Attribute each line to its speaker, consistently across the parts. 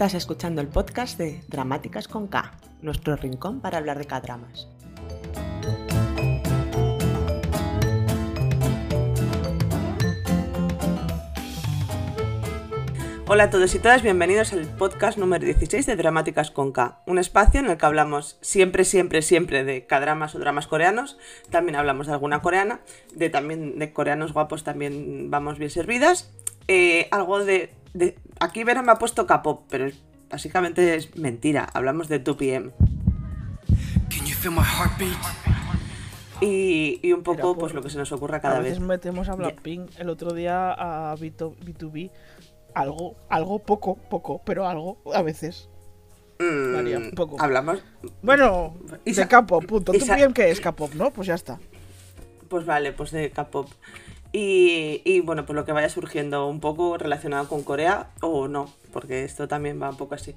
Speaker 1: Estás escuchando el podcast de Dramáticas con K, nuestro rincón para hablar de K-dramas. Hola a todos y todas, bienvenidos al podcast número 16 de Dramáticas con K, un espacio en el que hablamos siempre, siempre, siempre de K-dramas o dramas coreanos, también hablamos de alguna coreana, de también de coreanos guapos también vamos bien servidas, eh, algo de, de- Aquí Vera me ha puesto K-pop, pero es- básicamente es mentira, hablamos de 2PM.
Speaker 2: Can you feel my heartbeat?
Speaker 1: Y, y un poco pues lo que se nos ocurra
Speaker 3: A
Speaker 1: cada
Speaker 3: veces
Speaker 1: vez.
Speaker 3: metemos a Blackpink el otro día a B2, B2B. Algo, algo, poco, poco, pero algo, a veces.
Speaker 1: Mm,
Speaker 3: varía un poco.
Speaker 1: Hablamos,
Speaker 3: Bueno,
Speaker 1: Isa-
Speaker 3: de K-pop, punto. Tú
Speaker 1: Isa-
Speaker 3: bien que es K-pop, ¿no? Pues ya está.
Speaker 1: pues vale, pues de K-pop. Y, y, bueno, pues lo que vaya surgiendo un poco relacionado con Corea o no, porque esto también va un poco así.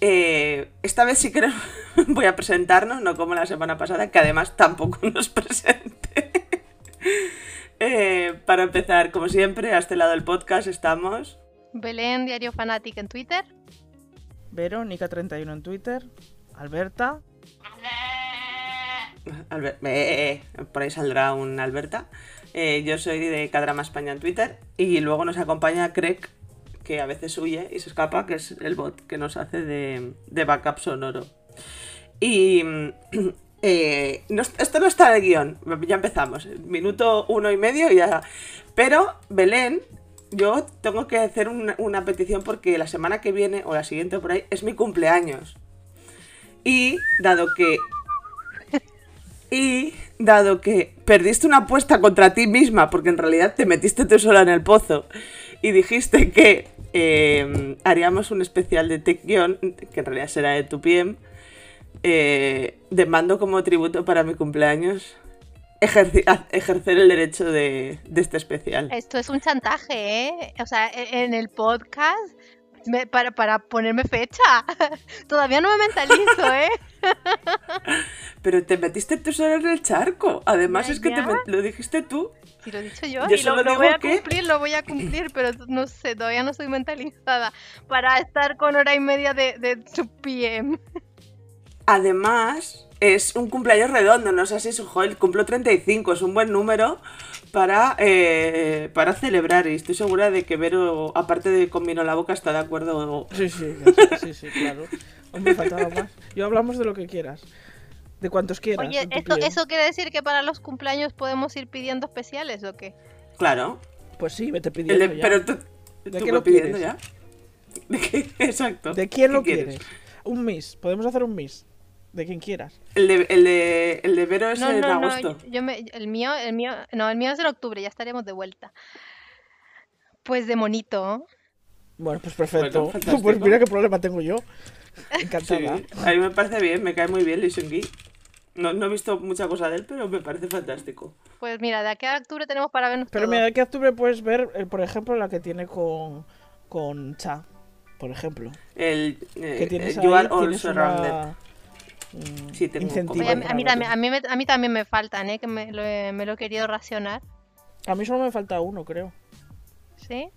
Speaker 1: Eh, esta vez sí creo voy a presentarnos, no como la semana pasada, que además tampoco nos presenté. Eh, para empezar, como siempre, a este lado del podcast estamos.
Speaker 4: Belén, Diario Fanatic en Twitter.
Speaker 3: Verónica31 en Twitter. Alberta.
Speaker 1: Alber- eh, eh, por ahí saldrá un Alberta. Eh, yo soy de Cadrama España en Twitter. Y luego nos acompaña Craig, que a veces huye y se escapa, que es el bot que nos hace de, de backup sonoro. Y mm, eh, esto no está en el guion, ya empezamos. Minuto uno y medio y ya. Pero Belén, yo tengo que hacer una petición porque la semana que viene o la siguiente por ahí es mi cumpleaños. Y dado que y dado que perdiste una apuesta contra ti misma, porque en realidad te metiste tú sola en el pozo, y dijiste que eh, haríamos un especial de Tech-Guion, que en realidad será de tu PM, eh, demando como tributo para mi cumpleaños ejercer el derecho de, de este especial.
Speaker 4: Esto es un chantaje, ¿eh? O sea, e- en el podcast me- para, para ponerme fecha. Todavía no me mentalizo, ¿eh?
Speaker 1: Pero te metiste tú sola en el charco. Además
Speaker 4: Ya,
Speaker 1: es que te lo dijiste tú.
Speaker 4: Si lo he dicho yo,
Speaker 1: Yo
Speaker 4: y
Speaker 1: solo
Speaker 4: lo voy a
Speaker 1: que-
Speaker 4: cumplir, lo voy a cumplir, pero no sé, todavía no estoy mentalizada para estar con hora y media de, de 2 p.m.
Speaker 1: Además, es un cumpleaños redondo, no sé si es joder, cumplo 35, es un buen número para, eh, para celebrar. Y estoy segura de que Vero, aparte de con vino en la boca, está de acuerdo.
Speaker 3: Sí, sí, sí, sí, claro. Hombre, faltaba más. Yo hablamos de lo que quieras. De cuantos quieras.
Speaker 4: Oye, ¿esto. ¿eso quiere decir que para los cumpleaños podemos ir pidiendo especiales o qué?
Speaker 1: Claro.
Speaker 3: Pues sí, vete pidiendo
Speaker 1: de-
Speaker 3: ya.
Speaker 1: pero tú,
Speaker 3: ¿De
Speaker 1: tú
Speaker 3: qué lo
Speaker 1: pidiendo
Speaker 3: quieres?
Speaker 1: ya. ¿De qué? Exacto.
Speaker 3: ¿De quién
Speaker 1: ¿Qué
Speaker 3: lo quieres? Un Miss. Podemos hacer un Miss. De quien quieras.
Speaker 1: El de, el de, el de Vero es
Speaker 4: No,
Speaker 1: en
Speaker 4: no,
Speaker 1: agosto.
Speaker 4: yo, yo me, el mío, el mío, no, el mío es en octubre, ya estaremos de vuelta. Pues de monito.
Speaker 3: Bueno, pues perfecto.
Speaker 1: Bueno,
Speaker 3: pues mira qué problema tengo yo.
Speaker 1: Sí,
Speaker 3: Encantada.
Speaker 1: a mí me parece bien, me cae muy bien Lee Seung-gi. No, no he visto mucha cosa de él, pero me parece fantástico.
Speaker 4: Pues mira, de aquí a octubre tenemos para vernos
Speaker 3: Pero
Speaker 4: todo.
Speaker 3: mira, de aquí a octubre puedes ver, eh, por ejemplo, la que tiene con, con Cha, por ejemplo.
Speaker 1: El, eh,
Speaker 3: Que tienes ahí,
Speaker 1: You Are
Speaker 3: tienes una,
Speaker 1: Sí, tengo
Speaker 4: Oye, a, mí- también, a, mí me, a mí también me faltan, ¿eh? Que me lo, he, me lo he querido racionar.
Speaker 3: A mí solo me falta uno, creo.
Speaker 4: ¿Sí?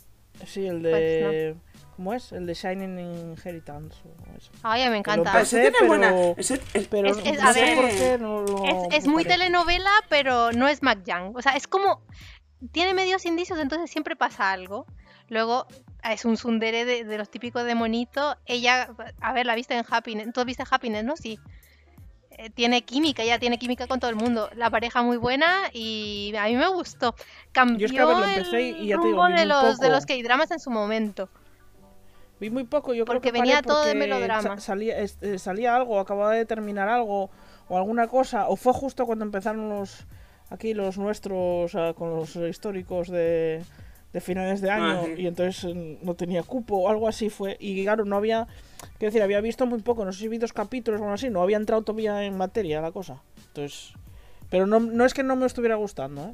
Speaker 3: Sí, el
Speaker 4: Pues
Speaker 3: de... ¿Cómo es? El de Shining Inheritance. o eso.
Speaker 4: Ay, me encanta.
Speaker 1: Pero buena. ese- es-
Speaker 3: Pero
Speaker 4: Es- es-
Speaker 3: no
Speaker 4: a
Speaker 3: sé
Speaker 4: ver,
Speaker 3: por qué no lo...
Speaker 4: Es, es
Speaker 3: me
Speaker 4: muy
Speaker 3: parece.
Speaker 4: telenovela, pero no es McJang. O sea, es como. Tiene medios indicios, entonces siempre pasa algo. Luego es un sundere de, de los típicos de monito. Ella, a ver, la viste en Happiness. ¿Tú viste Happiness, no? Sí. Eh, tiene química, ella tiene química con todo el mundo. La pareja muy buena y a mí me gustó. Cambió
Speaker 3: es que, a ver, lo empecé y- y ya te digo,
Speaker 4: de los, de
Speaker 3: poco.
Speaker 4: los K-dramas en su momento.
Speaker 3: Vi muy poco, yo creo
Speaker 4: Porque
Speaker 3: que paré
Speaker 4: venía todo de melodrama.
Speaker 3: sa- Salía, eh, salía algo, acababa de terminar algo, o alguna cosa, o fue justo cuando empezaron los aquí los nuestros ah, con los históricos de, de finales de año,
Speaker 1: Ah, sí.
Speaker 3: y entonces eh, no tenía cupo o algo así fue. Y claro, no había, quiero decir, había visto muy poco, no sé si vi dos capítulos o algo así, no había entrado todavía en materia la cosa. Entonces, pero no, no es que no me estuviera gustando, ¿eh?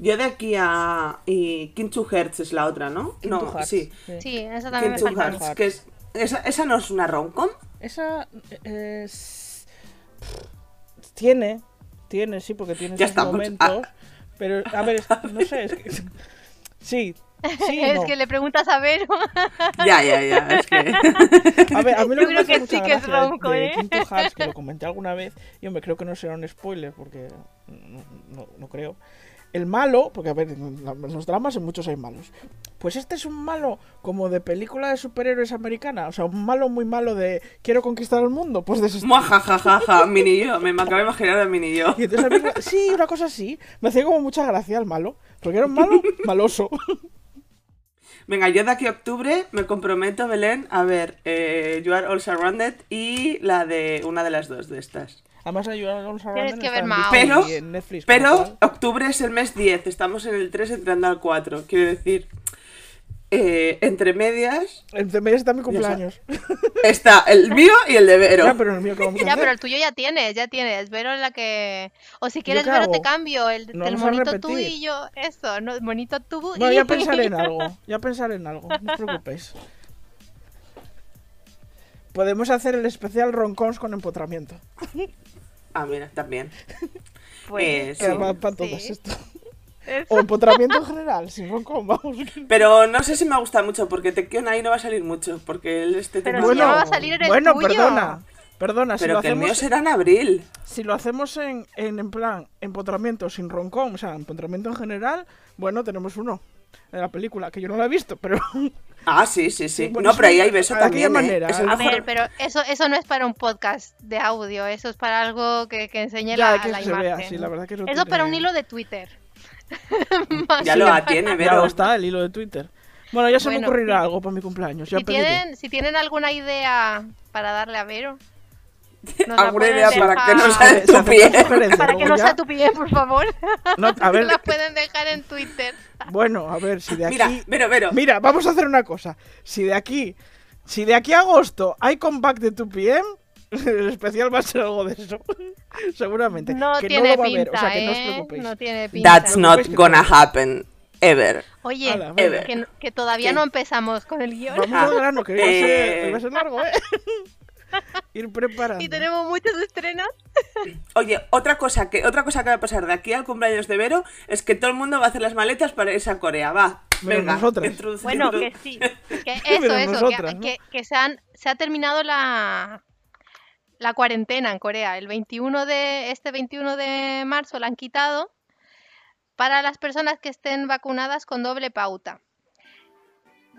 Speaker 1: Yo de aquí a. Y Kim Two Hertz es la otra, ¿no?
Speaker 3: Kim
Speaker 1: no,
Speaker 3: Two Hearts,
Speaker 1: sí.
Speaker 4: Sí, esa también me a mí.
Speaker 1: Hearts. Que es, esa, esa no es una romcom.
Speaker 3: Esa es- tiene, tiene, sí, porque tiene
Speaker 1: Ya
Speaker 3: sus
Speaker 1: estamos.
Speaker 3: momentos. Pero, a ver, es- no sé, es que- sí, Sí,
Speaker 4: es
Speaker 3: no.
Speaker 4: que le preguntas a Vero.
Speaker 1: Ya, ya, ya. Es que.
Speaker 3: A ver, a mí lo
Speaker 4: Yo
Speaker 3: que
Speaker 4: creo
Speaker 3: me
Speaker 4: que sí que es
Speaker 3: de-
Speaker 4: ronco,
Speaker 3: de
Speaker 4: ¿eh?
Speaker 3: Quinto Hearts, que lo comenté alguna vez, y hombre, creo que no será un spoiler, porque no, no- no creo. El malo, porque a ver, en los dramas en muchos hay malos. Pues este es un malo como de película de superhéroes americana, o sea, un malo muy malo de quiero conquistar el mundo, pues de.
Speaker 1: Muajajajaja, mini yo. Me acabo de imaginar a mini yo.
Speaker 3: Y entonces a mí, sí, una cosa así, me hacía como mucha gracia el malo, porque era un malo maloso.
Speaker 1: Venga, yo de aquí a octubre me comprometo, Belén, a ver eh, You Are All Surrounded y la de una de las dos de estas.
Speaker 3: Además, ayudar a los
Speaker 4: Tienes que ver.
Speaker 3: Disney
Speaker 1: Pero-
Speaker 3: Netflix,
Speaker 1: Pero octubre es el mes 10, estamos en el 3 entrando al 4. Quiero decir, eh, entre medias
Speaker 3: Entre medias está mi cumpleaños.
Speaker 1: está el mío y el de Vero.
Speaker 3: Ya, pero el mío, ¿qué vamos a
Speaker 4: Ya, pero el tuyo ya tienes, ya tienes. Vero es la que. O si quieres Vero te cambio. El,
Speaker 3: ¿No
Speaker 4: el monito tú y yo. Eso, no, monito tú
Speaker 3: No,
Speaker 4: y.
Speaker 3: ya pensaré en algo. Ya pensaré en algo. No os preocupéis. Podemos hacer el especial roncons con empotramiento.
Speaker 1: Ah, mira, también.
Speaker 4: Pues,
Speaker 1: Eh,
Speaker 3: Que
Speaker 1: sí.
Speaker 3: va para todas
Speaker 4: sí.
Speaker 3: esto. O empotramiento en general, sin roncón, vamos.
Speaker 1: Pero no sé si me gusta mucho porque Tekion ahí no va a salir mucho. Porque él este
Speaker 4: Pero
Speaker 1: tema-
Speaker 4: si ya va a salir en el
Speaker 3: bueno,
Speaker 4: tuyo.
Speaker 3: perdona. Perdona, si
Speaker 1: Pero
Speaker 3: lo
Speaker 1: que el mío
Speaker 3: hacemos,
Speaker 1: será en abril.
Speaker 3: si lo hacemos en, en, en plan empotramiento sin roncón, o sea, empotramiento en general, bueno, tenemos uno de la película, que yo no la he visto, pero
Speaker 1: Ah, sí, sí, sí.
Speaker 3: bueno,
Speaker 1: no, pero ahí hay beso también.
Speaker 3: manera,
Speaker 1: ¿eh? Es el
Speaker 3: a
Speaker 1: mejor-
Speaker 4: ver, pero eso, eso no es para un podcast de audio, eso es para algo que, que enseñe
Speaker 3: ya
Speaker 4: la,
Speaker 3: que
Speaker 4: la
Speaker 3: se
Speaker 4: imagen.
Speaker 3: vea, sí, la verdad que no
Speaker 4: eso es para un hilo de Twitter.
Speaker 1: Ya lo tiene,
Speaker 3: Ya
Speaker 1: Vero.
Speaker 3: lo está, el hilo de Twitter. Bueno, ya se me ocurrirá
Speaker 4: sí.
Speaker 3: algo para mi cumpleaños, ya
Speaker 4: Si tienen, si tienen alguna idea para darle a Vero, nos la
Speaker 1: ¿Alguna
Speaker 4: pueden
Speaker 1: idea para que no sea tu pie?
Speaker 4: Para que no sea tu pie, por favor.
Speaker 3: No, a ver,
Speaker 4: la pueden dejar en Twitter.
Speaker 3: bueno, a ver, si de aquí...
Speaker 1: Mira, Vero, Vero.
Speaker 3: Mira, vamos a hacer una cosa. Si de aquí, si de aquí a agosto hay comeback de 2PM, el especial va a ser algo de eso. Seguramente.
Speaker 4: No
Speaker 3: que
Speaker 4: tiene
Speaker 3: no lo va a
Speaker 4: pinta,
Speaker 3: ver, o sea, que
Speaker 4: ¿eh?
Speaker 3: no os preocupéis.
Speaker 4: No tiene pinta.
Speaker 1: That's not gonna happen. Ever.
Speaker 4: Oye,
Speaker 3: Ala, venga.
Speaker 4: que, que todavía
Speaker 1: ¿Qué?
Speaker 4: no empezamos con el guion.
Speaker 3: Vamos al grano, que iba a ser,
Speaker 1: Eh.
Speaker 3: iba a ser largo, ¿eh? Ir preparando.
Speaker 4: Y tenemos muchos estrenos.
Speaker 1: Oye, otra cosa que otra cosa que va a pasar de aquí al cumpleaños de Vero es que todo el mundo va a hacer las maletas para irse a Corea. Va, venga.
Speaker 3: nosotras.
Speaker 4: Bueno, que sí. Que eso, eso.
Speaker 3: nosotras,
Speaker 4: que,
Speaker 3: ¿no?
Speaker 4: que- que se, han- se ha terminado la, la cuarentena en Corea. El 21 de, este 21 de marzo la han quitado para las personas que estén vacunadas con doble pauta.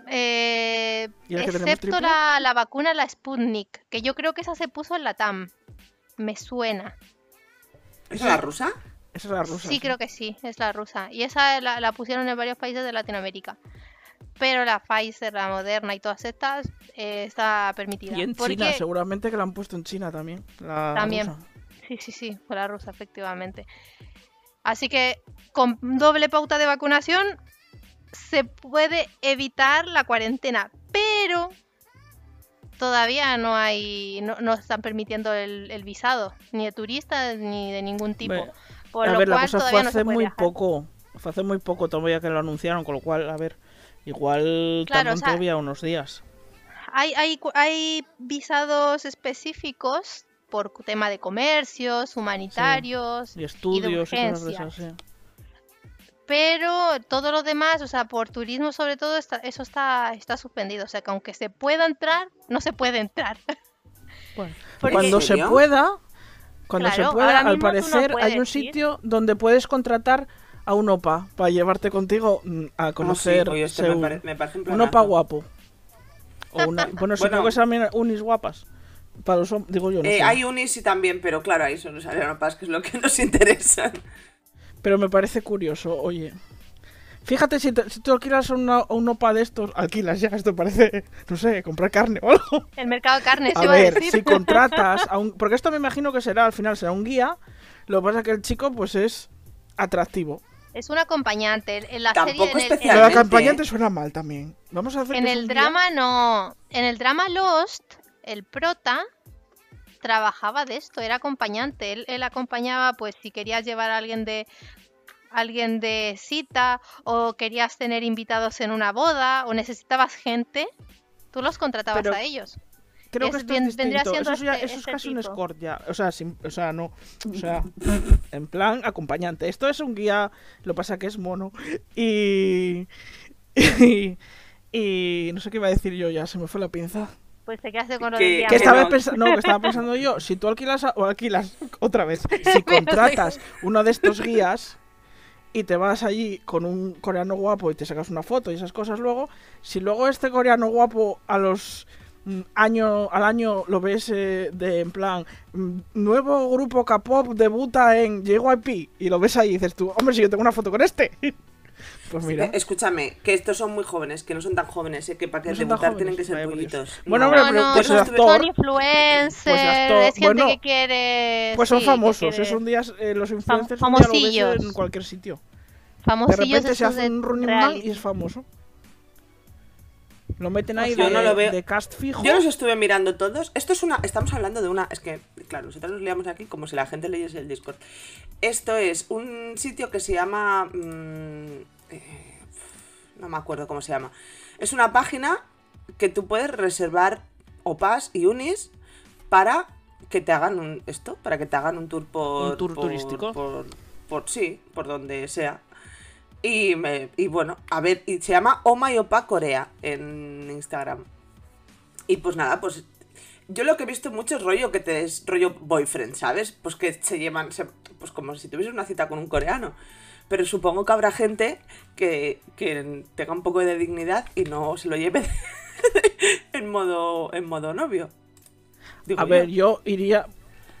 Speaker 4: Eh,
Speaker 3: ¿Y la que tenemos
Speaker 4: excepto la, la vacuna, la Sputnik, que yo creo que esa se puso en la TAM. Me suena.
Speaker 1: ¿Es la rusa?
Speaker 3: Esa es la rusa.
Speaker 4: Sí, creo que sí, es la rusa. Y esa la, la pusieron en varios países de Latinoamérica. Pero la Pfizer, la Moderna y todas estas eh, está permitida.
Speaker 3: Y en
Speaker 4: Porque-
Speaker 3: China, seguramente que la han puesto en China también. La
Speaker 4: También.
Speaker 3: rusa.
Speaker 4: Sí, sí, sí, fue la rusa, efectivamente. Así que con doble pauta de vacunación se puede evitar la cuarentena, pero todavía no hay, no, no están permitiendo el, el visado, ni de turistas ni de ningún tipo. Por
Speaker 3: a
Speaker 4: lo
Speaker 3: ver, la
Speaker 4: cual
Speaker 3: cosa
Speaker 4: todavía
Speaker 3: fue
Speaker 4: no
Speaker 3: hace muy
Speaker 4: viajar.
Speaker 3: poco. Fue hace muy poco todavía que lo anunciaron, con lo cual, a ver, igual
Speaker 4: Claro,
Speaker 3: tardan
Speaker 4: o sea,
Speaker 3: todavía unos días.
Speaker 4: Hay, hay, hay visados específicos por tema de comercios, humanitarios,
Speaker 3: Y estudios y, cosas de
Speaker 4: urgencias.
Speaker 3: esas, sí.
Speaker 4: Pero todo lo demás, o sea, por turismo sobre todo, está, eso está, está suspendido. O sea, que aunque se pueda entrar, no se puede entrar.
Speaker 3: Bueno, cuando
Speaker 1: ¿En
Speaker 3: se pueda, cuando
Speaker 4: Claro,
Speaker 3: se pueda, al
Speaker 4: no
Speaker 3: parecer hay un
Speaker 4: ir.
Speaker 3: sitio donde puedes contratar a un opa para llevarte contigo a
Speaker 1: sí,
Speaker 3: conocer
Speaker 1: oye, este me,
Speaker 3: Seúl.
Speaker 1: pare- me parece un
Speaker 3: opa guapo. O una, bueno, supongo
Speaker 1: Bueno.
Speaker 3: que también unis guapas. Para los digo yo, no
Speaker 1: Eh, hay unis y también, pero claro, ahí solo salen opas, que es lo que nos interesa.
Speaker 3: Pero me parece curioso, oye. Fíjate, si, te, si tú alquilas una, un opa de estos, alquilas ya, esto parece, no sé, comprar carne o algo.
Speaker 4: El mercado de carne, se
Speaker 3: A
Speaker 4: iba a
Speaker 3: ver,
Speaker 4: decir.
Speaker 3: si contratas a un... Porque esto me imagino que será, al final será un guía. Lo que pasa es que el chico, pues es atractivo.
Speaker 4: Es un acompañante. En la
Speaker 1: Tampoco
Speaker 4: serie, en el,
Speaker 3: Pero
Speaker 4: en,
Speaker 3: la
Speaker 1: Realmente.
Speaker 3: campaña te suena mal también. Vamos a hacer
Speaker 4: en el drama no. En el drama Lost, el prota trabajaba de esto, era acompañante. Él, él acompañaba, pues, si querías llevar a alguien de alguien de cita o querías tener invitados en una boda o necesitabas gente, tú los contratabas
Speaker 3: Pero
Speaker 4: a ellos.
Speaker 3: Creo
Speaker 4: es
Speaker 3: que esto
Speaker 4: bien-
Speaker 3: es distinto.
Speaker 4: siendo
Speaker 3: Eso, ya-
Speaker 4: este-
Speaker 3: eso es
Speaker 4: este
Speaker 3: casi un escort ya. O sea, sin- o sea, no. O sea, en plan acompañante. Esto es un guía, lo pasa que es mono. Y, Y, y no sé qué iba a decir yo, ya se me fue la pinza.
Speaker 4: Pues te quedaste con lo
Speaker 1: Que- que
Speaker 3: estaba,
Speaker 1: no.
Speaker 3: pensa- no, que estaba pensando yo, si tú alquilas a- o alquilas otra vez, si contratas uno de estos guías y te vas allí con un coreano guapo y te sacas una foto y esas cosas luego, si luego este coreano guapo a los mm, año al año lo ves eh, de en plan mm, nuevo grupo K-pop debuta en JYP y lo ves ahí y dices tú, hombre, si yo tengo una foto con este. Pues mira.
Speaker 1: Eh, Escúchame, que estos son muy jóvenes, que no son tan jóvenes, eh, que para que
Speaker 3: No
Speaker 1: debutar
Speaker 3: jóvenes,
Speaker 1: tienen que ser pollitos.
Speaker 3: Bueno,
Speaker 1: No.
Speaker 4: No,
Speaker 3: pero
Speaker 4: no,
Speaker 3: pues
Speaker 1: son-
Speaker 3: el
Speaker 4: son influencers,
Speaker 3: pues el actor-
Speaker 4: es gente
Speaker 3: bueno,
Speaker 4: que quiere...
Speaker 3: pues son
Speaker 4: sí,
Speaker 3: famosos,
Speaker 4: quiere-
Speaker 3: es un día eh, los influencers un día lo
Speaker 4: famosillos.
Speaker 3: en cualquier sitio. De
Speaker 4: Famosillos
Speaker 3: repente se hace
Speaker 4: de
Speaker 3: un Running Man y es famoso. Lo meten ahí de,
Speaker 1: no lo veo.
Speaker 3: de cast fijo.
Speaker 1: Yo los estuve mirando todos. Esto es una. Estamos hablando de una. Es que, claro, nosotros nos liamos aquí como si la gente leyese el Discord. Esto es un sitio que se llama. mm, eh, no me acuerdo cómo se llama. Es una página que tú puedes reservar OPAS y UNIS para que te hagan un. Esto, para que te hagan un tour por.
Speaker 3: ¿Un tour
Speaker 1: por-
Speaker 3: turístico?
Speaker 1: Por, por- sí, por donde sea. Y, me- y bueno, a ver, y se llama Oh My Opa Corea en Instagram. Y pues nada, pues yo lo que he visto mucho es rollo que te es rollo boyfriend, ¿sabes? Pues que se llevan, se- pues como si tuvieses una cita con un coreano. Pero supongo que habrá gente que, que tenga un poco de dignidad y no se lo lleve en modo en modo novio. Digo
Speaker 3: A
Speaker 1: yo.
Speaker 3: ver, yo iría.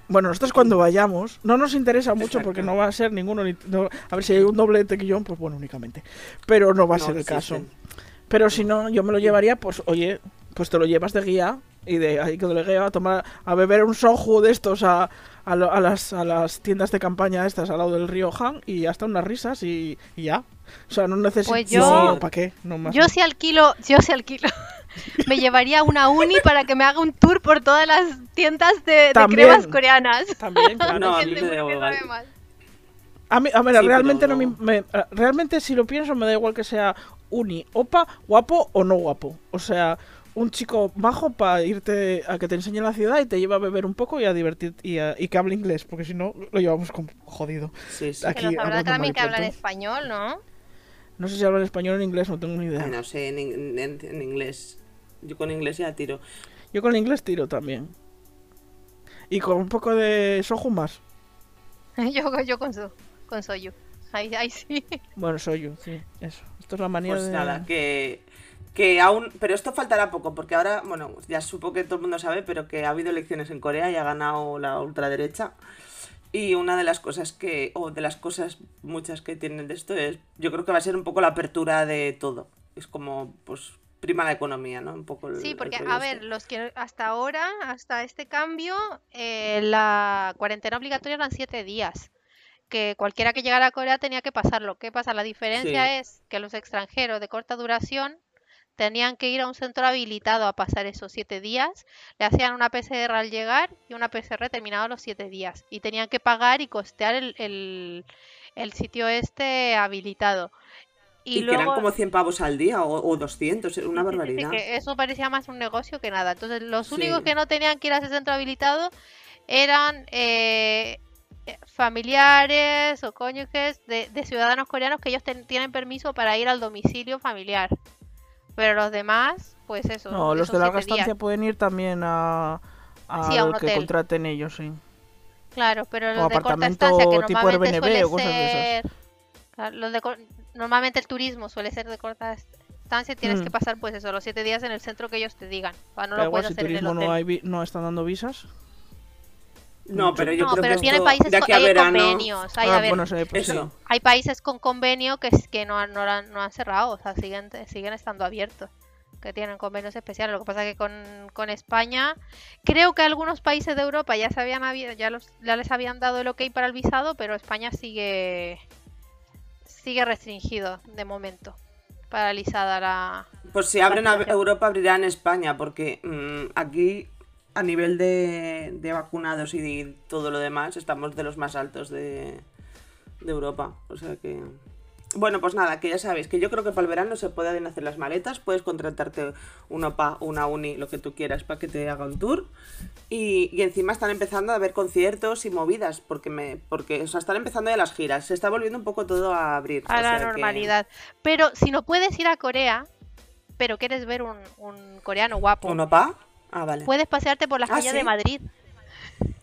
Speaker 3: Bueno, nosotros cuando vayamos, no nos interesa mucho porque no va a ser ninguno. ni- no- a ver si hay un doble de tequillón, pues bueno, únicamente. Pero no va a
Speaker 1: No
Speaker 3: ser el caso. Pero si no, yo me lo llevaría, pues oye, pues te lo llevas de guía y de ahí que lo guía a tomar, a beber un soju de estos a, a, lo- a las, a las tiendas de campaña estas al lado del río Han y hasta unas risas y, y ya. O sea, no necesito.
Speaker 4: Pues yo-
Speaker 3: ¿Para qué? No más.
Speaker 4: Yo si alquilo, yo si alquilo, me llevaría una uni para que me haga un tour por todas las tiendas de, de cremas coreanas.
Speaker 3: También, claro.
Speaker 1: No, a mí me da igual.
Speaker 3: A mí, a ver,
Speaker 1: Sí,
Speaker 3: realmente no me,
Speaker 1: no.
Speaker 3: me- eh, realmente si lo pienso me da igual que sea uni, opa, guapo o no guapo. O sea, un chico majo para irte a que te enseñe la ciudad y te lleva a beber un poco y a divertir y, a- y que hable inglés, porque si no lo llevamos como jodido.
Speaker 1: Sí, sí.
Speaker 3: Aquí
Speaker 4: Pero
Speaker 3: hablando
Speaker 4: también que
Speaker 3: pronto.
Speaker 4: español, ¿no?
Speaker 3: No sé si hablan español o en inglés, no tengo ni idea.
Speaker 1: No sé, en, in- en- en inglés. Yo con inglés ya tiro.
Speaker 3: Yo con inglés tiro también. Y con un poco de soju más.
Speaker 4: Yo, yo con, so, con Soyu. Ahí, ahí sí.
Speaker 3: Bueno, soy yo, sí, eso. Esto es la manía
Speaker 1: Pues
Speaker 3: de...
Speaker 1: nada, que, que aún. Pero esto faltará poco, porque ahora, bueno, ya supongo que todo el mundo sabe, pero que ha habido elecciones en Corea y ha ganado la ultraderecha. Y una de las cosas que. O de las cosas muchas que tienen de esto es. Yo creo que va a ser un poco la apertura de todo. Es como, pues, prima la economía, ¿no? Un poco el-
Speaker 4: Sí, porque, a ver, los que hasta ahora, hasta este cambio, eh, la cuarentena obligatoria eran siete días. Que cualquiera que llegara a Corea tenía que pasarlo. ¿Qué pasa? La diferencia
Speaker 1: Sí.
Speaker 4: es que los extranjeros de corta duración tenían que ir a un centro habilitado a pasar esos siete días. Le hacían una PCR al llegar y una PCR terminado los siete días. Y tenían que pagar y costear el, el- el sitio este habilitado.
Speaker 1: Y,
Speaker 4: Y,
Speaker 1: que eran como 100 pavos al día o, o 200, era una
Speaker 4: Sí, sí, sí,
Speaker 1: barbaridad.
Speaker 4: que eso parecía más un negocio que nada. Entonces, los
Speaker 1: Sí.
Speaker 4: únicos que no tenían que ir a ese centro habilitado eran eh, familiares o cónyuges de, de ciudadanos coreanos que ellos ten- tienen permiso para ir al domicilio familiar. Pero los demás, pues eso.
Speaker 3: No, los de larga estancia pueden ir también a, a
Speaker 4: Sí, a
Speaker 3: lo
Speaker 4: un
Speaker 3: que contraten ellos, sí.
Speaker 4: Claro, pero
Speaker 3: O
Speaker 4: los de corta estancia que
Speaker 3: tipo
Speaker 4: normalmente
Speaker 3: Airbnb
Speaker 4: suele
Speaker 3: o cosas de esas.
Speaker 4: los de Normalmente el turismo suele ser de corta estancia, tienes
Speaker 3: Mm.
Speaker 4: que pasar pues eso, los siete días en el centro que ellos te digan. O sea, no
Speaker 3: Da
Speaker 4: lo
Speaker 3: igual
Speaker 4: puedes
Speaker 3: si
Speaker 4: hacer en el
Speaker 3: turismo
Speaker 4: hotel.
Speaker 3: no, hay no están dando visas.
Speaker 1: No, pero yo
Speaker 4: no,
Speaker 1: creo
Speaker 4: pero
Speaker 1: que
Speaker 4: tiene países
Speaker 1: de
Speaker 4: con,
Speaker 1: aquí a
Speaker 4: hay
Speaker 1: verano.
Speaker 4: convenios. Hay,
Speaker 3: Ah,
Speaker 4: a ver,
Speaker 3: bueno, sí, pues sí.
Speaker 4: Hay países con convenio que, es- que no, han, no, han, no han cerrado, o sea, siguen, siguen estando abiertos, que tienen convenios especiales. Lo que pasa es que con, con España, creo que algunos países de Europa ya, se habían, ya, los, ya les habían dado el ok para el visado, pero España sigue, sigue restringido de momento, paralizada la...
Speaker 1: Pues si abren a. Europa, abrirán España, porque mm, aquí, a nivel de, de vacunados y de todo lo demás, estamos de los más altos de, de Europa. O sea que bueno, pues nada, que ya sabéis que yo creo que para el verano se pueden hacer las maletas, puedes contratarte un OPA, una uni, lo que tú quieras para que te haga un tour. Y, y encima están empezando a haber conciertos y movidas, porque me porque o sea, están empezando ya las giras. Se está volviendo un poco todo a abrir.
Speaker 4: a
Speaker 1: o
Speaker 4: la
Speaker 1: sea que-
Speaker 4: normalidad. Pero si no puedes ir a Corea, pero quieres ver un, un coreano guapo,
Speaker 1: ¿Un OPA? Ah, vale.
Speaker 4: puedes pasearte por las
Speaker 1: Ah,
Speaker 4: calles
Speaker 1: ¿sí?
Speaker 4: de Madrid,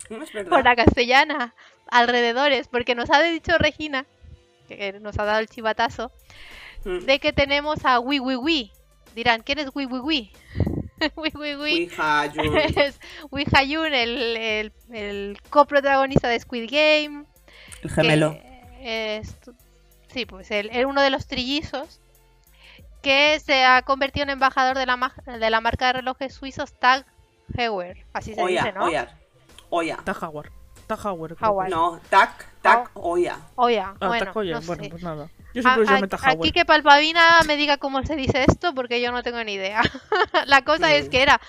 Speaker 1: No, es verdad.
Speaker 4: por la castellana, alrededores, porque nos ha dicho Regina, que nos ha dado el chivatazo,
Speaker 1: Mm.
Speaker 4: de que tenemos a Wii Wii Wii. Dirán, ¿quién es Wii Wii Wii? Wii Wii Wii
Speaker 1: Ouija, Jun.
Speaker 4: es Wee Ha-yoon, el, el, el coprotagonista de Squid Game.
Speaker 1: El gemelo.
Speaker 4: es- sí, pues él, él uno de los trillizos que se ha convertido en embajador de la, ma- de la marca de relojes suizos Tag Heuer. Así se
Speaker 1: Oya,
Speaker 4: dice, ¿no?
Speaker 1: Oya.
Speaker 3: Creo
Speaker 4: Howard.
Speaker 3: que es.
Speaker 1: No, tac, tac, Oya.
Speaker 4: Oya,
Speaker 3: Ah,
Speaker 4: bueno,
Speaker 3: Takoya,
Speaker 4: no
Speaker 3: bueno,
Speaker 4: sé.
Speaker 3: pues nada. Yo
Speaker 4: A-
Speaker 3: siempre
Speaker 4: a-
Speaker 3: Tajawar.
Speaker 4: aquí que Palpavina me diga cómo se dice esto, porque yo no tengo ni idea. la cosa es que era,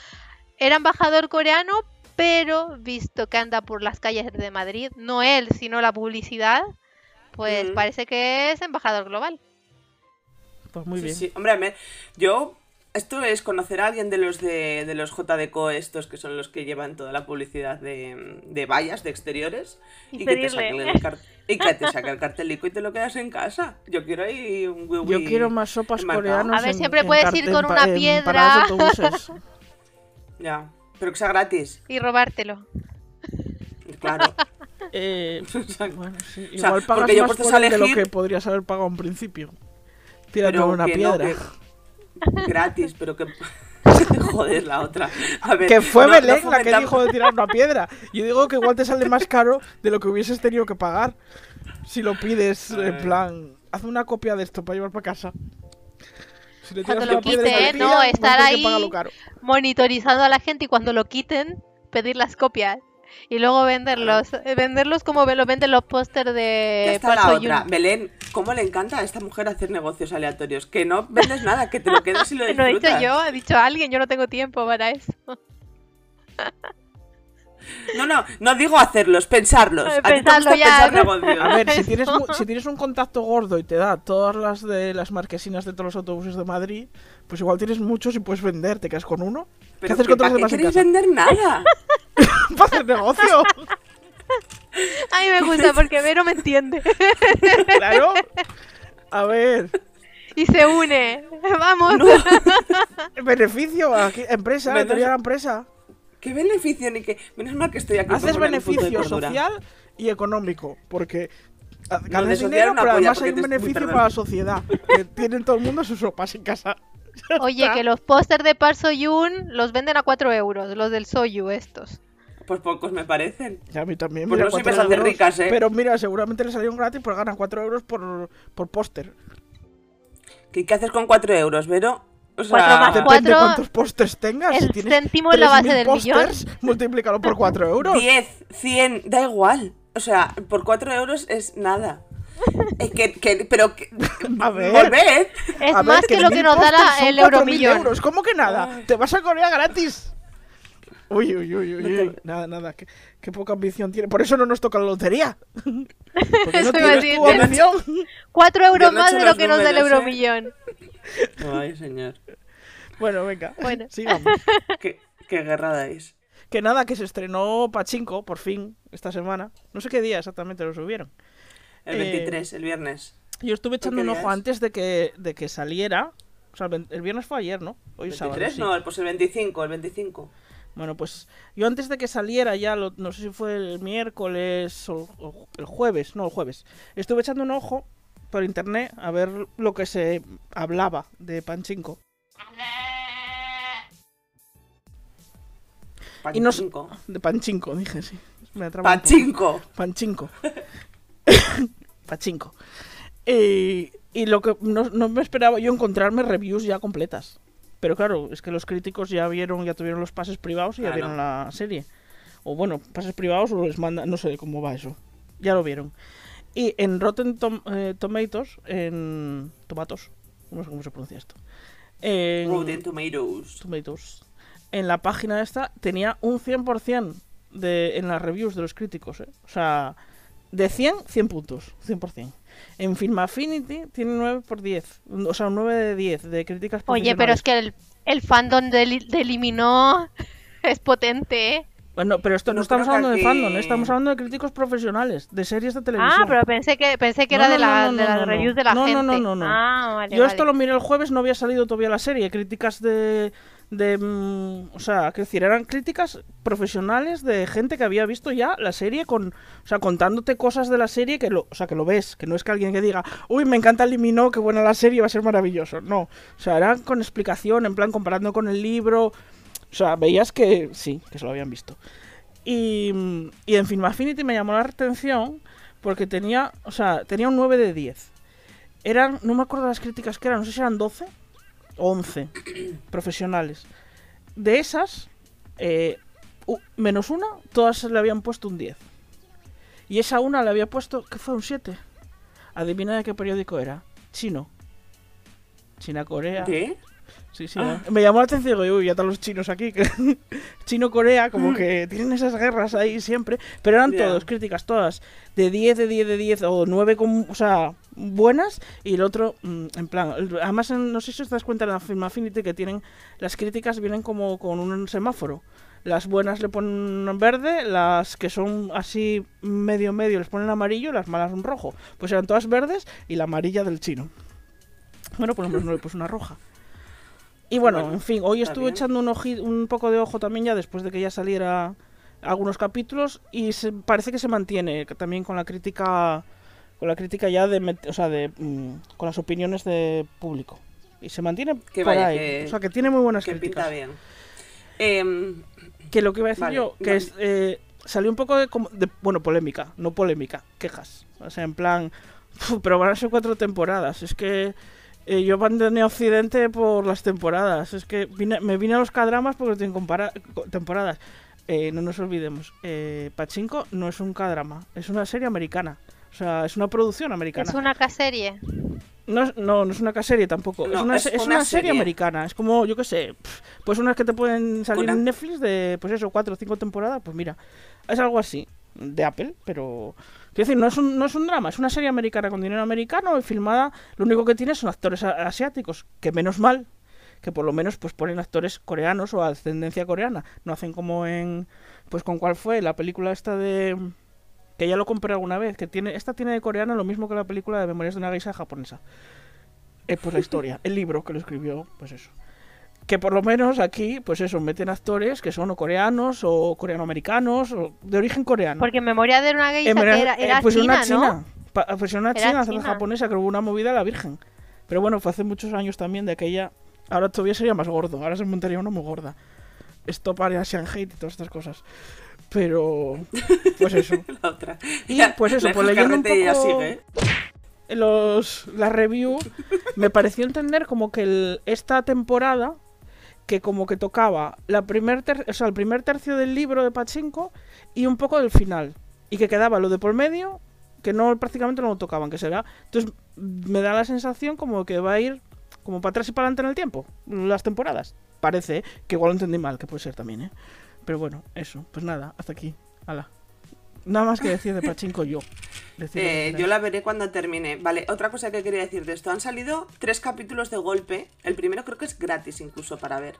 Speaker 4: era embajador coreano, pero visto que anda por las calles de Madrid, no él, sino la publicidad, pues
Speaker 1: Mm.
Speaker 4: parece que es embajador global.
Speaker 3: Pues muy
Speaker 1: Sí,
Speaker 3: bien.
Speaker 1: sí. Hombre, a yo. Esto es conocer a alguien de los de, de los JDCO, estos que son los que llevan toda la publicidad de, de vallas, de exteriores.
Speaker 4: Y
Speaker 1: que te saquen el car- y que te saque el cartelico y te lo quedas en casa. Yo quiero ahí un wiwi
Speaker 3: Yo quiero más sopas coreanas.
Speaker 4: A ver,
Speaker 3: en-
Speaker 4: siempre
Speaker 3: en
Speaker 4: puedes ir con una piedra.
Speaker 1: Ya. Pero que sea gratis.
Speaker 4: Y robártelo.
Speaker 1: Claro.
Speaker 3: Eh,
Speaker 1: O sea,
Speaker 3: bueno, sí.
Speaker 1: O sea,
Speaker 3: Igual pagas
Speaker 1: porque yo
Speaker 3: más
Speaker 1: puestes
Speaker 3: por él de lo
Speaker 1: elegir-
Speaker 3: que podrías haber pagado en principio. Tirando
Speaker 1: pero
Speaker 3: una
Speaker 1: que no,
Speaker 3: piedra.
Speaker 1: que- gratis, pero que. Joder, la otra. A ver,
Speaker 3: Que fue
Speaker 1: no- no
Speaker 3: Belén la que dijo de tirar una piedra. Yo digo que igual te sale más caro de lo que hubieses tenido que pagar. Si lo pides en plan, haz una copia de esto para llevar para casa. Si le
Speaker 4: Cuando lo
Speaker 3: una piedra y
Speaker 4: quite,
Speaker 3: te
Speaker 4: ¿eh? No, estar ahí-. Monitorizando a la gente y cuando lo quiten, pedir las copias. Y luego venderlos. eh, Venderlos como lo venden los pósters
Speaker 1: Ya
Speaker 4: de
Speaker 1: está la otra. Belén, ¿cómo le encanta a esta mujer hacer negocios aleatorios? Que no vendes nada, que te lo quedas y lo
Speaker 4: No he dicho
Speaker 1: disfrutas.
Speaker 4: yo, ha dicho alguien, yo no tengo tiempo para eso.
Speaker 1: No, no, no digo hacerlos, pensarlos. A ti te
Speaker 4: pensarlo
Speaker 1: gusta
Speaker 4: ya,
Speaker 1: pensar
Speaker 4: ¿no?
Speaker 1: negocios.
Speaker 3: A ver, si tienes, mu- si tienes un contacto gordo y te da todas las de las marquesinas de todos los autobuses de Madrid, pues igual tienes muchos y puedes vender, te quedas con uno. ¿Qué
Speaker 1: Pero
Speaker 3: haces
Speaker 1: que
Speaker 3: con todos
Speaker 1: ¿para
Speaker 3: los demás en
Speaker 1: queréis
Speaker 3: casa?
Speaker 1: vender nada?
Speaker 3: ¡Para hacer negocio!
Speaker 4: A mí me gusta porque Vero me entiende.
Speaker 3: claro. A ver,
Speaker 4: Y se une. Vamos.
Speaker 3: beneficio, aquí, empresa, la empresa.
Speaker 1: ¿Qué beneficio ni qué? Menos mal que estoy aquí.
Speaker 3: Haces beneficio social y económico, porque ganas dinero, pero además hay un beneficio para la sociedad, que tienen todo el mundo sus sopas en casa.
Speaker 4: Oye, que los pósters de Park Seo-yoon los venden a 4 euros, los del Soyu estos.
Speaker 1: Pues pocos me parecen.
Speaker 3: Y a mí también,
Speaker 1: Pues
Speaker 3: mira,
Speaker 1: no se
Speaker 3: cuatro
Speaker 1: me hace
Speaker 3: euros.
Speaker 1: ricas, ¿eh?
Speaker 3: Pero mira, seguramente le salieron gratis, pues ganan 4 euros por, por póster.
Speaker 1: ¿Qué, qué haces con 4 euros, Vero? O sea,
Speaker 4: Cuatro más
Speaker 3: Depende
Speaker 4: cuatro,
Speaker 3: cuántos pósters tengas.
Speaker 4: el
Speaker 3: si tienes
Speaker 4: céntimo es la base
Speaker 3: 3.000
Speaker 4: del millón.
Speaker 3: pósters, multiplícalo por 4 euros.
Speaker 1: 10, 100, da igual. O sea, por 4 euros es nada. Es que, que- pero que,
Speaker 3: A ver.
Speaker 1: volved.
Speaker 4: Es
Speaker 3: A ver,
Speaker 4: más que, lo
Speaker 3: 10.000
Speaker 4: que nos da el
Speaker 3: 4.000
Speaker 4: euromillón.
Speaker 3: euros. ¿Cómo que nada? Te vas a Corea gratis. Uy, uy, uy, uy, uy. Nada, nada. Qué, qué poca ambición tiene. Por eso no nos toca la lotería. Porque no tienes tu ambición.
Speaker 4: 4 euros más de lo que nos da el
Speaker 1: ¿eh?
Speaker 4: euromillón.
Speaker 1: Ay, señor.
Speaker 3: Bueno, venga.
Speaker 4: Bueno.
Speaker 3: Sigamos.
Speaker 1: Qué, qué guerra dais.
Speaker 3: Que nada, que se estrenó Pachinko, por fin, esta semana. No sé qué día exactamente lo subieron.
Speaker 1: El
Speaker 3: Eh,
Speaker 1: 23, el viernes.
Speaker 3: Yo estuve echando un ojo
Speaker 1: es?
Speaker 3: antes de que, de que saliera. O sea, el viernes fue ayer, ¿no? Hoy es sábado.
Speaker 1: 23,
Speaker 3: sí.
Speaker 1: no, pues el 25, el 25.
Speaker 3: Bueno, pues yo antes de que saliera ya, lo- no sé si fue el miércoles o, o el jueves, no, el jueves, estuve echando un ojo por internet a ver lo que se hablaba de Panchinko. Y no. De Panchinko, dije, sí. Me.
Speaker 1: Pachinko.
Speaker 3: Panchinko. Pachinko. Y, y lo que no, no me esperaba yo encontrarme reviews ya completas. Pero claro, es que los críticos ya vieron, ya tuvieron los pases privados y ya
Speaker 1: Claro.
Speaker 3: vieron la serie. O bueno, pases privados o les mandan, no sé cómo va eso. Ya lo vieron. Y en Rotten Tom- eh, Tomatoes, en Tomatos, no sé cómo se pronuncia esto. En
Speaker 1: Rotten Tomatoes.
Speaker 3: Tomatoes. En la página esta tenía un 100% de, en las reviews de los críticos. ¿eh? O sea, de 100, 100 puntos. 100%. En Film Affinity tiene 9 por 10. O sea, un 9 de 10 de críticas
Speaker 4: Oye, pero es que el, el fandom de, de Eliminó es potente, ¿eh?
Speaker 3: Bueno, pero esto no,
Speaker 1: No
Speaker 3: estamos hablando de fandom, ¿eh? estamos hablando de críticos profesionales, de series de televisión.
Speaker 4: Ah, pero pensé que pensé que
Speaker 3: No,
Speaker 4: era de,
Speaker 3: no,
Speaker 4: la,
Speaker 3: no, no,
Speaker 4: de las
Speaker 3: no, no.
Speaker 4: reviews de la
Speaker 3: No, no,
Speaker 4: gente.
Speaker 3: no, no, no.
Speaker 4: Ah, vale,
Speaker 3: Yo
Speaker 4: vale.
Speaker 3: esto lo miré el jueves, no había salido todavía la serie. Críticas de. De mm, o sea, que decir, eran críticas profesionales de gente que había visto ya la serie con. O sea, contándote cosas de la serie que lo, o sea, que lo ves. Que no es que alguien que diga, uy, me encanta Eliminó, qué buena la serie, va a ser maravilloso. No. O sea, eran con explicación, en plan comparando con el libro. O sea, veías que sí, que se lo habían visto. Y, y en Film Affinity me llamó la atención porque tenía, o sea, tenía un 9 de 10 eran, no me acuerdo las críticas que eran, no sé si eran 12 o 11 profesionales. De esas, eh, menos una, todas le habían puesto un 10. Y esa una le había puesto, ¿qué fue? Un 7. Adivina de qué periódico era. Chino. China Corea.
Speaker 1: ¿Qué?
Speaker 3: Sí, sí.
Speaker 1: Ah.
Speaker 3: Me llamó la atención, digo, uy, ya están los chinos aquí. que Chino-Corea, como que tienen esas guerras ahí siempre. Pero eran
Speaker 1: Ya.
Speaker 3: todos, críticas todas. De 10, de 10, de 10, o 9, con, o sea, buenas. Y el otro, mm, en plan. Además, no sé si os das cuenta en la Film Affinity que tienen. Las críticas vienen como con un semáforo. Las buenas le ponen verde, las que son así medio medio les ponen amarillo, las malas un rojo. Pues eran todas verdes y la amarilla del chino. Bueno, por lo menos no le puse una roja. Y bueno,
Speaker 1: Bueno,
Speaker 3: en fin, hoy estuve
Speaker 1: bien.
Speaker 3: echando un, oji- un poco de ojo también ya después de que ya saliera algunos capítulos y se, parece que se mantiene también con la crítica con la crítica ya de o sea de mm, con las opiniones de público. Y se mantiene
Speaker 1: Que
Speaker 3: por
Speaker 1: vaya,
Speaker 3: ahí.
Speaker 1: que-
Speaker 3: o sea que tiene muy buenas
Speaker 1: Que
Speaker 3: críticas.
Speaker 1: pinta bien. Em,
Speaker 3: que lo que iba a decir
Speaker 1: Vale,
Speaker 3: yo que es eh, salió un poco de, de- bueno polémica no polémica quejas. O sea en plan "Fu, pero van a ser cuatro temporadas es que eh, yo abandoné a Occidente por las temporadas es que vine- me vine a los cadramas porque tienen compara- co- temporadas Eh, no nos olvidemos eh, Pachinko no es un cadrama es una serie americana o sea es una producción americana
Speaker 4: Es una caserie.
Speaker 3: no, es- no, no es una caserie tampoco.
Speaker 1: No,
Speaker 3: es una,
Speaker 1: es una
Speaker 3: una serie
Speaker 1: serie.
Speaker 3: americana. Es como, yo qué sé, pues unas que te pueden salir
Speaker 1: Una-
Speaker 3: en Netflix de, pues eso, cuatro o cinco temporadas. Pues mira, es algo así, de Apple, pero... Quiero decir, no es, un, no es un drama, es una serie americana con dinero americano y filmada. Lo único que tiene son actores asiáticos, que menos mal, que por lo menos pues ponen actores coreanos o ascendencia coreana. No hacen como en, pues con cuál fue la película esta de que ya lo compré alguna vez, que tiene esta tiene de coreana lo mismo que la película de Memorias de una geisha japonesa. Eh, pues la historia, el libro que lo escribió, pues eso. Que por lo menos aquí, pues eso, meten actores que son o coreanos o coreanoamericanos o de origen coreano.
Speaker 4: Porque en memoria de una
Speaker 3: verdad,
Speaker 4: que era,
Speaker 3: eh,
Speaker 4: era
Speaker 3: pues
Speaker 4: china,
Speaker 3: una
Speaker 4: ¿no?
Speaker 3: china. Pa- pues una
Speaker 4: Era
Speaker 3: china,
Speaker 4: china.
Speaker 3: japonesa, que hubo una movida a la Virgen. Pero bueno, fue hace muchos años también de aquella. Ahora todavía sería más gordo, ahora se montaría uno muy gorda. Esto para Asian Hate y todas estas cosas. Pero. Pues eso.
Speaker 1: la otra.
Speaker 3: Y pues eso,
Speaker 1: la
Speaker 3: pues leyendo un poco
Speaker 1: sigue.
Speaker 3: los, la review, me pareció entender como que el- esta temporada, que como que tocaba la primer ter- o sea, el primer tercio del libro de Pachinko y un poco del final. Y que quedaba lo de por medio, que no prácticamente no lo tocaban, que será. Entonces me da la sensación como que va a ir como para atrás y para adelante en el tiempo, las temporadas. Parece, ¿eh? que igual lo entendí mal, que puede ser también, ¿eh? Pero bueno, eso, pues nada, hasta aquí. Hala. Nada más que decir de Pachinko yo.
Speaker 1: Eh, yo la veré cuando termine. Vale, otra cosa que quería decir de esto. Han salido tres capítulos de golpe. El primero creo que es gratis incluso para ver.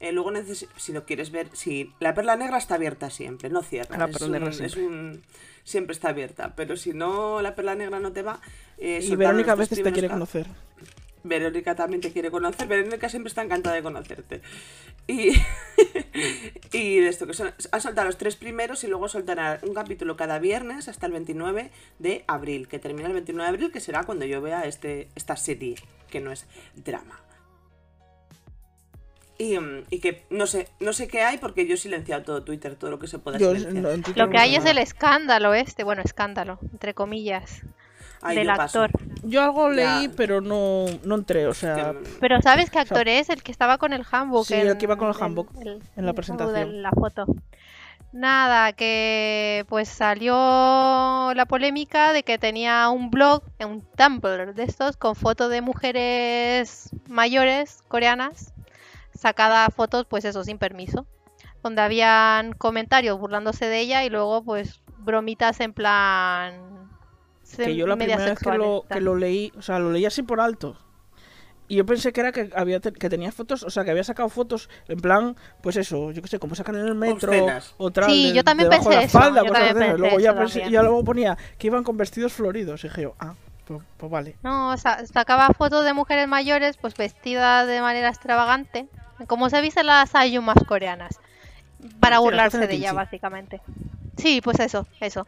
Speaker 1: Eh, luego, neces- si lo quieres ver, si la perla negra está abierta siempre, no cierra.
Speaker 3: La perla
Speaker 1: un-
Speaker 3: negra siempre.
Speaker 1: un- siempre está abierta. Pero si no, la perla negra no te va. eh,
Speaker 3: Y Verónica a veces te quiere conocer.
Speaker 1: Verónica también te quiere conocer. Verónica siempre está encantada de conocerte. Y, y de esto, que son, han soltado los tres primeros y luego soltarán un capítulo cada viernes hasta el 29 de abril, que termina el 29 de abril, que será cuando yo vea este, esta serie, que no es drama. Y, mm, y que no sé, no sé qué hay porque yo he silenciado todo Twitter, todo lo que se pueda silenciar.
Speaker 3: no,
Speaker 4: Lo que
Speaker 3: no
Speaker 4: hay es el escándalo este, bueno, escándalo, entre comillas,
Speaker 1: Ay,
Speaker 4: del
Speaker 1: yo paso.
Speaker 4: actor.
Speaker 3: Yo algo
Speaker 1: Ya.
Speaker 3: leí, pero no, no entré, o sea...
Speaker 4: Pero ¿sabes qué actor es? El que estaba con el handbook.
Speaker 3: Sí,
Speaker 4: en,
Speaker 3: el que iba con el
Speaker 4: en-
Speaker 3: handbook
Speaker 4: el-
Speaker 3: en la presentación.
Speaker 4: la foto. Nada, que pues salió la polémica de que tenía un blog, un Tumblr de estos, con fotos de mujeres mayores coreanas, sacada fotos, pues eso, sin permiso, donde habían comentarios burlándose de ella y luego pues bromitas en plan se-
Speaker 3: que yo la primera vez que lo, que lo leí, o sea, lo leí así por alto. Y yo pensé que era que había te- que tenía fotos, o sea, que había sacado fotos en plan, pues eso, yo qué sé, como sacan en el metro
Speaker 1: Obscenas.
Speaker 3: o tal,
Speaker 4: Sí,
Speaker 3: de-
Speaker 4: yo también
Speaker 3: de
Speaker 4: pensé
Speaker 3: la
Speaker 4: eso,
Speaker 3: falda,
Speaker 4: yo
Speaker 3: cosas
Speaker 4: también
Speaker 3: de esas.
Speaker 4: pensé
Speaker 3: Luego ya
Speaker 4: eso
Speaker 3: pensé- ya luego ponía que iban con vestidos floridos, y dije yo, ah, pues, pues vale.
Speaker 4: No, sa- sacaba fotos de mujeres mayores, pues vestidas de manera extravagante, como se visten las ayumas coreanas, para
Speaker 3: Sí,
Speaker 4: burlarse de ella, básicamente. Sí, pues eso, eso.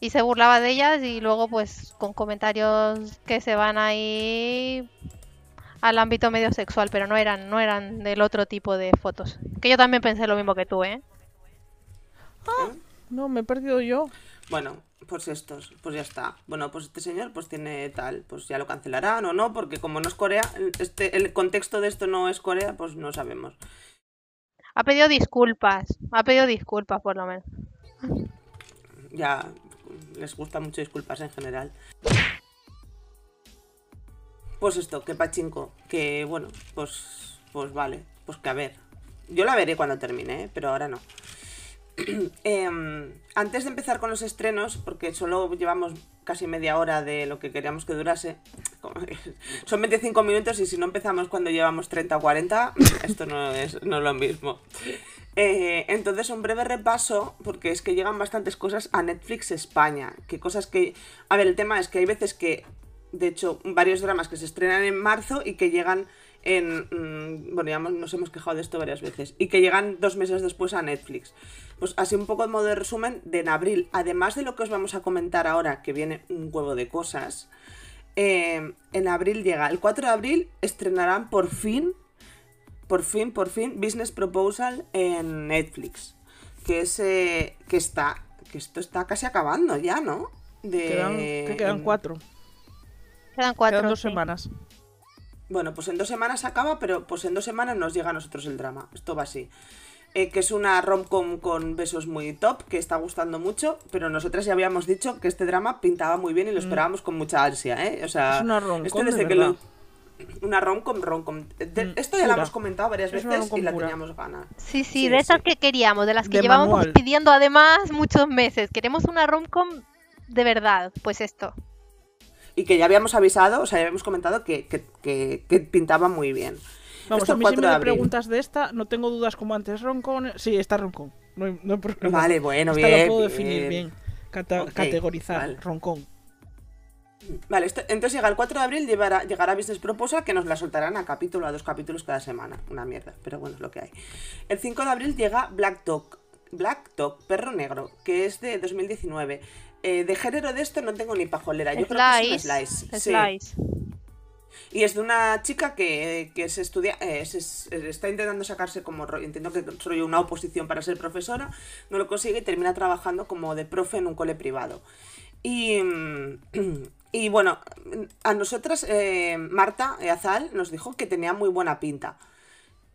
Speaker 4: Y se burlaba de ellas y luego, pues, con comentarios que se van ahí al ámbito medio sexual, pero no eran, no eran del otro tipo de fotos. Que yo también pensé lo mismo que tú, ¿eh?
Speaker 3: No, me he perdido yo.
Speaker 1: Bueno, pues estos, pues ya está. Bueno, pues este señor pues tiene tal, pues ya lo cancelarán o no, porque como no es Corea, el- este, el contexto de esto no es Corea, pues no sabemos.
Speaker 4: Ha pedido disculpas, ha pedido disculpas por lo menos.
Speaker 1: Ya les gusta mucho disculpas en general. Pues esto, que pachinko, que bueno, pues, pues vale, pues que a ver. Yo la veré cuando termine, ¿eh? pero ahora no. Em, antes de empezar con los estrenos, porque solo llevamos casi media hora de lo que queríamos que durase, son 25 minutos y si no empezamos cuando llevamos 30 o 40, esto no es, no es lo mismo. Eh, entonces, un breve repaso, porque es que llegan bastantes cosas a Netflix España. Que cosas que. A ver, el tema es que hay veces que, de hecho, varios dramas que se estrenan en marzo y que llegan en. mm, bueno, ya nos hemos quejado de esto varias veces. Y que llegan dos meses después a Netflix. Pues así un poco de modo de resumen, de en abril, además de lo que os vamos a comentar ahora, que viene un huevo de cosas. eh, en abril llega, el 4 de abril estrenarán por fin por fin, por fin, Business Proposal en Netflix. Que es eh, que está. Que esto está casi acabando ya, ¿no? De,
Speaker 3: Quedan, que quedan
Speaker 1: en-
Speaker 3: cuatro.
Speaker 4: Quedan cuatro.
Speaker 3: Quedan dos
Speaker 4: sí.
Speaker 3: semanas.
Speaker 1: Bueno, pues en dos semanas acaba, pero pues en dos semanas nos llega a nosotros el drama. Esto va así. Eh, que es una rom-com con besos muy top, que está gustando mucho, pero nosotras ya habíamos dicho que este drama pintaba muy bien y lo esperábamos con mucha ansia, ¿eh? O sea,
Speaker 3: Mm. Es una rom-com
Speaker 1: esto
Speaker 3: de
Speaker 1: desde que
Speaker 3: verdad.
Speaker 1: lo... Una rom-com, rom-com. De-
Speaker 3: Mm,
Speaker 1: esto ya lo hemos comentado varias
Speaker 3: Es
Speaker 1: veces y la teníamos ganas.
Speaker 4: Sí, sí,
Speaker 1: Sí,
Speaker 4: de esas
Speaker 1: sí.
Speaker 4: que queríamos, de las que
Speaker 3: De
Speaker 4: llevábamos
Speaker 3: manual.
Speaker 4: pidiendo además muchos meses. Queremos una romcom de verdad, pues esto.
Speaker 1: Y que ya habíamos avisado, o sea, ya habíamos comentado que, que, que- que pintaba muy bien.
Speaker 3: Vamos,
Speaker 1: Esto
Speaker 3: a mí
Speaker 1: 4
Speaker 3: si me
Speaker 1: de
Speaker 3: preguntas de esta, no tengo dudas como antes. Roncon. Sí, está Roncon. No hay, no hay problema.
Speaker 1: Vale, bueno,
Speaker 3: Esta
Speaker 1: bien.
Speaker 3: la puedo definir
Speaker 1: bien.
Speaker 3: Cata- categorizar.
Speaker 1: vale.
Speaker 3: Roncon.
Speaker 1: Vale, esto- entonces llega el 4 de abril, llevará, llegará Business Proposal, que nos la soltarán a capítulo, a dos capítulos cada semana. Una mierda, pero bueno, es lo que hay. El 5 de abril llega Black Dog, Black Dog, Perro Negro, que es de 2019. Eh, de género de esto no tengo ni pajolera. Yo creo que es un slice. sí.
Speaker 4: Slice.
Speaker 1: Y es de una chica que, que se estudia, eh, se- se- está intentando sacarse como, entiendo que soy una oposición para ser profesora, no lo consigue y termina trabajando como de profe en un cole privado. Y, mm, y bueno, a nosotras, eh, Marta Azal nos dijo que tenía muy buena pinta.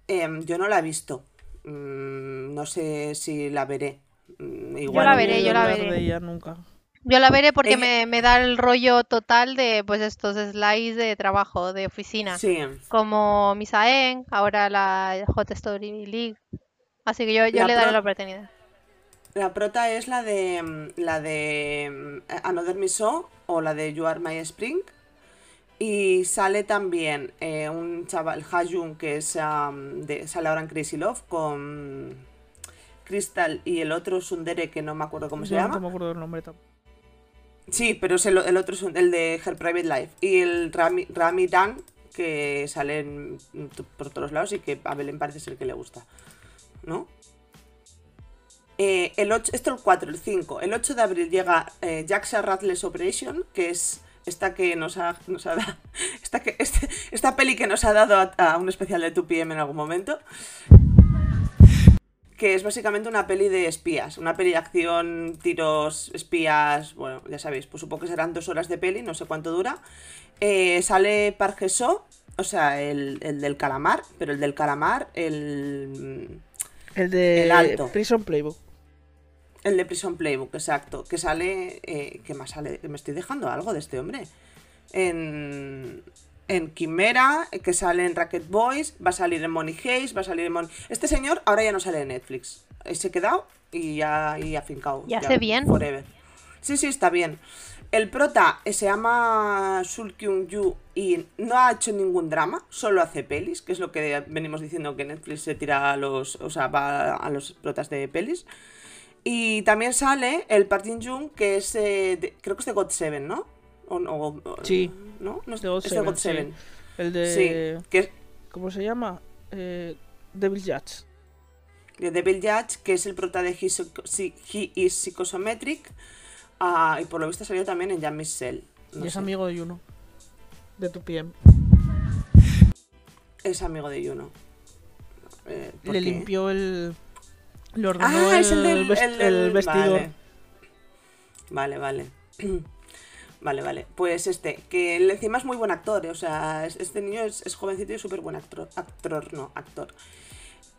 Speaker 1: Em, yo no la he visto. Mm, no sé si la veré. Mm, Igual
Speaker 4: la
Speaker 3: No
Speaker 4: veré, yo la veré.
Speaker 3: de ella nunca.
Speaker 4: Yo la veré porque
Speaker 1: Eh,
Speaker 4: me, me da el rollo total de pues estos slides de trabajo, de oficina.
Speaker 1: Sí.
Speaker 4: Como Misaen, ahora la Hot Story League. Así que yo, yo
Speaker 1: La
Speaker 4: le daré
Speaker 1: pro-
Speaker 4: la oportunidad.
Speaker 1: La prota es la de la de Another Miss So o la de You Are My Spring. Y sale también eh, un chaval, Hajun, que es, de, sale ahora en Crazy Love con Crystal y el otro Sundere, que no me acuerdo cómo se llama.
Speaker 3: No me acuerdo del nombre tampoco.
Speaker 1: Sí, pero es el, el otro el de Her Private Life. Y el Rami, Rami Dan, que sale en- por todos lados y que a Belén parece ser que le gusta. ¿No? Eh, el 8, esto el 4, el 5. El 8 de abril llega eh, Jaxa Rattles Operation, que es esta que nos ha, nos ha dado. Esta, que, este- esta peli que nos ha dado a, a un especial de 2PM en algún momento. Que es básicamente una peli de espías. Una peli de acción, tiros, espías. Bueno, ya sabéis, pues supongo que serán dos horas de peli, no sé cuánto dura. Eh, sale Park o sea, el, el del calamar, pero el del calamar, el.
Speaker 3: El de
Speaker 1: El alto.
Speaker 3: Prison Playbook.
Speaker 1: El de Prison Playbook, exacto. Que sale. Eh, ¿Qué más sale? Me estoy dejando algo de este hombre. En. En Quimera, que sale en Racket Boys, va a salir en Money Heist, va a salir en Money... Este señor ahora ya no sale en Netflix. Eh, Se ha quedado y ya y afincado.
Speaker 4: ¿Y hace bien?
Speaker 1: Forever. Sí, sí, está bien. El prota eh, se llama Sul Kyung Yu y no ha hecho ningún drama, solo hace pelis, que es lo que venimos diciendo que Netflix se tira a los, o sea, va a los protas de pelis. Y también sale el Park Jin Jung, que es, eh, de- creo que es de God Seven, ¿no? O, o- o-
Speaker 3: Sí.
Speaker 1: ¿No? no es,
Speaker 3: De God
Speaker 1: es de God
Speaker 3: Seven. El de.
Speaker 1: Sí, que es
Speaker 3: ¿Cómo se llama? Eh, Devil Judge.
Speaker 1: de Devil Judge, que es el prota de He, Psycho- Si- He is Psychosometric. Ah, y por lo visto salió también en Cell. No
Speaker 3: y es
Speaker 1: sé.
Speaker 3: amigo de Juno. De tu PM.
Speaker 1: Es amigo de Juno. Eh, ¿por
Speaker 3: Le
Speaker 1: qué?
Speaker 3: limpió el. Le ordenó
Speaker 1: Ah,
Speaker 3: el,
Speaker 1: es el del,
Speaker 3: vest-
Speaker 1: el del-
Speaker 3: el vestidor.
Speaker 1: Vale, vale. Vale, vale. vale. Pues este, que él encima es muy buen actor, eh, o sea, es- este niño es, es jovencito y súper buen actor, actor, no, actor.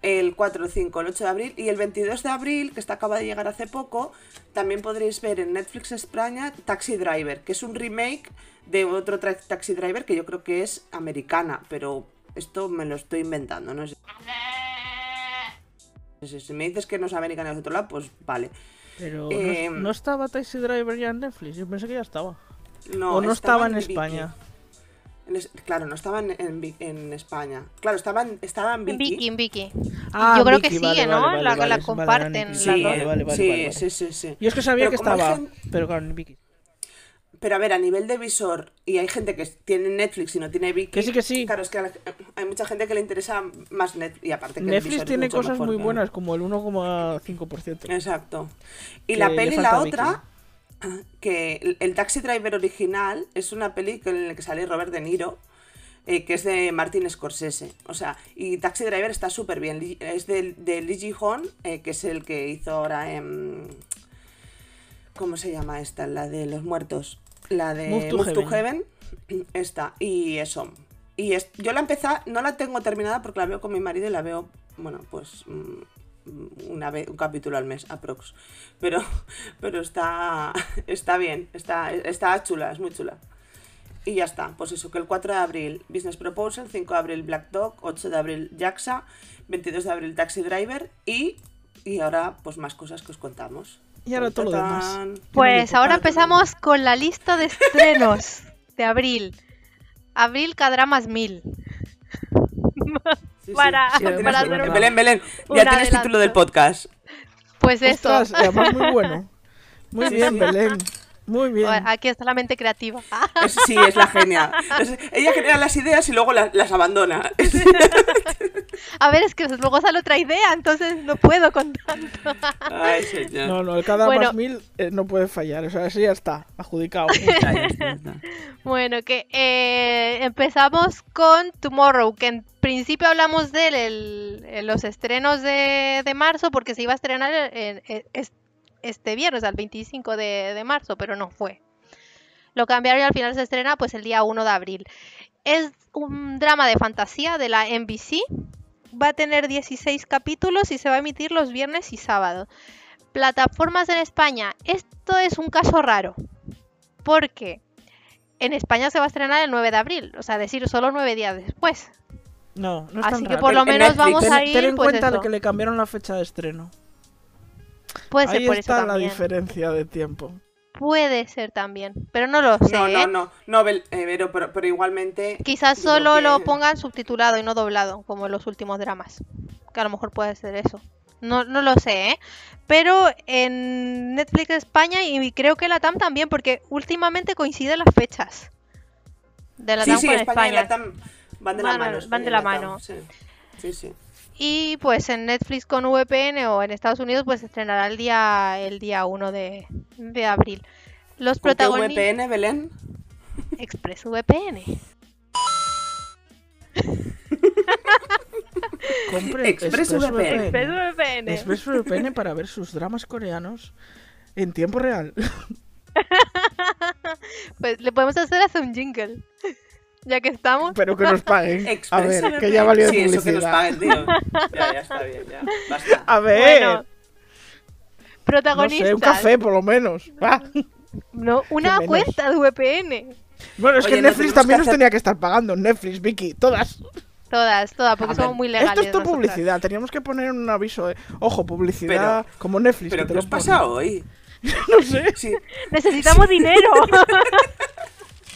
Speaker 1: El 4, el 5, el 8 de abril y el 22 de abril, que está acaba de llegar hace poco, también podréis ver en Netflix España Taxi Driver, que es un remake de otro Taxi Driver que yo creo que es americana, pero esto me lo estoy inventando, no sé. Si si me dices que no es americana de otro lado, pues vale.
Speaker 3: Pero
Speaker 1: Eh,
Speaker 3: no, no estaba Taxi Driver ya en Netflix. Yo pensé que ya estaba.
Speaker 1: No,
Speaker 3: o no estaba en. España.
Speaker 1: En es- claro, no estaba en, en en España. Claro, estaba en, estaba en
Speaker 4: En
Speaker 1: Viki.
Speaker 4: Vicky, en Vicky.
Speaker 3: Ah,
Speaker 4: Yo creo que
Speaker 3: Vicky,
Speaker 4: sigue,
Speaker 3: vale,
Speaker 4: ¿no?
Speaker 3: vale, vale,
Speaker 4: La-
Speaker 3: vale,
Speaker 4: la
Speaker 3: vale,
Speaker 4: comparten,
Speaker 1: Sí, sí,
Speaker 3: vale, vale.
Speaker 1: sí, sí, sí.
Speaker 3: Yo es que sabía
Speaker 1: Pero
Speaker 3: que estaba, pero claro, en Vicky.
Speaker 1: Pero a ver, a nivel de visor, y hay gente que tiene Netflix y no tiene Viki.
Speaker 3: Que sí, que sí.
Speaker 1: Claro, es que la- hay mucha gente que le interesa más Netflix. Y aparte que
Speaker 3: Netflix tiene cosas
Speaker 1: mejor
Speaker 3: muy buenas, como el 1,5%.
Speaker 1: Exacto. Y la peli, la
Speaker 3: Vicky.
Speaker 1: otra, que el, Taxi Driver original es una peli en la que sale Robert De Niro, eh, que es de Martin Scorsese. O sea, y Taxi Driver está súper bien. Es de, de Lee Ji-hoon, eh, que es el que hizo ahora en... ¿Cómo se llama esta? La de los muertos. La de
Speaker 3: Move to
Speaker 1: Move to
Speaker 3: Heaven.
Speaker 1: Heaven. Esta. Y eso. Y es- yo la empecé, no la tengo terminada porque la veo con mi marido y la veo, bueno, pues mm, una vez, un capítulo al mes, aprox. Pero, pero está, está bien, está, está chula, es muy chula. Y ya está, pues eso, que el 4 de abril Business Proposal, 5 de abril Black Dog, 8 de abril Jaxa, 22 de abril Taxi Driver y, y ahora pues más cosas que os contamos.
Speaker 3: Y ahora todo lo demás.
Speaker 4: Pues ahora empezamos con la lista de estrenos de abril. Abril K-Dramas 1000.
Speaker 1: Sí, sí.
Speaker 4: Para,
Speaker 3: Sí,
Speaker 4: para hacer un-
Speaker 1: Belén, Belén,
Speaker 4: un
Speaker 1: ya tienes título del podcast.
Speaker 4: Pues eso.
Speaker 3: Ostras, y además muy bueno. Muy
Speaker 1: Sí,
Speaker 3: bien,
Speaker 1: sí.
Speaker 3: Belén. Muy bien.
Speaker 4: Aquí está la mente creativa.
Speaker 1: Es- sí, es la genia. Es- ella genera las ideas y luego la- las abandona.
Speaker 4: A ver, es que luego sale otra idea, entonces no puedo con tanto.
Speaker 1: Ay, señor.
Speaker 3: No, no, el cada
Speaker 4: Bueno.
Speaker 3: más mil eh, no puede fallar. O sea, ese ya está, adjudicado.
Speaker 4: Bueno, que eh, empezamos con Tomorrow, que en principio hablamos de él el- en los estrenos de, de marzo, porque se iba a estrenar en- este viernes, al 25 de, de marzo, pero no fue. Lo cambiaron y al final se estrena pues el día 1 de abril. Es un drama de fantasía de la NBC. Va a tener 16 capítulos y se va a emitir los viernes y sábado. Plataformas en España. Esto es un caso raro. Porque en España se va a estrenar el 9 de abril. O sea, decir, solo nueve días después.
Speaker 3: No, no es tan
Speaker 4: Así que
Speaker 3: raro.
Speaker 4: por lo
Speaker 1: En
Speaker 4: menos
Speaker 1: Netflix.
Speaker 4: vamos
Speaker 3: ten,
Speaker 4: a
Speaker 3: ten
Speaker 4: ir.
Speaker 3: en
Speaker 4: Pues
Speaker 3: cuenta
Speaker 4: eso.
Speaker 3: que le cambiaron la fecha de estreno.
Speaker 4: Puede ser
Speaker 3: Ahí
Speaker 4: por eso
Speaker 3: está la
Speaker 4: también.
Speaker 3: diferencia de tiempo.
Speaker 4: Puede ser también. Pero no lo sé.
Speaker 1: No,
Speaker 4: ¿eh?
Speaker 1: no, no, no, Bel- eh, Vero, pero, pero igualmente.
Speaker 4: Quizás solo lo pongan subtitulado y no doblado, como en los últimos dramas. Que a lo mejor puede ser eso. No, no lo sé, ¿eh? Pero en Netflix España y creo que la TAM también, porque últimamente coinciden las fechas. De la
Speaker 1: Sí,
Speaker 4: TAM
Speaker 1: sí,
Speaker 4: con
Speaker 1: España, y
Speaker 4: España.
Speaker 1: Latam van de la
Speaker 4: Van-
Speaker 1: mano.
Speaker 4: van
Speaker 1: España
Speaker 4: de
Speaker 1: y
Speaker 4: la
Speaker 1: Latam,
Speaker 4: mano.
Speaker 1: Sí, sí. sí.
Speaker 4: Y pues en Netflix con VPN o en Estados Unidos pues se estrenará el día el día 1 de, de abril. Los
Speaker 1: ¿Con qué
Speaker 4: protagonistas
Speaker 1: VPN, Belén?
Speaker 4: Express VPN.
Speaker 3: Compre
Speaker 1: ExpressVPN.
Speaker 4: Express VPN.
Speaker 3: ExpressVPN para ver sus dramas coreanos en tiempo real.
Speaker 4: Pues le podemos hacer hasta un jingle. Ya que estamos.
Speaker 3: Pero que nos paguen. A ver, que ya valió de
Speaker 1: Sí, eso que nos
Speaker 3: publicidad.
Speaker 1: paguen, tío. Ya, ya está bien, ya. Basta.
Speaker 3: A ver.
Speaker 4: Bueno,
Speaker 3: no
Speaker 4: protagonistas.
Speaker 3: sé, un café por lo menos. Ah.
Speaker 4: No, una
Speaker 3: menos.
Speaker 4: cuenta de VPN.
Speaker 3: Bueno, es
Speaker 1: Oye,
Speaker 3: que
Speaker 1: no,
Speaker 3: Netflix también
Speaker 1: que
Speaker 3: nos tenía que estar pagando. Netflix, Vicky, todas.
Speaker 4: Todas, todas, porque somos muy legales.
Speaker 3: Esto es tu
Speaker 4: nosotras.
Speaker 3: publicidad. Teníamos que poner un aviso de, ojo, publicidad
Speaker 1: Pero-
Speaker 3: como Netflix.
Speaker 1: ¿Pero
Speaker 3: que
Speaker 1: qué
Speaker 3: te
Speaker 1: os
Speaker 3: lo
Speaker 1: pasa hoy?
Speaker 3: no sé.
Speaker 1: Sí,
Speaker 4: Necesitamos dinero.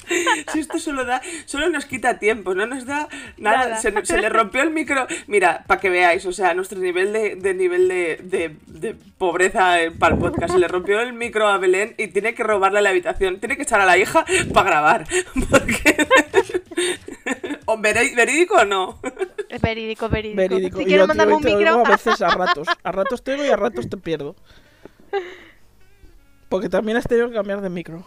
Speaker 1: si esto solo da, solo nos quita tiempo, no nos da nada.
Speaker 4: Nada.
Speaker 1: Se, se le rompió el micro. Mira, para que veáis, o sea, nuestro nivel de, de nivel de, de- de pobreza eh, para el podcast. Se le rompió el micro a Belén y tiene que robarle la habitación. Tiene que echar a la hija para grabar. Porque. ¿O ¿Verídico o no?
Speaker 4: Es verídico, verídico.
Speaker 3: Verídico.
Speaker 4: Si quieres mandarme un micro,
Speaker 3: a veces a ratos. A ratos te oigo y a ratos te pierdo. Porque también has tenido que cambiar de micro.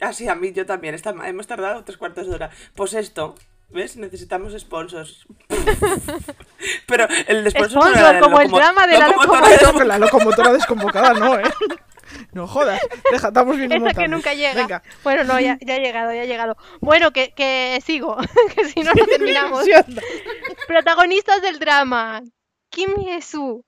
Speaker 1: Ah, sí, a mí yo también. Está- hemos tardado tres cuartos de hora. Pues esto, ¿ves? Necesitamos sponsors. Pero el
Speaker 4: Sponsor,
Speaker 1: no era
Speaker 4: como el drama de la
Speaker 1: locomotora
Speaker 3: que la locomotora desconvocada no, ¿eh? No jodas. Deja, estamos bien
Speaker 4: esa que nunca llega.
Speaker 3: Venga.
Speaker 4: Bueno, no, ya, ya ha llegado, ya ha llegado. Bueno, que, que sigo, que si no, no terminamos. Protagonistas del drama. Kim Hee-soo.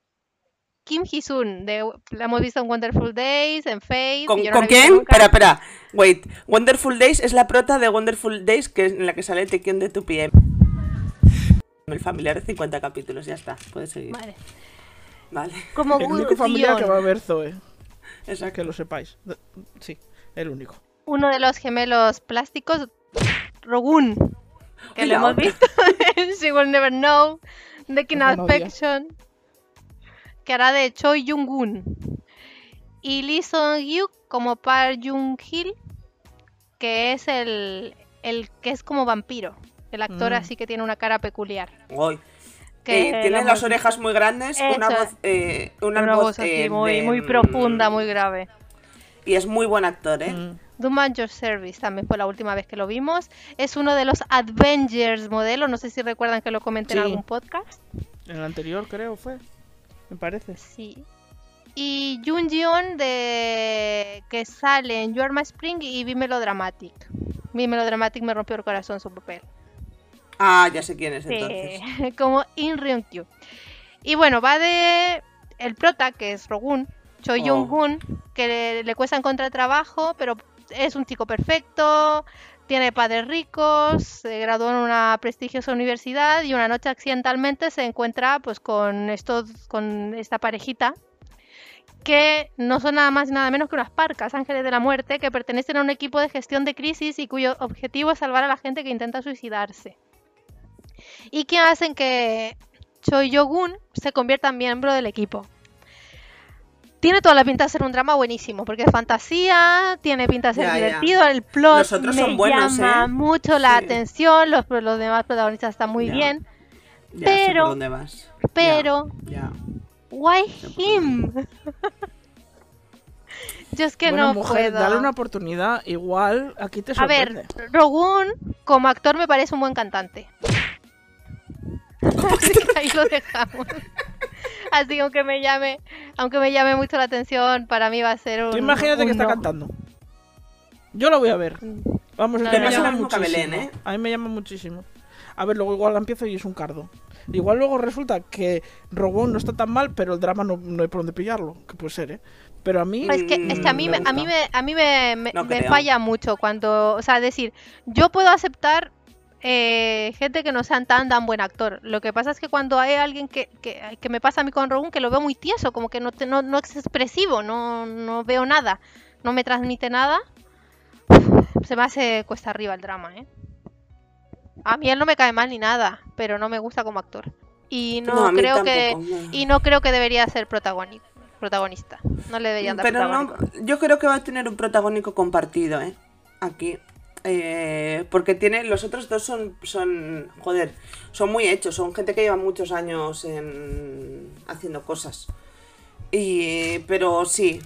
Speaker 4: Kim Hee-sun. De, la hemos visto en Wonderful Days, en Faith.
Speaker 1: ¿Con,
Speaker 4: no
Speaker 1: con quién?
Speaker 4: nunca.
Speaker 1: Espera, espera. Wait. Wonderful Days es la prota de Wonderful Days, que es en la que sale Tekken de 2PM. El familiar de 50 capítulos, ya está. Puedes seguir.
Speaker 4: Vale.
Speaker 1: Vale.
Speaker 4: Como
Speaker 3: El único familiar que va a ver Zoe.
Speaker 1: Exacto.
Speaker 3: Que lo sepáis. Sí, el único.
Speaker 4: uno de los gemelos plásticos, Rogun. Que lo
Speaker 1: la
Speaker 4: hemos
Speaker 1: otra.
Speaker 4: visto en She Will Never Know, The King
Speaker 3: odia.
Speaker 4: Affection. Que hará de Choi Jung-gun. Y Lee Song-hyuk como Park Jung-hil, que es el, el que es como vampiro. El actor
Speaker 3: Mm.
Speaker 4: así que tiene una cara peculiar.
Speaker 1: Uy.
Speaker 4: Que
Speaker 1: Eh, tiene las orejas muy grandes, una voz, eh, una
Speaker 4: Una
Speaker 1: voz,
Speaker 4: voz así
Speaker 1: eh,
Speaker 4: muy,
Speaker 1: de,
Speaker 4: muy profunda, muy grave.
Speaker 1: Y es muy buen actor, ¿eh?
Speaker 3: Mm.
Speaker 4: At Your Service también fue la última vez que lo vimos. Es uno de los Avengers modelo. No sé si recuerdan que lo comenté en algún podcast.
Speaker 3: En el anterior creo fue. Me parece.
Speaker 4: Sí. Y Jun Jeon de que sale en You Are My Spring y Be Melodramatic. Be Melodramatic me rompió el corazón su papel.
Speaker 1: Ah, ya sé quién es
Speaker 4: Sí,
Speaker 1: entonces.
Speaker 4: como In Ryun Kyu. Y bueno, va de el prota que es Rogun, Choi
Speaker 1: Oh.
Speaker 4: Young Gun, que le, le cuesta encontrar trabajo, pero es un chico perfecto, tiene padres ricos, se graduó en una prestigiosa universidad y una noche accidentalmente se encuentra pues con estos con esta parejita que no son nada más y nada menos que unas parcas, ángeles de la muerte, que pertenecen a un equipo de gestión de crisis y cuyo objetivo es salvar a la gente que intenta suicidarse. Y que hacen que Choi Yogun se convierta en miembro del equipo. Tiene toda la pinta de ser un drama buenísimo, porque es fantasía, tiene pinta de ser
Speaker 1: Ya, ya.
Speaker 4: divertido, el plot
Speaker 1: Los otros
Speaker 4: me
Speaker 1: son buenos,
Speaker 4: llama
Speaker 1: ¿eh?
Speaker 4: mucho la
Speaker 1: Sí.
Speaker 4: atención, los, los demás protagonistas están muy
Speaker 1: Ya.
Speaker 4: bien,
Speaker 1: Ya sé
Speaker 4: pero-
Speaker 1: por dónde vas.
Speaker 4: Pero
Speaker 1: Ya.
Speaker 4: why him? Yo es que
Speaker 3: bueno,
Speaker 4: no
Speaker 3: mujer,
Speaker 4: puedo.
Speaker 3: dale una oportunidad. Igual aquí te
Speaker 4: A
Speaker 3: sorprende.
Speaker 4: ver, Rogun como actor me parece un buen cantante. Así que ahí lo dejamos. Así que aunque me llame, aunque me llame mucho la atención, para mí va a ser un.
Speaker 3: Tú imagínate que está
Speaker 4: no.
Speaker 3: cantando. Yo la voy a ver. Vamos, es
Speaker 4: No,
Speaker 3: que
Speaker 4: no,
Speaker 3: me llama
Speaker 1: a
Speaker 3: muchísimo.
Speaker 1: Belén, ¿eh?
Speaker 3: A mí me llama muchísimo. A ver, luego igual la empiezo y es un cardo. Igual luego resulta que Rogon no está tan mal, pero el drama no, no hay por dónde pillarlo. Que puede ser, ¿eh? Pero a mí.
Speaker 4: Es que, es que a mí,
Speaker 3: Mm,
Speaker 4: me,
Speaker 3: me
Speaker 4: a mí, me, a mí me, me-
Speaker 1: No
Speaker 4: me
Speaker 1: creo.
Speaker 4: falla mucho cuando. O sea, decir, yo puedo aceptar eh, gente que no sean tan tan buen actor. Lo que pasa es que cuando hay alguien que, que, que me pasa a mí con Rogun, que lo veo muy tieso, como que no, te- no, no es expresivo, no, no veo nada, no me transmite nada, se me hace cuesta arriba el drama, ¿eh? A mí él no me cae mal ni nada, pero no me gusta como actor. Y no, creo que
Speaker 1: no.
Speaker 4: y no creo que debería ser protagoni- protagonista. No le deberían dar
Speaker 1: Pero no, yo creo que va a tener un protagónico compartido, ¿eh? Aquí. Eh, porque tiene, los otros dos son, son, joder, son muy hechos, son gente que lleva muchos años en, haciendo cosas. Y, pero sí.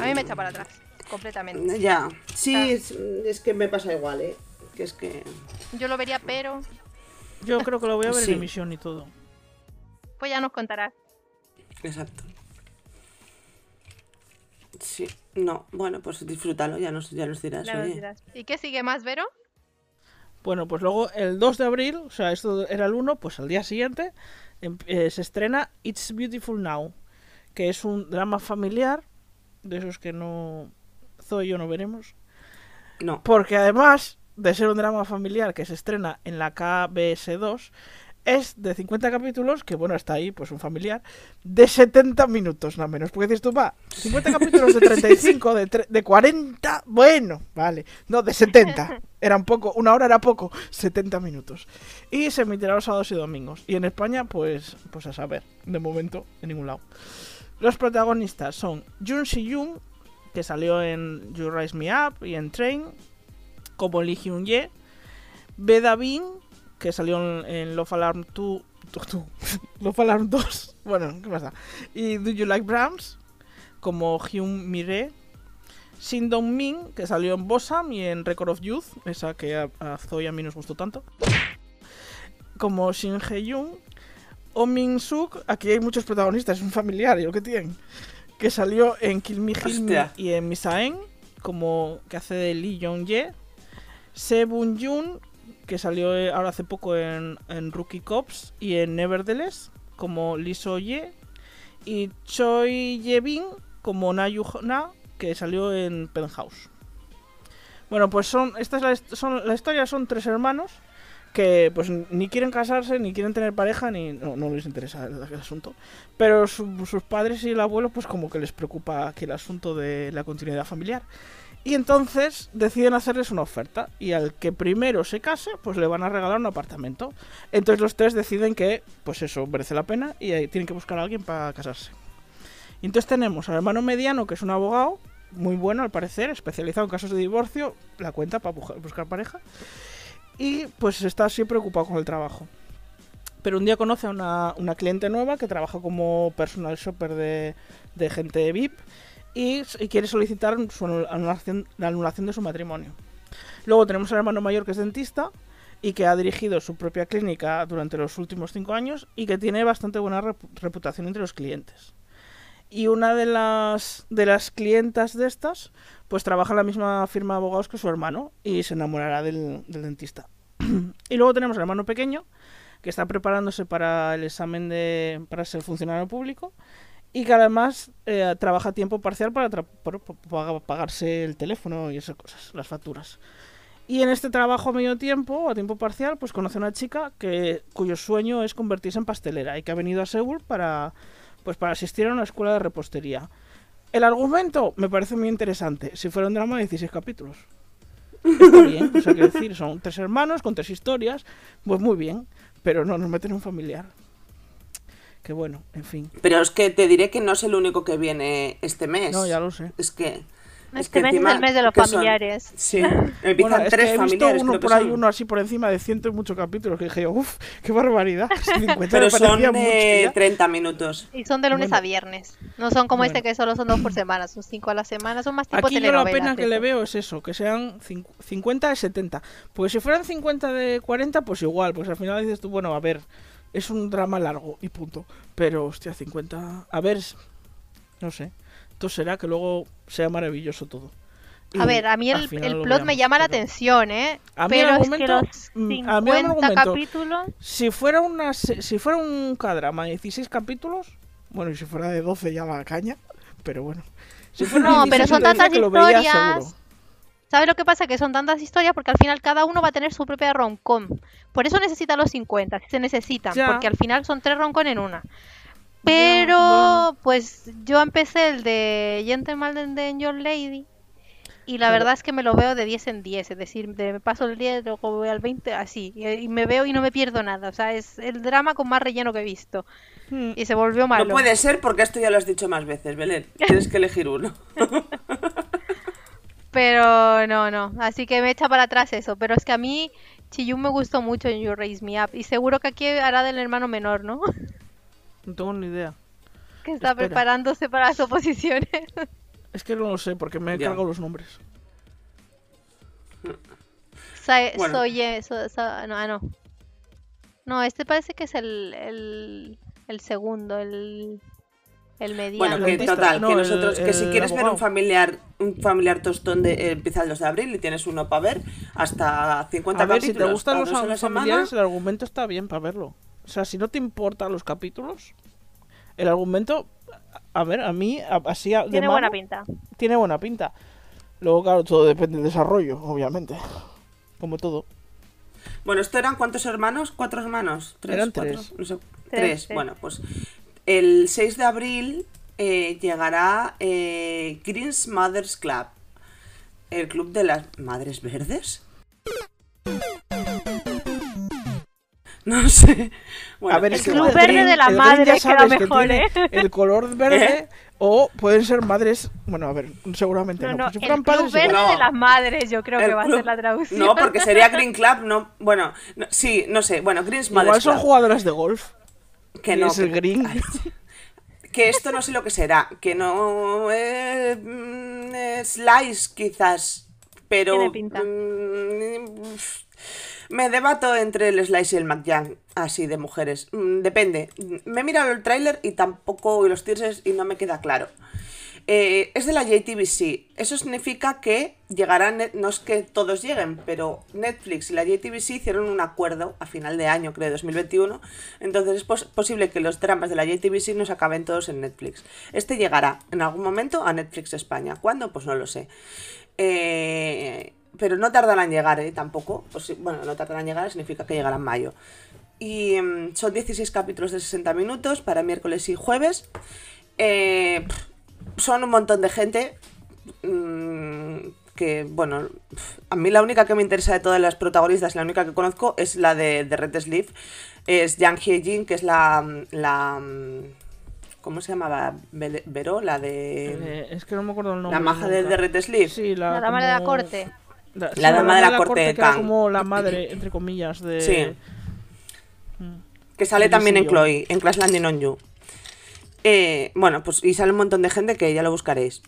Speaker 4: A mí me echa para atrás, completamente.
Speaker 1: Ya, sí,
Speaker 4: Ah.
Speaker 1: es, es que me pasa igual, ¿eh? Que es que...
Speaker 4: Yo lo vería, pero
Speaker 3: Yo creo que lo voy a ver
Speaker 1: Sí.
Speaker 3: en emisión y todo.
Speaker 4: pues ya nos contarás.
Speaker 1: Exacto. Sí, no, bueno, pues disfrútalo, ya nos, ya nos dirás.
Speaker 4: Ya nos
Speaker 1: oye.
Speaker 4: dirás. ¿Y qué sigue más, Vero?
Speaker 3: Bueno, pues luego el 2 de abril, o sea, esto era el 1, pues al día siguiente em- eh, se estrena It's Beautiful Now, que es un drama familiar, de esos que no. Zoe y yo no veremos.
Speaker 1: No,
Speaker 3: Porque además de ser un drama familiar que se estrena en la KBS2, es de 50 capítulos, que bueno, está ahí, pues un familiar, de 70 minutos, nada menos. Porque dices tú, va, 50 capítulos de 35, de, de 40, bueno, vale. No, de 70. Era un poco, una hora era poco, 70 minutos. Y se emitirá los sábados y domingos. Y en España, pues, pues a saber, de momento, en ningún lado. Los protagonistas son Jun Si-yoon, que salió en You Rise Me Up y en Train, como Lee Hyun-ye. Beda Bin, que salió en, Love Alarm 2. tu- tu- Love Alarm 2. Bueno, ¿qué pasa? Y Do You Like Brahms, como Hyun Mire. Shin Dong Min, que salió en Bossam y en Record of Youth, esa que a, a Zoe y a mí nos gustó tanto. Como Shin Hye-yoon. O Min Suk, aquí hay muchos protagonistas, es un familiar, y lo que tienen. Que salió en Kill Me, Kill Me
Speaker 1: Hostia.
Speaker 3: y en Misaen, como que hace de Lee Jong-ye. Sebun Jun, que salió eh, ahora hace poco en, Rookie Cops y en Nevertheless, como Lee So-ye. Y Choi Ye-bin, como Na Yu-na, que salió en Penthouse. Bueno, pues son, esta es la, son, la historia son tres hermanos que pues ni quieren casarse, ni quieren tener pareja, ni no, no les interesa el, asunto. Pero su- sus padres y el abuelo pues como que les preocupa que el asunto de la continuidad familiar. Y entonces deciden hacerles una oferta. Y al que primero se case, pues le van a regalar un apartamento. Entonces los tres deciden que, pues eso, merece la pena y tienen que buscar a alguien para casarse. Y entonces tenemos al hermano mediano, que es un abogado, muy bueno al parecer, especializado en casos de divorcio, la cuenta para buscar, buscar pareja. Y pues está siempre ocupado con el trabajo. Pero un día conoce a una, una cliente nueva que trabaja como personal shopper de, de gente VIP y, quiere solicitar su anulación, la anulación de su matrimonio. Luego tenemos al hermano mayor que es dentista y que ha dirigido su propia clínica durante los últimos cinco años y que tiene bastante buena rep- reputación entre los clientes. Y una de las, de las clientas de estas, pues trabaja en la misma firma de abogados que su hermano y se enamorará del, del dentista. y luego tenemos al hermano pequeño, que está preparándose para el examen de, para ser funcionario público y que además eh, trabaja a tiempo parcial para, para pagarse el teléfono y esas cosas, las facturas. Y en este trabajo a medio tiempo, a tiempo parcial, pues conoce a una chica que, cuyo sueño es convertirse en pastelera y que ha venido a Seúl para, pues para asistir a una escuela de repostería. El argumento me parece muy interesante. Si fuera un drama de 16 capítulos. Está bien, o sea, quiero decir, son tres hermanos con tres historias, pues muy bien, pero no nos meten en un familiar. Que bueno, en fin.
Speaker 1: Pero es que te diré que no es el único que viene este mes.
Speaker 3: No, ya lo sé.
Speaker 1: Es que.
Speaker 4: Este mes es
Speaker 1: encima,
Speaker 4: el mes de los
Speaker 1: ¿qué son?
Speaker 4: familiares.
Speaker 1: Sí, empiezan
Speaker 3: Bueno, es
Speaker 1: tres
Speaker 3: que he visto
Speaker 1: familiares.
Speaker 3: uno
Speaker 1: que
Speaker 3: por ahí,
Speaker 1: son.
Speaker 3: uno así por encima de ciento y muchos capítulos, que dije yo, uff, qué barbaridad. 50
Speaker 1: Pero son
Speaker 3: mucho
Speaker 1: de
Speaker 3: ya.
Speaker 1: 30 minutos.
Speaker 4: Y son de lunes
Speaker 3: Bueno.
Speaker 4: a viernes. No son como este
Speaker 3: Bueno.
Speaker 4: que solo son dos por semana, son cinco a la semana, son más tipo
Speaker 3: Aquí yo la pena que le veo es eso, que sean cin- 50 de 70. Pues si fueran 50 de 40, pues igual, pues al final dices tú, bueno, a ver, es un drama largo y punto. Pero, hostia, 50... A ver, no sé. Entonces será que luego sea maravilloso todo.
Speaker 4: A
Speaker 3: Y
Speaker 4: ver, a mí el, el
Speaker 3: lo
Speaker 4: plot me llama la
Speaker 3: pero-
Speaker 4: atención, ¿eh?
Speaker 3: A mí el
Speaker 4: pero es que
Speaker 3: argumento-
Speaker 4: los
Speaker 3: mm,
Speaker 4: 50
Speaker 3: a mí el argumento-
Speaker 4: capítulos...
Speaker 3: Si fuera una si fuera un cadrama de 16 capítulos, bueno, y si fuera de 12 ya la caña, pero bueno. Si fuera
Speaker 4: No,
Speaker 3: de
Speaker 4: pero
Speaker 3: 16
Speaker 4: son tantas historias. ¿Sabes lo que pasa? Que son tantas historias porque al final cada uno va a tener su propia roncom. Por eso necesita los 50, si se necesitan,
Speaker 3: Ya.
Speaker 4: porque al final son tres roncon en una. Pero,
Speaker 3: bueno.
Speaker 4: pues yo empecé el de Gentleman de Your Lady y la
Speaker 3: Pero-
Speaker 4: verdad es que me lo veo de 10 en 10, es decir, de- me paso el 10, luego voy al 20, así, y, y me veo y no me pierdo nada. O sea, es el drama con más relleno que he visto.
Speaker 3: Hmm.
Speaker 4: Y se volvió malo.
Speaker 1: No puede ser porque esto ya lo has dicho más veces, Belén. Tienes que elegir uno.
Speaker 4: Pero no, no. Así que me echa para atrás eso. Pero es que a mí Chiyun me gustó mucho en You Raise Me Up. Y seguro que aquí hará del hermano menor, ¿no?
Speaker 3: No tengo ni idea.
Speaker 4: que está
Speaker 3: Espera.
Speaker 4: preparándose para las oposiciones.
Speaker 3: Es que no lo sé porque me he
Speaker 1: Ya.
Speaker 3: cargado los nombres.
Speaker 4: Sa-
Speaker 1: Bueno.
Speaker 4: Soye- so- so- no, ah, no. No, este parece que es el, el, el segundo, el, el mediano.
Speaker 1: Bueno, que total,
Speaker 3: No,
Speaker 1: que
Speaker 3: el-
Speaker 1: nosotros, que si quieres ver un familiar, un familiar tostón de eh, empieza el 2 de abril y tienes uno para ver hasta 50
Speaker 3: A ver, si te
Speaker 1: capítulos
Speaker 3: gustan los
Speaker 1: semana.
Speaker 3: familiares, el argumento está bien para verlo. O sea, si no te importan los capítulos, el argumento, a ver, a mí, así de
Speaker 4: Tiene buena pinta.
Speaker 3: tiene buena pinta. Luego, claro, todo depende del desarrollo, obviamente. Como todo.
Speaker 1: Bueno, ¿esto eran cuántos hermanos? ¿Cuatro hermanos? ¿Tres?
Speaker 3: Eran
Speaker 1: ¿Cuatro?
Speaker 3: tres.
Speaker 1: No sé.
Speaker 4: Tres,
Speaker 1: Tres. Bueno, pues el 6 de abril eh, llegará eh, Green's Mothers Club, el club de las madres verdes. No sé. Bueno,
Speaker 3: a ver,
Speaker 1: es
Speaker 3: que
Speaker 4: club
Speaker 3: el
Speaker 4: verde
Speaker 3: green-
Speaker 4: de la
Speaker 3: el
Speaker 4: madre
Speaker 3: ya
Speaker 4: queda
Speaker 3: sabes que
Speaker 4: mejor, ¿eh?
Speaker 3: El color verde o pueden ser madres. Bueno, a ver, seguramente
Speaker 4: No, el club
Speaker 3: padres,
Speaker 4: verde.
Speaker 1: No.
Speaker 4: de las madres, yo creo
Speaker 1: el
Speaker 4: que va a ser la traducción.
Speaker 1: No, porque sería Green Club, no. Bueno, no- sí, no sé. Bueno, Green's Mothers
Speaker 3: igual son
Speaker 1: Club.
Speaker 3: jugadoras de golf.
Speaker 1: Que no.
Speaker 3: es el
Speaker 1: que-. Ay, que esto no sé lo que será, que no eh, mm, eh, slice quizás, pero
Speaker 4: Tiene pinta.
Speaker 1: mm, me debato entre el slice y el McJang, así de mujeres, Mm, depende. Me he mirado el tráiler y tampoco y los teasers y no me queda claro. Eh, es de la JTBC. Eso significa que llegarán, no es que todos lleguen, pero Netflix y la JTBC hicieron un acuerdo a final de año, creo, 2021. Entonces es pos- posible que los dramas de la JTBC nos acaben todos en Netflix. Este llegará en algún momento a Netflix España. ¿Cuándo? Pues no lo sé. Eh, pero no tardarán en llegar, ¿eh? Tampoco. Pues, bueno, no tardarán en llegar, significa que llegará en mayo. Y mm, son 16 capítulos de 60 minutos para miércoles y jueves. Eh, son un montón de gente mm, que, bueno, a mí la única que me interesa de todas las protagonistas, la única que conozco es la de, de Red Sleeve, es Yang Hye-jin, que es la, la... ¿Cómo se llamaba? Vero, la de...
Speaker 3: Eh, es que no me acuerdo el nombre.
Speaker 1: la maja de, de Red Sleeve.
Speaker 3: Sí, la,
Speaker 4: La dama de la corte.
Speaker 3: La, sí,
Speaker 1: dama de la corte de
Speaker 3: que era como la madre, entre comillas, de.
Speaker 1: Sí.
Speaker 3: Mm.
Speaker 1: Que sale también en. Chloe, en Class Landing on You. Eh, bueno, pues y sale un montón de gente que ya lo buscaréis.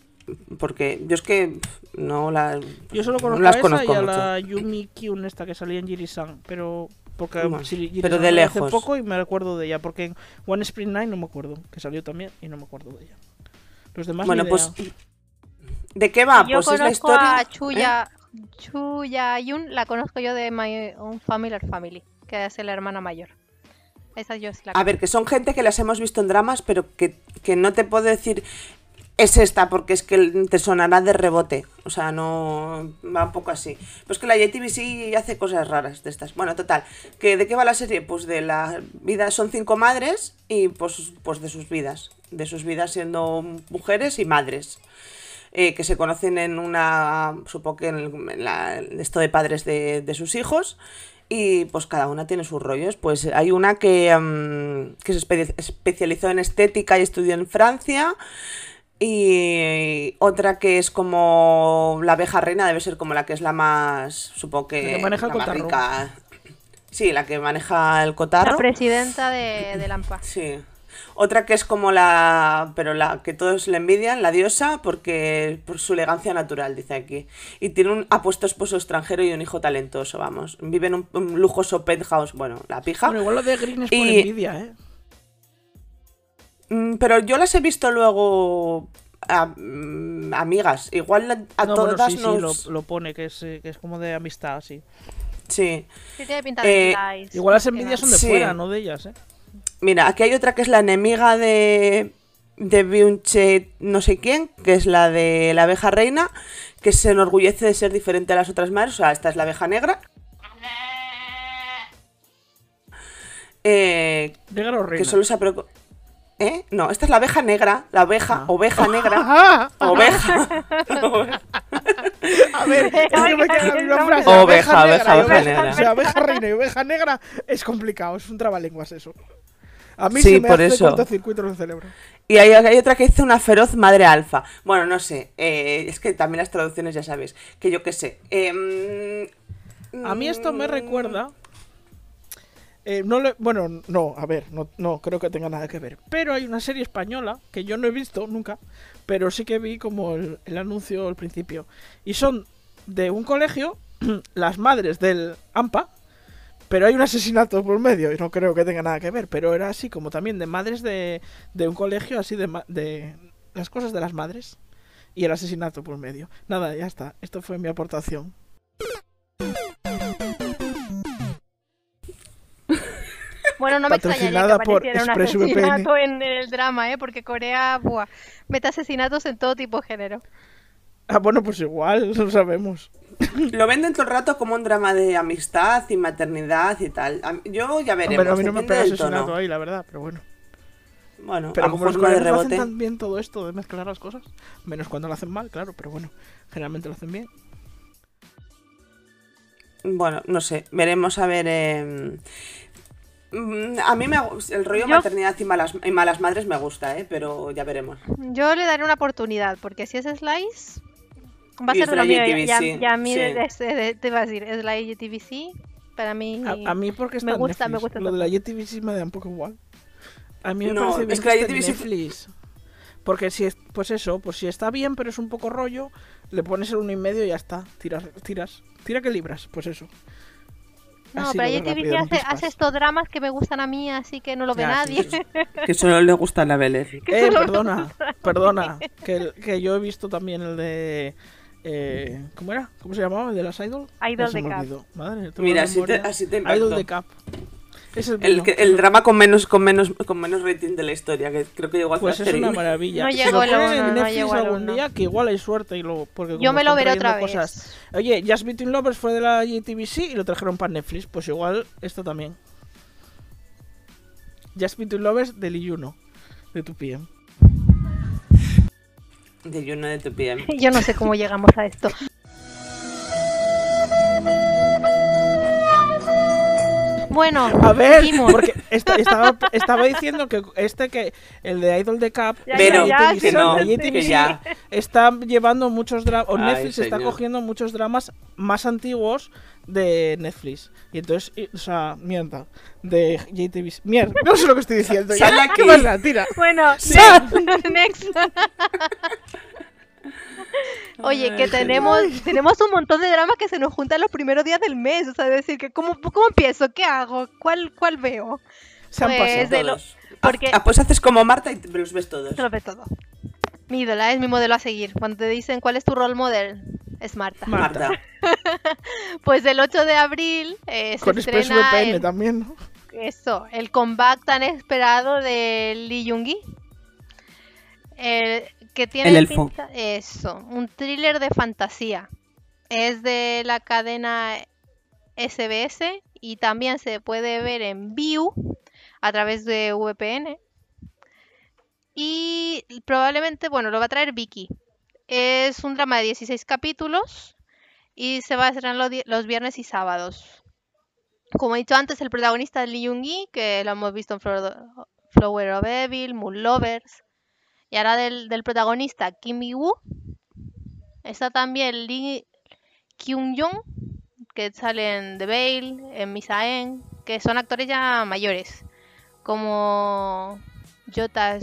Speaker 1: Porque yo es que no, la-
Speaker 3: Yo solo
Speaker 1: no
Speaker 3: conozco
Speaker 1: las
Speaker 3: a esa
Speaker 1: conozco
Speaker 3: y a
Speaker 1: mucho.
Speaker 3: la Yumi Kyun esta que salía en Jiri-san, pero porque
Speaker 1: Bueno, pero de
Speaker 3: hace poco y me acuerdo de ella, porque en One Spring Night no me acuerdo, que salió también y no me acuerdo de ella. Los demás
Speaker 1: Bueno,
Speaker 3: ni
Speaker 1: pues.
Speaker 3: idea.
Speaker 1: ¿De qué va?
Speaker 4: yo
Speaker 1: pues es la
Speaker 4: conozco
Speaker 1: historia.
Speaker 4: a
Speaker 1: ¿eh?
Speaker 4: Chuya, Chuya Yun, la conozco yo de My Own Family or Family, que es la hermana mayor. Esa yo sí la
Speaker 1: A ver, que son gente que las hemos visto en dramas, pero que, que no te puedo decir es esta, porque es que te sonará de rebote. O sea, no va un poco así. Pues que la JTBC hace cosas raras de estas. Bueno, total. ¿que ¿De qué va la serie? Pues de la vida, son cinco madres y pues, pues de sus vidas. De sus vidas siendo mujeres y madres. eh, que se conocen en una, supongo que en, el- en la- esto de padres de, de sus hijos, y pues cada una tiene sus rollos. Pues hay una que, mm, que se espe- especializó en estética y estudió en Francia, y otra que es como la abeja reina, debe ser como la que es la más, supongo que,
Speaker 3: La que maneja el
Speaker 1: la
Speaker 3: cotarro.
Speaker 1: rica. Sí, la que maneja el
Speaker 4: La
Speaker 1: cotarro.
Speaker 4: presidenta de, de Lampa.
Speaker 1: Sí. Otra que es como la. Pero la que todos le envidian, la diosa, porque por su elegancia natural, dice aquí. Y tiene un apuesto esposo extranjero y un hijo talentoso, vamos. Vive en un, un lujoso penthouse, bueno, la pija.
Speaker 3: Bueno, igual lo de Green es por envidia, ¿eh?
Speaker 1: Mm, Pero yo las he visto luego. a- mm, amigas. Igual a
Speaker 3: no, bueno,
Speaker 1: todas
Speaker 3: sí, sí,
Speaker 1: nos.
Speaker 3: lo, lo pone, que es, eh, que es como de amistad, sí.
Speaker 1: Sí.
Speaker 4: Sí, tiene pinta de
Speaker 1: Eh,
Speaker 3: Igual las envidias son de
Speaker 1: Sí.
Speaker 3: fuera, no de ellas, ¿eh?
Speaker 1: Mira, aquí hay otra que es la enemiga de, de Byung-Che no sé quién, que es la de la abeja reina, que se enorgullece de ser diferente a las otras madres. O sea, esta es la abeja negra. Eh,
Speaker 3: Negra o reina.
Speaker 1: que solo se preocupa... ¿Eh? No, esta es la abeja negra, la oveja,
Speaker 3: Ah.
Speaker 1: oveja negra,
Speaker 3: ¡Ah!
Speaker 1: oveja.
Speaker 3: A ver, es que me queda la misma frase.
Speaker 1: Oveja, oveja,
Speaker 3: negra
Speaker 1: oveja negra.
Speaker 3: O sea, abeja reina y oveja negra es complicado, es un trabalenguas eso. A mí
Speaker 1: Sí,
Speaker 3: se me
Speaker 1: por
Speaker 3: hace
Speaker 1: eso.
Speaker 3: cortocircuito en el cerebro.
Speaker 1: Y hay, hay otra que dice una feroz madre alfa. Bueno, no sé. eh, es que también las traducciones ya sabéis. Que yo qué sé. eh, mm,
Speaker 3: A mí esto me
Speaker 1: mm,
Speaker 3: recuerda. eh, no le- bueno, no, a ver, no, no creo que tenga nada que ver. Pero hay una serie española que yo no he visto nunca, pero sí que vi como el, el anuncio al principio. Y son de un colegio, las madres del AMPA, pero hay un asesinato por medio y no creo que tenga nada que ver. Pero era así como también de madres de, de un colegio, así de, de las cosas de las madres y el asesinato por medio. Nada, ya está. Esto fue mi aportación.
Speaker 4: Bueno, no me extrañaría que
Speaker 3: por
Speaker 4: apareciera un asesinato en el drama, ¿eh? Porque Corea, buah, mete asesinatos en todo tipo de género.
Speaker 3: Ah, bueno, pues igual, lo sabemos.
Speaker 1: Lo venden todo el rato como un drama de amistad y maternidad y tal. Yo ya veremos.
Speaker 3: Hombre, a mí no me pega asesinato ahí, la verdad, pero bueno.
Speaker 1: Bueno,
Speaker 3: Pero
Speaker 1: a
Speaker 3: como los
Speaker 1: de
Speaker 3: coreanos lo hacen
Speaker 1: rebote.
Speaker 3: tan bien todo esto de mezclar las cosas, menos cuando lo hacen mal, claro, pero bueno, generalmente lo hacen bien.
Speaker 1: Bueno, no sé, veremos a ver. eh, mm, A mí me, el rollo
Speaker 4: Yo-
Speaker 1: maternidad y malas, y malas madres me gusta, ¿eh? pero ya veremos.
Speaker 4: Yo le daré una oportunidad, porque si es Slice, va a ser
Speaker 1: es de
Speaker 4: lo
Speaker 1: la
Speaker 4: mío. Ya, ya a mí
Speaker 1: sí.
Speaker 4: de- de- te iba a decir, es la JTBC, para mí...
Speaker 3: A, a mí porque está
Speaker 4: me gusta, me gusta
Speaker 3: Lo de la. JTBC me da un poco igual. A mí me
Speaker 1: No,
Speaker 3: parece bien
Speaker 1: es que la JTBC
Speaker 3: Netflix. Porque si es, pues eso, pues si está bien, pero es un poco rollo, le pones el uno y medio y ya está. Tiras, tiras. Tira que libras, pues eso.
Speaker 4: No,
Speaker 3: Así
Speaker 4: pero
Speaker 3: en
Speaker 4: hace, hace estos dramas que me gustan a mí, así que no lo ve
Speaker 3: Ya,
Speaker 4: nadie.
Speaker 3: sí.
Speaker 1: Que solo le gusta la Belén.
Speaker 3: Eh, perdona, perdona. Que, que yo he visto también el de. Eh, ¿Cómo era? ¿Cómo se llamaba? ¿El de las Idol?
Speaker 4: Idol de Cap.
Speaker 3: Madre,
Speaker 1: Mira,
Speaker 3: la
Speaker 1: así te, así te
Speaker 3: Idol de Cap. Es el,
Speaker 1: El, el drama con menos, con menos, con menos rating de la historia, que creo que llegó a
Speaker 3: Pues es una maravilla.
Speaker 4: No
Speaker 3: Si
Speaker 4: llegó
Speaker 3: lo ponen en
Speaker 4: no
Speaker 3: Netflix
Speaker 4: llegó el
Speaker 3: algún día, que igual hay suerte y lo porque
Speaker 4: Yo me lo veré otra vez.
Speaker 3: cosas- Oye, Just Between Lovers fue de la JTBC y lo trajeron para Netflix, pues igual esto también. Just Between Lovers de Lee Juno, de tu PM.
Speaker 1: De Juno de tu PM.
Speaker 4: Yo no sé cómo llegamos a esto. Bueno,
Speaker 3: A ver,
Speaker 4: seguimos.
Speaker 3: porque esta- estaba, estaba diciendo que este que el de Idol de Cap,
Speaker 4: Ya,
Speaker 1: Pero
Speaker 4: ya,
Speaker 1: que no, que ya.
Speaker 3: está llevando muchos dramas, o
Speaker 1: Ay,
Speaker 3: Netflix está cogiendo muchos dramas más antiguos de Netflix. Y entonces, y- o sea, mierda, de JTBC. Mierda, no sé lo que estoy diciendo.
Speaker 1: Sal
Speaker 3: ¿Qué? Tira.
Speaker 4: Bueno,
Speaker 3: Sí.
Speaker 4: next. Oye, que tenemos, tenemos un montón de dramas que se nos juntan los primeros días del mes. O sea, es decir, que ¿cómo, cómo empiezo? ¿Qué hago? ¿Cuál, cuál veo?
Speaker 3: Se han
Speaker 4: Pues,
Speaker 3: pasado.
Speaker 4: lo-
Speaker 1: Todos.
Speaker 4: porque-
Speaker 1: Ah, pues haces como Marta y te los ves todos.
Speaker 4: Se lo ve todo. Mi ídola es mi modelo a seguir. Cuando te dicen cuál es tu role model, es Marta. Pues el 8 de abril eh, se
Speaker 3: Con
Speaker 4: estrena
Speaker 3: ExpressVPN
Speaker 4: el,
Speaker 3: también, ¿no?
Speaker 4: eso, el comeback tan esperado de Lee Jung-gi. El, que tiene
Speaker 1: El elfo.
Speaker 4: pinta- eso, un thriller de fantasía. Es de la cadena SBS y también se puede ver en View a través de VPN. Y probablemente, bueno, lo va a traer Vicky. Es un drama de 16 capítulos y se va a estrenar los, los viernes y sábados. Como he dicho antes, el protagonista es Lee Jung-gi, que lo hemos visto en Flower of Evil, Moon Lovers. Y ahora del, protagonista, Kim Mi-woo. Está también Lee Kyung-jong, que sale en The Veil, en Misaen, que son actores ya mayores, como Jota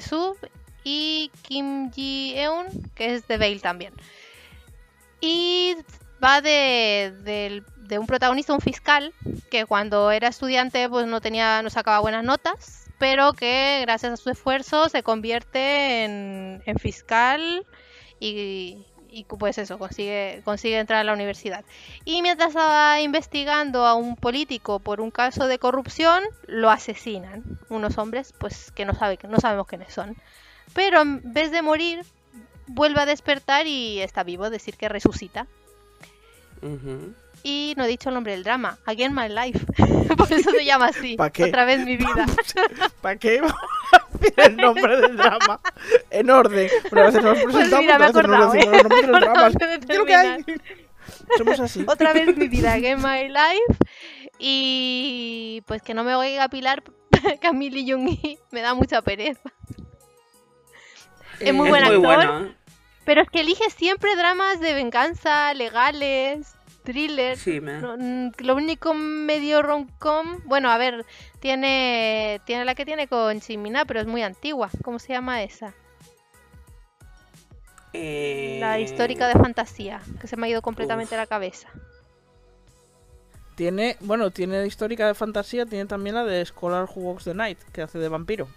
Speaker 4: Sub y Kim Ji-eun, que es The Veil también. Y va de, de un protagonista, un fiscal, que cuando era estudiante pues no tenía, no sacaba buenas notas, pero que gracias a su esfuerzo se convierte en, fiscal y, y, pues eso, consigue, consigue entrar a la universidad. Y mientras estaba investigando a un político por un caso de corrupción, lo asesinan. Unos hombres, pues que no, sabe, no sabemos quiénes son. Pero en vez de morir, vuelve a despertar y está vivo, es decir, que resucita. Y no he dicho el nombre del drama, Again My Life. por eso se llama así.
Speaker 3: ¿Pa qué?
Speaker 4: Otra vez mi vida.
Speaker 3: ¿Para qué a el nombre del drama? En orden. Pero a veces nos presentamos
Speaker 4: Pues mira, me
Speaker 3: a
Speaker 4: acordado, ¿eh?
Speaker 3: los nombres de Creo que hay. Somos así.
Speaker 4: Otra vez mi vida, Again My Life. Y pues que no me oiga Pilar Camille y Jungi me da mucha pereza. Es muy buen
Speaker 1: muy
Speaker 4: actor.
Speaker 1: bueno. ¿eh?
Speaker 4: Pero es que elige siempre dramas de venganza, legales, thrillers.
Speaker 1: Sí, me...
Speaker 4: No, mm, lo único medio rom-com, bueno, a ver, tiene tiene la que tiene con Chimina, pero es muy antigua. ¿Cómo se llama esa?
Speaker 1: Eh,
Speaker 4: La histórica de fantasía, que se me ha ido completamente
Speaker 1: Uf.
Speaker 4: la cabeza.
Speaker 3: Tiene, bueno, tiene histórica de fantasía, tiene también la de Scholar Who Walks the Night, que hace de vampiro.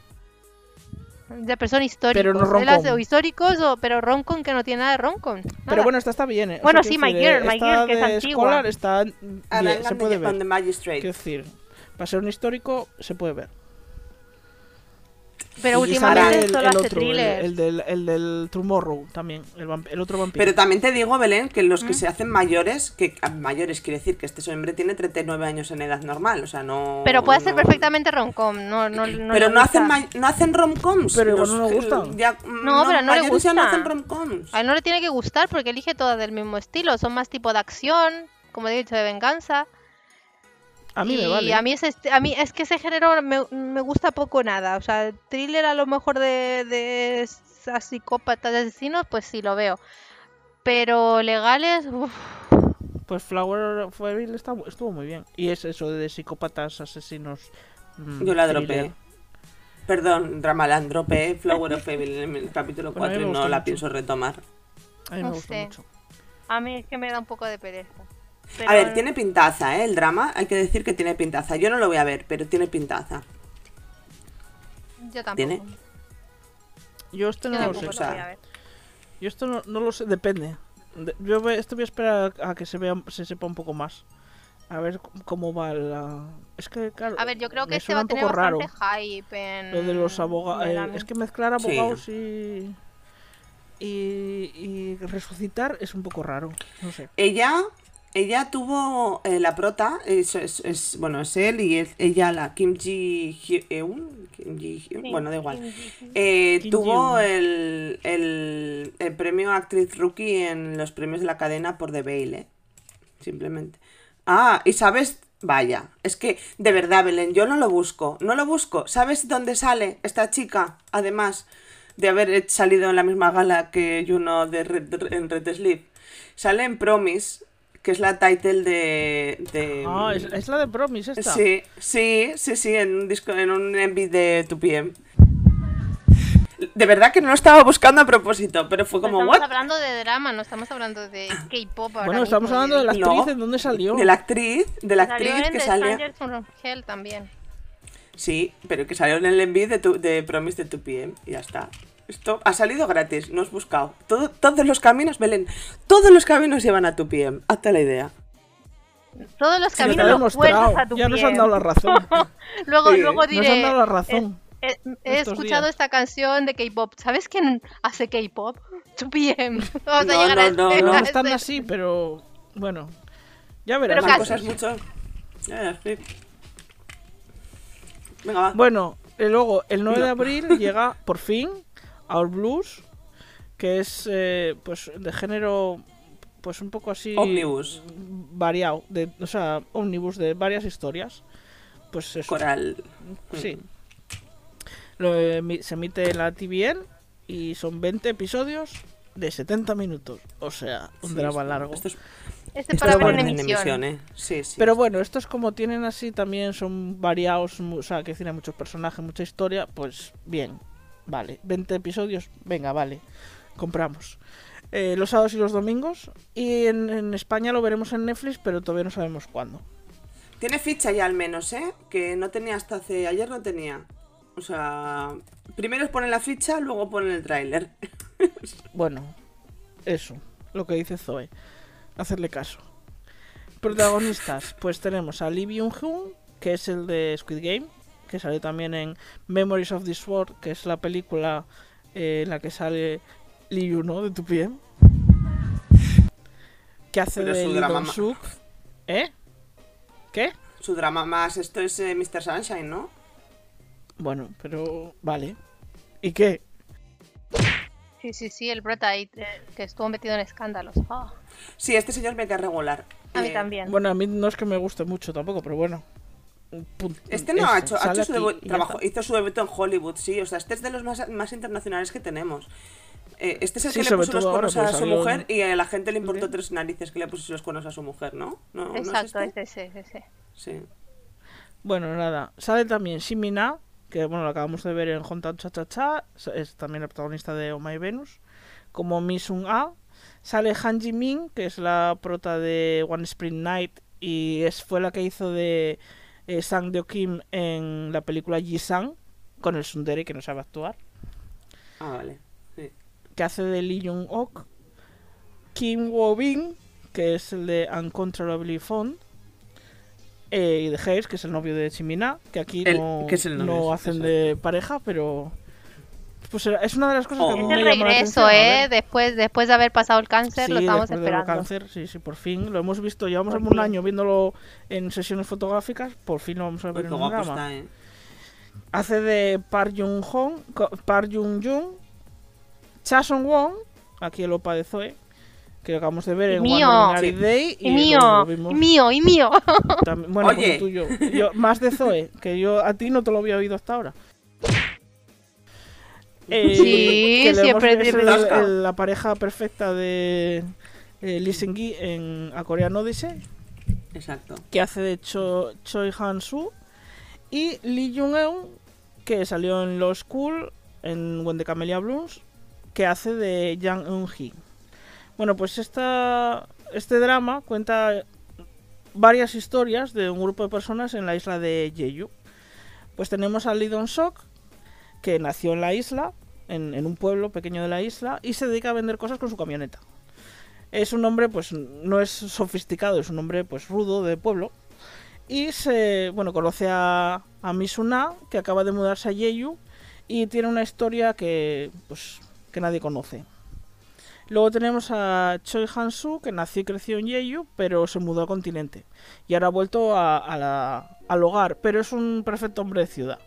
Speaker 4: Ya, pero son históricos.
Speaker 3: Pero no rom-com.
Speaker 4: o históricos, o, pero rom-com que no tiene nada de.
Speaker 3: Pero
Speaker 4: nada.
Speaker 3: bueno, esta está bien, ¿eh? O
Speaker 4: Bueno,
Speaker 3: sea,
Speaker 4: sí, My Girl, My Girl, que es antigua.
Speaker 3: Está bien, se puede ver. Quiero decir, para ser un histórico se puede ver.
Speaker 4: Pero
Speaker 3: Y
Speaker 4: últimamente
Speaker 3: el,
Speaker 4: solo
Speaker 3: el
Speaker 4: hace
Speaker 3: otro, el, del, el del Tomorrow también, el, otro vampiro.
Speaker 1: Pero también te digo, Belén, que
Speaker 4: ¿Mm?
Speaker 1: los que se hacen mayores, que a- mayores quiere decir que este hombre tiene 39 años en edad normal, o sea, no...
Speaker 4: Pero puede ser perfectamente romcom, no, no, no
Speaker 1: pero no hacen,
Speaker 4: gusta.
Speaker 1: ma- no hacen romcoms.
Speaker 3: Pero
Speaker 1: los
Speaker 3: no le gustan.
Speaker 1: ya-
Speaker 4: No, pero no le
Speaker 1: mayores ya no
Speaker 4: gusta.
Speaker 1: hacen romcoms.
Speaker 4: A él no le tiene que gustar porque elige todas del mismo estilo. Son más tipo de acción, como he dicho, de venganza.
Speaker 3: A mí
Speaker 4: y
Speaker 3: me vale.
Speaker 4: a mí, ese esti- a mí es que ese género me, me gusta poco nada. O sea, thriller a lo mejor de, de psicópatas, de asesinos, pues sí lo veo. Pero legales, uf,
Speaker 3: Pues Flower of Evil está- estuvo muy bien. Y es eso de psicópatas, asesinos. mm,
Speaker 1: Yo la
Speaker 3: thriller.
Speaker 1: dropeé. Perdón, Ramalan, dropeé Flower of Evil en el capítulo
Speaker 3: Bueno, a mí
Speaker 1: 4 y no la pienso retomar.
Speaker 3: A mí me
Speaker 4: No
Speaker 3: gusta
Speaker 4: sé.
Speaker 3: mucho.
Speaker 4: a mí es que me da un poco de pereza.
Speaker 1: A ver, tiene pintaza, ¿eh? El drama, hay que decir que tiene pintaza. Yo no lo voy a ver, pero tiene pintaza.
Speaker 4: Yo tampoco.
Speaker 1: ¿Tiene?
Speaker 3: Yo
Speaker 4: Yo
Speaker 3: no lo
Speaker 4: tampoco
Speaker 3: sé.
Speaker 1: o
Speaker 4: lo voy a ver.
Speaker 3: Yo esto no, no lo sé, depende. De- yo ve- este voy a esperar a que se vea, se sepa un poco más. A ver cómo va la. Es que, claro.
Speaker 4: A ver, yo creo que este va a
Speaker 3: un
Speaker 4: tener
Speaker 3: poco raro.
Speaker 4: bastante hype en...
Speaker 3: Lo de los abogados.
Speaker 4: la-
Speaker 3: es que mezclar
Speaker 1: Sí.
Speaker 3: abogados y, y. y resucitar es un poco raro. No sé.
Speaker 1: Ella, ella tuvo eh, la prota, es, es- es- bueno, es él y es- ella la Kim Ji Hyun, Kim Ji Hyun,
Speaker 4: Sí,
Speaker 1: bueno, da igual.
Speaker 4: Kim Ji-hyun.
Speaker 1: Eh,
Speaker 3: Kim
Speaker 1: tuvo el, el, el premio actriz rookie en los premios de la cadena por The Veil, ¿eh? Simplemente. Ah, y sabes, vaya, es que de verdad, Belén, yo no lo busco, no lo busco. ¿Sabes dónde sale esta chica? Además de haber salido en la misma gala que Juno de Red, en Red Sleep. Sale en Promise, que es la title de... de
Speaker 3: Ah, es, es la de Promise esta.
Speaker 1: Sí, sí, sí, sí, en un disco, en un envy de 2PM. De verdad que no lo estaba buscando a propósito, pero fue como,
Speaker 4: estamos
Speaker 1: ¿what?
Speaker 4: hablando de drama, no estamos hablando de K-pop ahora
Speaker 3: Bueno, estamos
Speaker 4: mismo,
Speaker 3: hablando de la
Speaker 1: No.
Speaker 3: actriz en dónde salió.
Speaker 1: De la actriz, de la
Speaker 4: Salió
Speaker 1: actriz
Speaker 4: en
Speaker 1: que
Speaker 4: Hell también.
Speaker 1: Sí, pero que salió en el envy de, tu- de Promise de 2PM y ya está. Esto ha salido gratis, no has buscado. Todo, todos los caminos, Belén, todos los caminos llevan a 2PM, hazte la idea.
Speaker 4: Todos los caminos los puertas
Speaker 3: demostrado.
Speaker 4: a tu
Speaker 3: Ya nos han dado la razón.
Speaker 4: Luego,
Speaker 1: Sí,
Speaker 4: luego diré.
Speaker 3: Nos han dado la razón.
Speaker 4: He, he
Speaker 3: estos
Speaker 4: escuchado
Speaker 3: días.
Speaker 4: esta canción de K-pop. ¿Sabes quién hace K-pop? 2PM. Vamos
Speaker 1: No,
Speaker 4: a llegar a
Speaker 1: no,
Speaker 4: este-
Speaker 1: no,
Speaker 3: No
Speaker 4: a
Speaker 3: están
Speaker 4: este-
Speaker 3: así, pero. Bueno. Ya verás.
Speaker 4: Pero
Speaker 1: cosas mucho. Ya, ya, sí. Venga, va.
Speaker 3: Bueno, y luego el 9 de abril llega por fin Our Blues, que es eh, pues de género pues un poco así
Speaker 1: Omnibus.
Speaker 3: variado, de, o sea, omnibus de varias historias. Pues eso,
Speaker 1: Coral.
Speaker 3: sí. Lo emi- se emite en la TVN y son 20 episodios de 70 minutos, o sea, un
Speaker 1: Sí,
Speaker 3: drama
Speaker 1: esto-
Speaker 3: largo.
Speaker 1: Esto es,
Speaker 4: Este
Speaker 1: esto
Speaker 4: para
Speaker 1: es
Speaker 4: ver en emisión.
Speaker 1: emisión, ¿eh? Sí, sí.
Speaker 3: Pero bueno, estos como tienen así también son variados, o sea, que tienen muchos personajes, mucha historia, pues bien, vale. 20 episodios, venga, vale, compramos. Eh, los sábados y los domingos. Y en, en España lo veremos en Netflix, pero todavía no sabemos cuándo.
Speaker 1: Tiene ficha ya al menos, ¿eh? Que no tenía hasta hace... Ayer no tenía. O sea... Primero ponen la ficha, luego ponen el tráiler.
Speaker 3: Bueno, eso, lo que dice Zoe. Hacerle caso. Protagonistas, pues tenemos a Lee Byung-hun, que es el de Squid Game, que sale también en Memories of this World, que es la película eh, en la que sale Lee Yuno de 2PM. Que hace
Speaker 1: Pero
Speaker 3: de
Speaker 1: su
Speaker 3: Lee
Speaker 1: drama.
Speaker 3: ¿Eh? ¿Qué?
Speaker 1: Su drama más... Esto es eh, Mr. Sunshine, ¿no?
Speaker 3: Bueno, pero vale. ¿Y qué?
Speaker 4: Sí, sí, sí, el ahí, eh, que estuvo metido en escándalos. Ah,
Speaker 1: Sí, este señor me cae regular.
Speaker 4: a mí
Speaker 1: Eh,
Speaker 4: también.
Speaker 3: Bueno, a mí no es que me guste mucho tampoco, pero bueno.
Speaker 1: Este no
Speaker 3: eso,
Speaker 1: ha hecho, ha hecho su trabajo, hizo su debut en Hollywood, sí, o sea, este es de los más, más internacionales que tenemos. Eh, este es el
Speaker 3: Sí,
Speaker 1: que le puso los
Speaker 3: ahora,
Speaker 1: cuernos a
Speaker 3: pues
Speaker 1: su mujer y a la gente le importó tres narices que le puso los cuernos a su mujer, ¿no? ¿No, ¿no es
Speaker 4: Exacto,
Speaker 1: este?
Speaker 4: es ese, es ese.
Speaker 1: Sí.
Speaker 3: Bueno, nada. Sale también Shimina, que bueno, lo acabamos de ver en Hometown Cha Cha Cha. Es también la protagonista de Oh My Venus. Como Misung A. Sale Han Ji Min, que es la prota de One Spring Night. Y es, fue la que hizo de eh, Sang Deo Kim en la película Ji Sang. Con el Sundere, que no sabe actuar.
Speaker 1: Ah, vale. Sí.
Speaker 3: Que hace de Lee Jung Ok. Kim Wo Bin, que es el de Uncontrollably Fond. eh, y de Hayes, que es el novio de Chimina, que aquí
Speaker 1: El-
Speaker 3: no,
Speaker 1: que
Speaker 3: no hacen de pareja, pero pues era- es una de las cosas
Speaker 1: Oh.
Speaker 3: que
Speaker 4: Es
Speaker 3: me
Speaker 4: el
Speaker 3: la
Speaker 4: regreso,
Speaker 3: atención, a
Speaker 4: ¿eh? Después, después de haber pasado el cáncer,
Speaker 3: Sí,
Speaker 4: lo estamos
Speaker 3: después de lo
Speaker 4: esperando.
Speaker 3: cáncer, sí, sí, por fin lo hemos visto. Llevamos
Speaker 4: Por
Speaker 3: un
Speaker 4: fin.
Speaker 3: año viéndolo en sesiones fotográficas, por fin lo vamos a
Speaker 1: Uy,
Speaker 3: ver
Speaker 1: qué
Speaker 3: en un drama.
Speaker 1: está, ¿eh?
Speaker 3: Hace de Park Jung Hong, Park Jung Jung, Cha Song Won, aquí el opa de Zoe, que acabamos de ver
Speaker 4: Y
Speaker 3: en
Speaker 4: mío.
Speaker 3: One
Speaker 1: Sí.
Speaker 3: Day
Speaker 4: Y
Speaker 3: luego
Speaker 4: mío,
Speaker 3: lo
Speaker 4: y
Speaker 3: vimos
Speaker 4: mío, y mío.
Speaker 3: también- bueno, como
Speaker 1: Oye.
Speaker 3: tú y yo. Yo- más de Zoe, que yo a ti no te lo había oído hasta ahora. Eh,
Speaker 4: Sí,
Speaker 3: que
Speaker 4: siempre
Speaker 3: es el- la pareja perfecta de eh, Lee Seung-gi en A Korean Odyssey
Speaker 1: Exacto.
Speaker 3: que hace de Cho- Choi Han-soo, y Lee Jung-eun, que salió en Law School, en When the Camellia Blooms, que hace de Jang Eun-hee. Bueno, pues esta, este drama cuenta varias historias de un grupo de personas en la isla de Jeju. Pues tenemos a Lee Dong-sok, que nació en la isla, en, un pueblo pequeño de la isla, y se dedica a vender cosas con su camioneta. Es un hombre, pues no es sofisticado, es un hombre pues rudo de pueblo. Y se, bueno, conoce a, a Misuna, que acaba de mudarse a Jeju, y tiene una historia que, pues, que nadie conoce. Luego tenemos a Choi Han-soo, que nació y creció en Jeju, pero se mudó al continente. Y ahora ha vuelto al hogar, pero es un perfecto hombre de ciudad.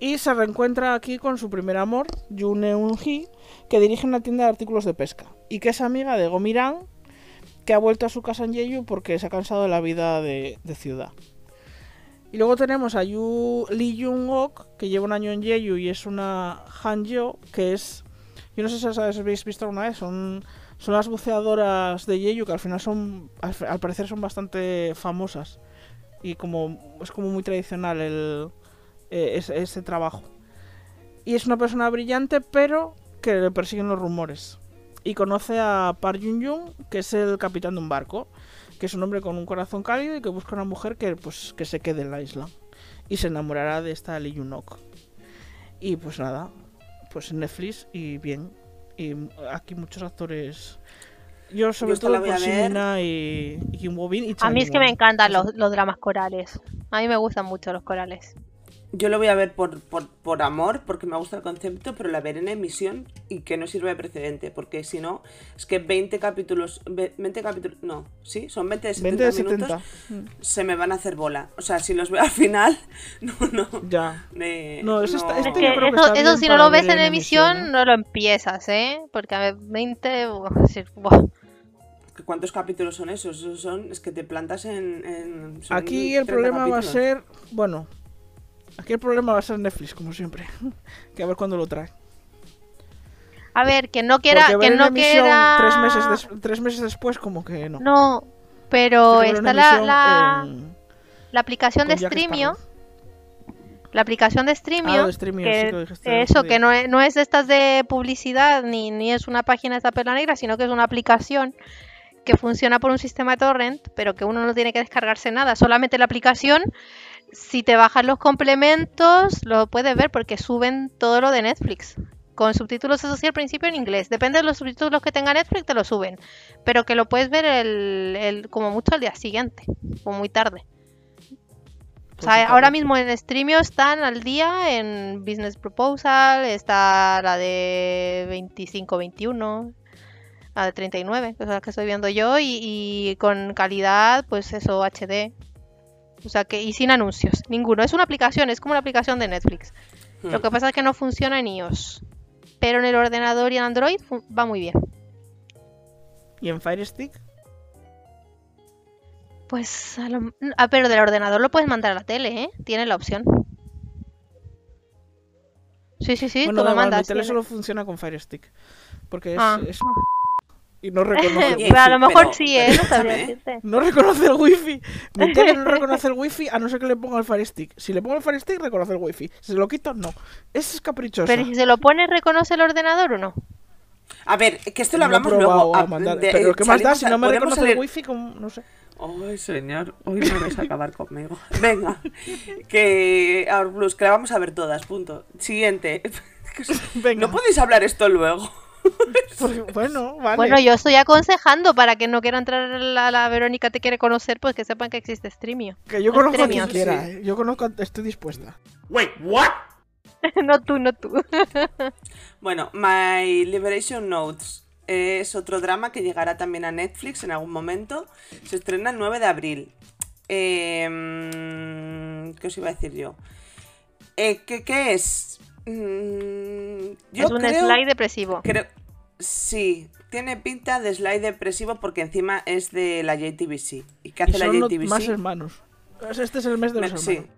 Speaker 3: Y se reencuentra aquí con su primer amor, Yoon Eun-hee, que dirige una tienda de artículos de pesca. Y que es amiga de Gomirang, que ha vuelto a su casa en Jeju porque se ha cansado de la vida de, ciudad. Y luego tenemos a Yu, Lee Jung-ok, que lleva un año en Jeju y es una Hanjo, que es... Yo no sé si habéis visto alguna vez, son, son las buceadoras de Jeju, que al final son, al, al parecer son bastante famosas. Y como es como muy tradicional el, eh, ese, ese trabajo. Y es una persona brillante, pero que le persiguen los rumores. Y conoce a Park Jun Jung, que es el capitán de un barco, que es un hombre con un corazón cálido y que busca una mujer que, pues, que se quede en la isla. Y se enamorará de esta Lee Yunok. Y pues nada, pues Netflix y bien. Y aquí muchos actores. Yo sobre todo por. Simina y, y Kim Woo-bin y
Speaker 4: A mí es que me encantan los, los dramas corales. A mí me gustan mucho los corales.
Speaker 1: Yo lo voy a ver por, por, por amor, porque me gusta el concepto, pero la veré en emisión y que no sirva de precedente, porque si no, es que 20 capítulos, ve- 20 capítulos, no, sí, son 20 de 70
Speaker 3: 20 de
Speaker 1: minutos,
Speaker 3: 70.
Speaker 1: se me van a hacer bola. O sea, si los veo al final, no, no.
Speaker 3: Ya.
Speaker 1: eh,
Speaker 3: No, eso está-
Speaker 4: Es
Speaker 3: yo
Speaker 4: que
Speaker 3: creo que
Speaker 4: eso,
Speaker 3: está
Speaker 4: eso si no lo ves en
Speaker 3: en
Speaker 4: emisión,
Speaker 3: emisión, ¿eh?
Speaker 4: no lo empiezas, ¿eh? Porque a ver, 20... buah, decir, buah.
Speaker 1: ¿Que ¿Cuántos capítulos son esos? Esos son, es que te plantas en... en-
Speaker 3: Aquí el
Speaker 1: 30
Speaker 3: problema va a ser. Bueno. Aquí el problema va a ser Netflix, como siempre. que a ver cuándo lo trae.
Speaker 4: A ver, que no quiera...
Speaker 3: Porque
Speaker 4: Que no quiera...
Speaker 3: tres, meses des- tres meses después, como que no.
Speaker 4: No, pero
Speaker 3: que
Speaker 4: está la, la,
Speaker 3: en-
Speaker 4: la aplicación de Streamio. La aplicación de Streamio.
Speaker 3: Ah, de Streamio, sí,
Speaker 4: que,
Speaker 3: que dijiste el
Speaker 4: eso, que no es, no es de estas de publicidad ni, ni es una página de esta perla negra, sino que es una aplicación que funciona por un sistema torrent, pero que uno no tiene que descargarse nada, solamente la aplicación. Si te bajas los complementos, lo puedes ver porque suben todo lo de Netflix. Con subtítulos, eso sí, al principio en inglés. Depende de los subtítulos que tenga Netflix, te lo suben. Pero que lo puedes ver el, el- como mucho al día siguiente, o muy tarde. O
Speaker 3: Pues
Speaker 4: sea,
Speaker 3: está
Speaker 4: ahora mismo en Streamio están al día en Business Proposal, está la de 25-21, la de 39, que es la que estoy viendo yo, y, y con calidad, pues eso, HD. O sea, que y sin anuncios, ninguno. Es una aplicación, es como una aplicación de Netflix. Lo
Speaker 1: Hmm.
Speaker 4: que pasa es que no funciona en iOS. Pero en el ordenador y en Android va muy bien.
Speaker 3: ¿Y en Fire Stick?
Speaker 4: Pues, a lo- ah, pero del ordenador lo puedes mandar a la tele, ¿eh? Tiene la opción. Sí, sí, sí,
Speaker 3: bueno,
Speaker 4: tú lo mandas.
Speaker 3: tele
Speaker 4: tiene-
Speaker 3: solo funciona con Fire Stick. Porque es.
Speaker 4: Ah.
Speaker 3: es- Y no reconoce.
Speaker 1: Oye,
Speaker 4: Pero a lo mejor
Speaker 1: pero-
Speaker 4: sí, ¿eh? No sabría
Speaker 1: ¿eh?
Speaker 4: decirte.
Speaker 3: No reconoce el wifi. Mi tele no reconoce el wifi a no ser que le ponga el Fire Stick. Si le pongo el Fire Stick, reconoce el wifi. Si se lo quito, no. Es caprichosa.
Speaker 4: Pero si se lo pone, ¿reconoce el ordenador o no?
Speaker 1: A ver, que esto lo hablamos
Speaker 3: probado
Speaker 1: luego.
Speaker 3: a
Speaker 1: ah,
Speaker 3: mandar-
Speaker 1: de-
Speaker 3: Pero ¿qué más da si
Speaker 1: a-
Speaker 3: no me reconoce
Speaker 1: salir-
Speaker 3: el wifi? Como... No sé.
Speaker 1: Ay, señor, hoy no vais a acabar conmigo. Venga, que Our Blues, que la vamos a ver todas, punto. Siguiente.
Speaker 3: Venga.
Speaker 1: No podéis hablar esto luego.
Speaker 3: Bueno, vale.
Speaker 4: Bueno, yo estoy aconsejando para que no quiera entrar la, la Verónica te quiere conocer, pues que sepan que existe Streamio.
Speaker 3: que yo conozco a quien quiera,
Speaker 1: Sí.
Speaker 3: ¿eh? Yo conozco, a- estoy dispuesta.
Speaker 2: Wait, what?
Speaker 4: no tú, no tú.
Speaker 1: Bueno, My Liberation Notes es otro drama que llegará también a Netflix en algún momento. Se estrena el 9 de abril. Eh, mm, ¿Qué os iba a decir yo? Eh, ¿qué, qué es? Mm, yo
Speaker 4: es un
Speaker 1: creo,
Speaker 4: slide depresivo.
Speaker 1: creo- Sí, tiene pinta de slide depresivo porque encima es de la JTBC. ¿Y qué hace la
Speaker 3: son
Speaker 1: JTBC?
Speaker 3: más hermanos. Este es el mes de los
Speaker 1: Me- sí,
Speaker 3: hermanos.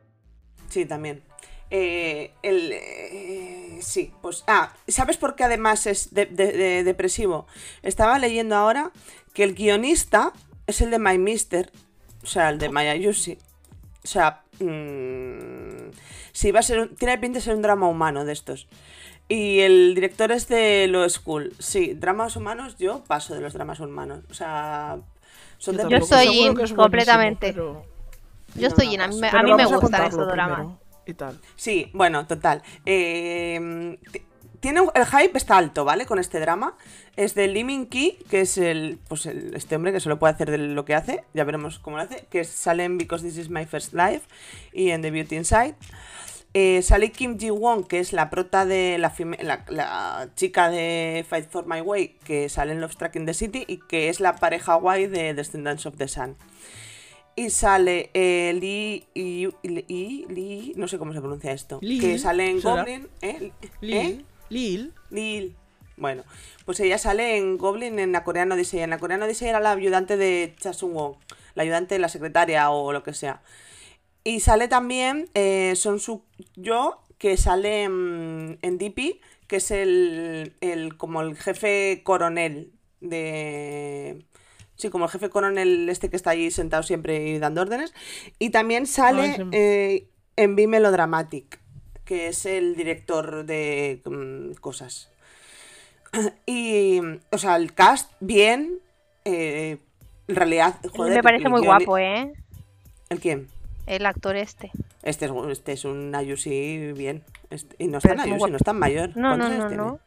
Speaker 1: sí, también. Eh, el, eh, sí, pues. Ah, ¿sabes por qué además es de- de- de- depresivo? Estaba leyendo ahora que el guionista es el de My Mister, o sea, el de My Ayushi. O sea, mm, sí, va a ser un- tiene pinta de ser un drama humano de estos. Y el director es de Lo School. Sí, dramas humanos, yo paso de los dramas humanos. O sea, son de
Speaker 3: tampoco,
Speaker 4: estoy
Speaker 3: seguro
Speaker 4: in
Speaker 3: es
Speaker 4: completamente.
Speaker 3: pero-
Speaker 4: Yo
Speaker 1: No,
Speaker 4: estoy
Speaker 1: no
Speaker 4: in, a mí, a mí me gustan esos dramas.
Speaker 3: Y tal.
Speaker 1: Sí, bueno, total. Eh, tiene el hype está alto, ¿vale? Con este drama. Es de Min Ki, que es el, pues el, este hombre que solo puede hacer de lo que hace. Ya veremos cómo lo hace. Que sale en Because This Is My First Life y en The Beauty Inside. Eh, sale Kim Ji Won, que es la prota de la, fime- la, la chica de Fight for My Way, que sale en Love Struck in the City y que es la pareja guay de Descendants of the Sun. Y sale eh, Lee, y, y- Lee- no sé cómo se pronuncia esto,
Speaker 3: Lil,
Speaker 1: que sale en. Goblin, ¿eh? ¿Eh?
Speaker 3: Lil. Lil.
Speaker 1: Lil. Bueno, pues ella sale en Goblin en la coreana Odyssey. En la coreana Odyssey era la ayudante de Cha Sung Won, la ayudante de la secretaria o lo que sea. Y sale también eh, Son Suk Yo, que sale en, en DP, que es el, el como el jefe coronel de... Sí, como el jefe coronel este que está allí sentado siempre y dando órdenes. Y también sale
Speaker 3: ese-
Speaker 1: eh, en Be Melodramatic, que es el director de mm, cosas. Y, o sea, el cast, bien. eh, en realidad, joder,
Speaker 4: me parece muy guapo, ¿eh?
Speaker 1: ¿El quién?
Speaker 4: El actor este.
Speaker 1: Este es, este es un Ayushi bien. Este- y no tan
Speaker 4: es muy
Speaker 1: Ayushi, no es tan mayor.
Speaker 4: No,
Speaker 1: ¿Cuántos
Speaker 4: no, no,
Speaker 1: tiene?
Speaker 4: no.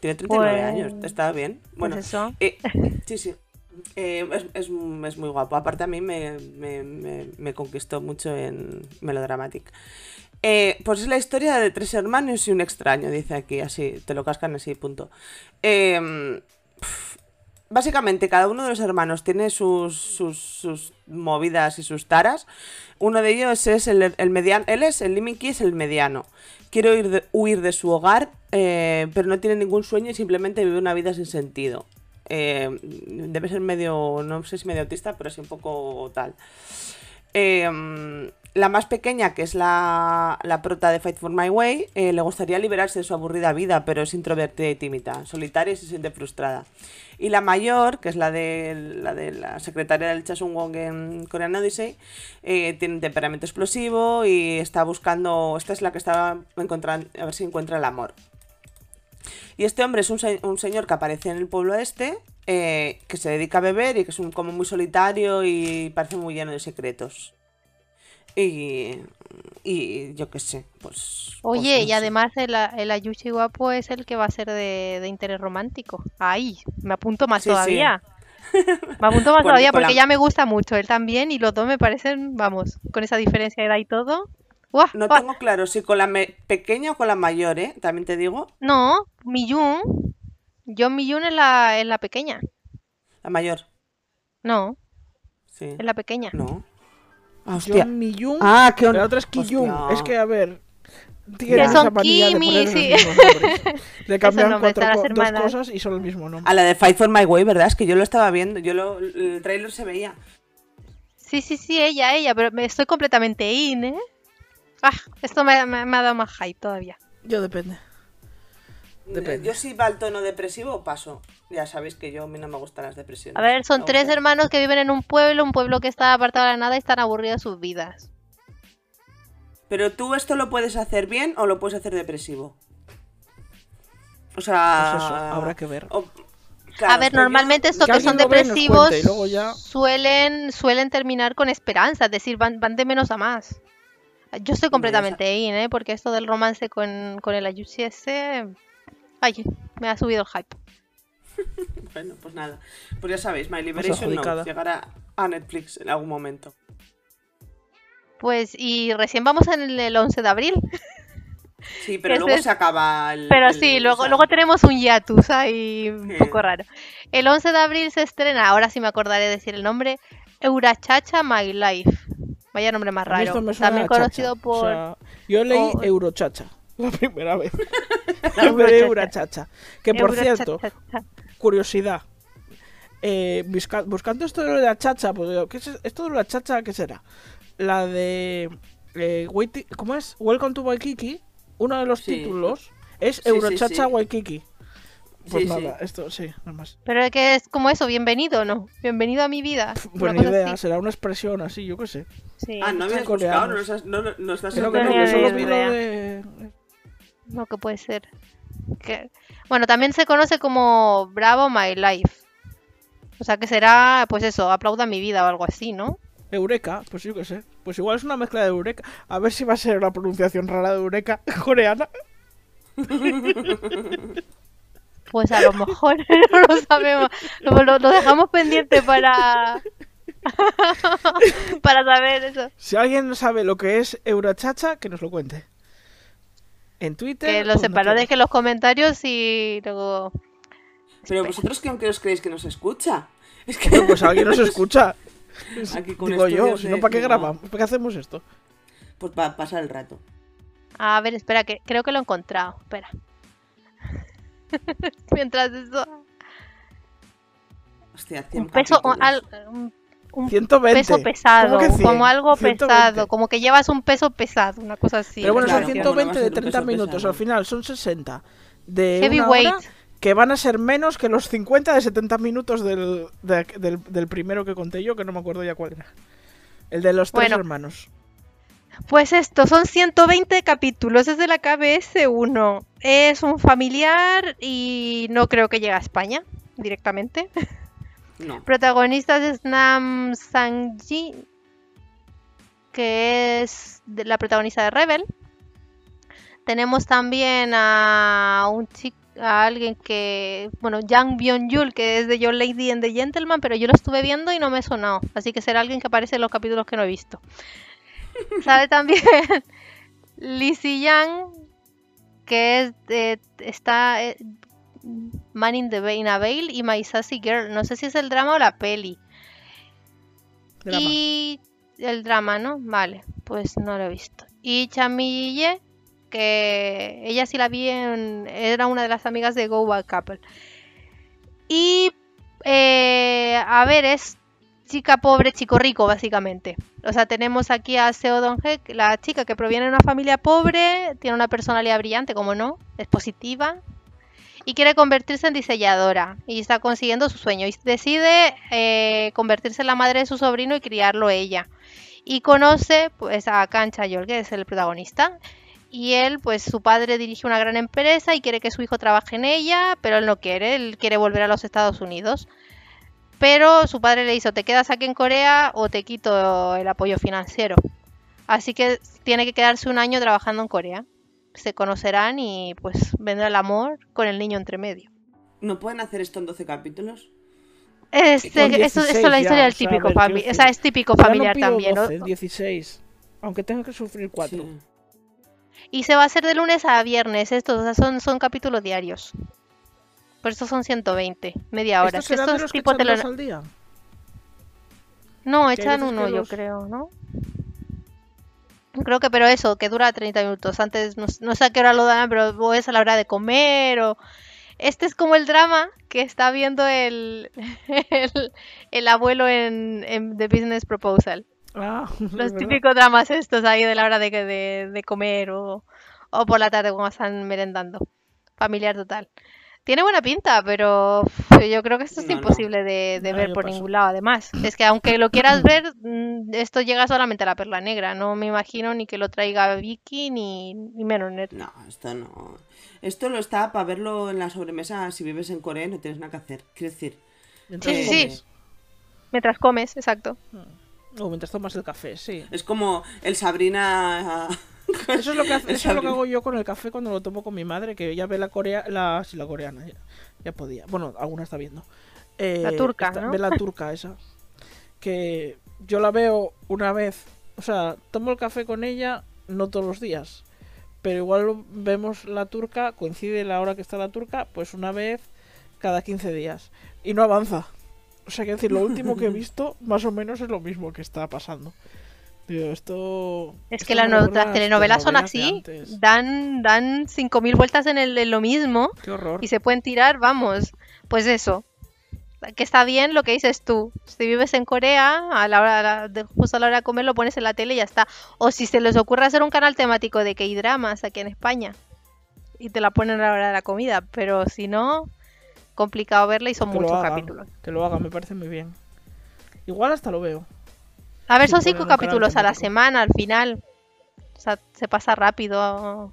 Speaker 1: Tiene 39
Speaker 4: Pues-
Speaker 1: años, está bien. Bueno,
Speaker 4: Pues eso.
Speaker 1: eh, sí, sí. Eh, es, es- es muy guapo. Aparte a mí me, me- me- me conquistó mucho en Melodramatic. Eh, pues es la historia de tres hermanos y un extraño, dice aquí, así, te lo cascan así, punto. Eh, básicamente, cada uno de los hermanos tiene sus, sus, movidas y sus taras. Uno de ellos es el, el mediano, él es, el Limiki es el mediano. De, huir de su hogar, eh, pero no tiene ningún sueño y simplemente vive una vida sin sentido. Eh, debe ser medio, no sé si medio autista, pero sí un poco tal. Eh, la más pequeña, que es la, la prota de Fight for My Way, eh, le gustaría liberarse de su aburrida vida, pero es introvertida y tímida, solitaria y se siente frustrada. Y la mayor, que es la de la, de la secretaria del Chasung Wong en Korean Odyssey, eh, tiene un temperamento explosivo y está buscando, esta es la que está encontrando, a ver si encuentra el amor. Y este hombre es un, un señor que aparece en el pueblo este, eh, que se dedica a beber y que es un, como muy solitario y parece muy lleno de secretos. Y, y yo qué sé, pues... pues
Speaker 4: Oye,
Speaker 1: no
Speaker 4: y
Speaker 1: sé.
Speaker 4: además el, el Ayushi guapo es el que va a ser de, de interés romántico. Ahí, me apunto más
Speaker 1: Sí, sí.
Speaker 4: todavía. Me apunto más todavía
Speaker 1: la-
Speaker 4: porque ya me gusta mucho él también y los dos me parecen, vamos, con esa diferencia de edad y todo.
Speaker 1: No tengo claro si con la me- pequeña o con la mayor, ¿eh? También te digo,
Speaker 4: No, Miyun. Yo Miyun es la, es la pequeña.
Speaker 1: la mayor.
Speaker 4: No,
Speaker 1: Sí.
Speaker 4: es la pequeña.
Speaker 1: No. Ah, hostia.
Speaker 3: John Mi-young.
Speaker 1: Ah, qué
Speaker 3: La otra es.
Speaker 1: Hostia.
Speaker 3: Es que, a ver. Tienen
Speaker 4: son
Speaker 3: esa manía de
Speaker 4: Kimi, sí.
Speaker 3: nombres. Le cambian cuatro co- dos cosas y son el mismo nombre.
Speaker 1: A la de Fight for My Way, ¿verdad? Es que yo lo estaba viendo, yo lo, el trailer se veía.
Speaker 4: Sí, sí, sí, ella, ella, pero me estoy completamente in, ¿eh? Ah, esto me, me- me ha dado más hype todavía.
Speaker 3: Yo depende. Depende.
Speaker 1: Yo si va al tono depresivo, paso. Ya sabéis que yo a mí no me gustan las depresiones.
Speaker 4: A ver, son tres hermanos que viven en un pueblo, un pueblo que está apartado de la nada y están aburridos de sus vidas.
Speaker 1: Pero tú esto lo puedes hacer bien o lo puedes hacer depresivo. O sea...
Speaker 3: Pues eso, habrá que ver.
Speaker 1: o- claro,
Speaker 4: a ver, normalmente estos
Speaker 3: que
Speaker 4: son depresivos
Speaker 3: luego ya-
Speaker 4: suelen, suelen terminar con esperanza, es decir, van, van de menos a más. Yo estoy completamente in, ¿eh? Porque esto del romance con, con el Ayushi ese... Ay, me ha subido el hype.
Speaker 1: Bueno, pues nada. Pues ya sabéis, My Liberation no, llegará a Netflix en algún momento.
Speaker 4: Pues, y recién vamos en el, el 11 de abril.
Speaker 1: Sí, pero
Speaker 4: Ese
Speaker 1: luego
Speaker 4: es-
Speaker 1: se acaba el.
Speaker 4: Pero
Speaker 1: el-
Speaker 4: sí, luego,
Speaker 1: sea,
Speaker 4: luego tenemos un hiatus ahí un poco raro. El 11 de abril se estrena, ahora sí me acordaré de decir el nombre, Eurachacha My Life. Vaya nombre más raro. También
Speaker 3: chacha.
Speaker 4: conocido por...
Speaker 3: O sea, yo leí
Speaker 4: o-
Speaker 3: Eurochacha la primera vez. en vez de Eurachacha. Que por cierto, curiosidad. eh, busca- buscando esto de la chacha, pues digo, ¿qué es esto de la chacha? ¿Qué será? La de. eh, ¿Cómo es? Welcome to Waikiki. Uno de los
Speaker 1: Sí.
Speaker 3: títulos es
Speaker 1: sí,
Speaker 3: Eurochacha
Speaker 1: sí.
Speaker 3: Waikiki. Pues
Speaker 1: Sí, sí.
Speaker 3: nada, esto sí, nada más.
Speaker 4: Pero es que es como eso, bienvenido, ¿no? Bienvenido a mi vida. Una
Speaker 3: Buena idea,
Speaker 4: así.
Speaker 3: será una expresión así, yo qué sé.
Speaker 4: Sí.
Speaker 1: Ah, no habías
Speaker 3: coreanos.
Speaker 1: buscado, no has, no, no- nos has
Speaker 3: Creo que no, que solo vi lo de.
Speaker 4: No, que puede ser. Que- Bueno, también se conoce como Bravo My Life. O sea que será, pues eso, aplauda mi vida o algo así, ¿no?
Speaker 3: Eureka, pues yo qué sé. Pues igual es una mezcla de Eureka. A ver si va a ser una pronunciación rara de Eureka coreana.
Speaker 4: Pues a lo mejor no lo sabemos. Lo, lo- lo dejamos pendiente para. para saber eso.
Speaker 3: Si alguien sabe lo que es Eurochacha, que nos lo cuente. En Twitter.
Speaker 4: Que lo
Speaker 3: o
Speaker 4: sepa,
Speaker 3: donde
Speaker 4: lo
Speaker 3: quiera.
Speaker 4: deje en los comentarios y luego.
Speaker 1: Pero vosotros que os creéis que nos escucha. Es que
Speaker 3: Hombre, Pues alguien nos escucha.
Speaker 1: Aquí con
Speaker 3: Digo yo, si no, ¿para qué grabamos? ¿Para qué hacemos esto?
Speaker 1: Pues para pasar el rato.
Speaker 4: A ver, espera, que creo que lo he encontrado. Espera. Mientras eso.
Speaker 1: Hostia, 100
Speaker 4: Un peso.
Speaker 1: capítulos.
Speaker 4: al- un- un
Speaker 3: 120.
Speaker 4: peso pesado,
Speaker 3: ¿Cómo que 100?
Speaker 4: como algo
Speaker 3: 120.
Speaker 4: pesado, como que llevas un peso pesado, una cosa así.
Speaker 3: Pero bueno,
Speaker 1: Claro,
Speaker 3: son
Speaker 1: ¿cómo no va a
Speaker 3: 120 de
Speaker 1: ser un
Speaker 3: 30
Speaker 1: peso
Speaker 3: minutos.
Speaker 1: pesado?
Speaker 3: Al final son 60 de una
Speaker 4: Heavyweight.
Speaker 3: hora que van a ser menos que los 50 de 70 minutos del, de- del, del primero que conté yo, que no me acuerdo ya cuál era. El de los tres
Speaker 4: Bueno.
Speaker 3: hermanos.
Speaker 4: Pues esto, son 120 capítulos, es de la KBS 1. Es un familiar y no creo que llegue a España directamente.
Speaker 1: No.
Speaker 4: Protagonistas es Nam Sang-ji, que es de- la protagonista de Rebel. Tenemos también a un chico, a alguien que, bueno, Jang Byung-yul, que es de Your Lady and the Gentleman, pero yo lo estuve viendo y no me he sonado. Así que será alguien que aparece en los capítulos que no he visto. Sale también Lizzie Yang, que es de- está eh, Man in the Ba- in a Veil y My Sassy Girl. No sé si es el drama o la peli.
Speaker 3: Drama.
Speaker 4: Y el drama, ¿no? Vale, pues no lo he visto. Y Chamille, que ella sí la vi en... Era una de las amigas de Go Back Couple. Y... eh, a ver, es chica pobre, chico rico, básicamente. O sea, tenemos aquí a Seo Dong-hye, que- la chica que proviene de una familia pobre, tiene una personalidad brillante, como no, es positiva, y quiere convertirse en diseñadora y está consiguiendo su sueño. Y decide eh, convertirse en la madre de su sobrino y criarlo ella. Y conoce pues a Kan Chayol que es el protagonista. Y él pues su padre dirige una gran empresa y quiere que su hijo trabaje en ella pero él no quiere. Él quiere volver a los Estados Unidos. Pero su padre le dice o te quedas aquí en Corea o te quito el apoyo financiero así que tiene que quedarse un año trabajando en Corea se conocerán y pues vendrá el amor con el niño entre medio.
Speaker 1: ¿No pueden hacer esto en 12 capítulos?
Speaker 4: Este,
Speaker 3: Con
Speaker 4: esto, esto
Speaker 3: 16
Speaker 4: es la
Speaker 3: ya,
Speaker 4: historia del
Speaker 3: o sea, a
Speaker 4: típico
Speaker 3: ver,
Speaker 4: familiar.
Speaker 3: quiero
Speaker 4: O sea, es típico
Speaker 3: no
Speaker 4: familiar
Speaker 3: pido
Speaker 4: también. ¿no?
Speaker 3: 12, 16. Aunque tenga que sufrir 4.
Speaker 1: Sí.
Speaker 4: Y se va a hacer de lunes a viernes. Estos o sea, son, son capítulos diarios. Por eso son 120, media hora.
Speaker 3: ¿Estos
Speaker 4: Es que
Speaker 3: serán
Speaker 4: esto
Speaker 3: de
Speaker 4: es
Speaker 3: los que
Speaker 4: tipo
Speaker 3: echan dos
Speaker 4: tele-
Speaker 3: al día?
Speaker 4: No,
Speaker 3: hay
Speaker 4: echan uno, yo creo, ¿no? Creo que, pero eso, que dura 30 minutos. Antes, no, no sé a qué hora lo dan, pero es a la hora de comer o... Este es como el drama que está viendo el, el, el abuelo en, en The Business Proposal.
Speaker 3: Ah,
Speaker 4: Los típicos dramas estos ahí de la hora de, de, de comer o, o por la tarde cuando están merendando. Familiar total. Tiene buena pinta, pero yo creo que esto es
Speaker 1: No, no.
Speaker 4: imposible de, de
Speaker 3: No,
Speaker 4: ver por
Speaker 3: paso.
Speaker 4: ningún lado. Además, es que aunque lo quieras ver, mm, esto llega solamente a la perla negra. No me imagino ni que lo traiga Vicky ni, ni menos Net.
Speaker 1: No, esto no. Esto lo está para verlo en la sobremesa si vives en Corea no tienes nada que hacer. Quiero decir,
Speaker 3: Mientras
Speaker 4: Sí, sí, sí.
Speaker 3: comes.
Speaker 4: Mientras comes, exacto.
Speaker 3: O mientras tomas el café, sí.
Speaker 1: es como el Sabrina
Speaker 3: Eso es lo que, hace- eso es lo que hago yo con el café cuando lo tomo con mi madre, que ya ve la corea, la, sí, la coreana, ya, ya podía. Bueno, alguna está viendo. Eh,
Speaker 4: La turca,
Speaker 3: está-
Speaker 4: ¿no?
Speaker 3: Ve la turca esa. Que yo la veo una vez, o sea, tomo el café con ella no todos los días, pero igual vemos la turca, coincide la hora que está la turca, pues una vez cada 15 días. Y no avanza. O sea, que decir, lo último que he visto más o menos es lo mismo que está pasando. Digo, esto...
Speaker 4: Es
Speaker 3: esto
Speaker 4: que las, telenovelas son
Speaker 3: telenovelas de
Speaker 4: así, dan, dan 5.000 vueltas en, el, en lo mismo
Speaker 3: Qué horror.
Speaker 4: y se pueden tirar, vamos, pues eso. Que está bien lo que dices tú. Si vives en Corea, a la hora de, justo a la hora de comer lo pones en la tele y ya está. O si se les ocurre hacer un canal temático de K-dramas aquí en España y te la ponen a la hora de la comida, pero si no, complicado verla y son
Speaker 3: Que
Speaker 4: muchos capítulos.
Speaker 3: Que lo hagan, me parece muy bien. Igual hasta lo veo.
Speaker 4: A ver, son cinco capítulos a la semana al final. O sea, se pasa rápido.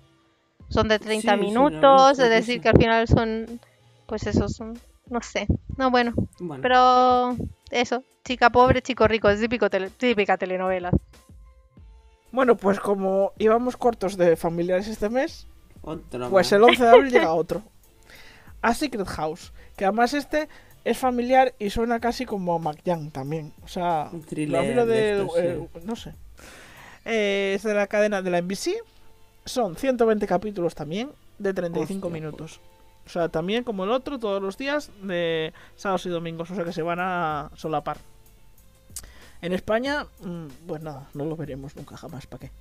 Speaker 4: Son de 30
Speaker 1: Sí, sí,
Speaker 4: minutos,
Speaker 1: es
Speaker 4: decir,
Speaker 1: sí.
Speaker 4: que al final son, pues eso, son, no sé. No, bueno,
Speaker 1: Bueno,
Speaker 4: pero eso, chica pobre, chico rico, es típico tele- típica telenovela.
Speaker 3: Bueno, pues como íbamos cortos de familiares este mes,
Speaker 1: otro
Speaker 3: pues
Speaker 1: más.
Speaker 3: el 11 de abril llega otro. A Secret House. Que además este es familiar y suena casi como a McYoung también. O sea,
Speaker 1: Un thriller
Speaker 3: lo
Speaker 1: de
Speaker 3: de-
Speaker 1: estos,
Speaker 3: eh, no sé. Eh, es de la cadena de la NBC. Son 120 capítulos también, de 35
Speaker 1: Hostia,
Speaker 3: minutos. O sea, también como el otro, todos los días de sábados y domingos. O sea que se van a solapar. En España, mm, pues nada, no lo veremos nunca jamás, ¿para qué?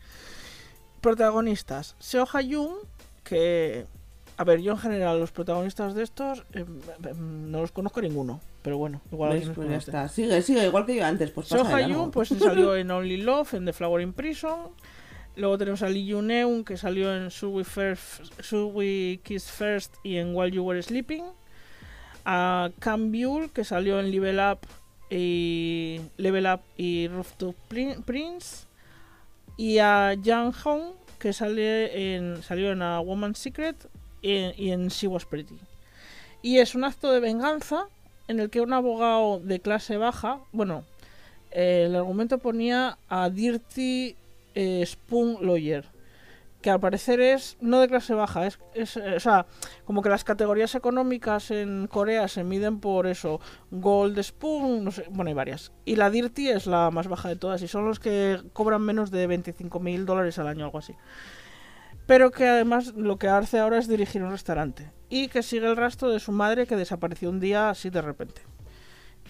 Speaker 3: Protagonistas. Seo Ha-yoon, que... A ver, yo en general los protagonistas de estos em, em, no los conozco ninguno. Pero bueno, igual los
Speaker 1: Pues ya está. Sigue, sigue, igual que yo antes. Pues pasa
Speaker 3: Ha-yoon,
Speaker 1: largo.
Speaker 3: pues salió en Only Love, en The Flower in Prison. Luego tenemos a Lee Yoon-eun, que salió en Should We, First, Should We Kiss First y en While You Were Sleeping. A Cam Buell, que salió en Level Up y, Level Up y Rooftop Prin- Prince. Y a Jang Hong, que sale en, salió en A Woman's Secret y, en She Was Pretty. Y es un acto de venganza en el que un abogado de clase baja, bueno, eh, el argumento ponía a Dirty eh, Spoon Lawyer, que al parecer es no de clase baja, es, es, eh, o sea, como que las categorías económicas en Corea se miden por eso, Gold Spoon, no sé, bueno, hay varias. Y la Dirty es la más baja de todas y son los que cobran menos de 25 mil dólares al año, algo así. Pero que además lo que hace ahora es dirigir un restaurante. Y que sigue el rastro de su madre que desapareció un día así de repente.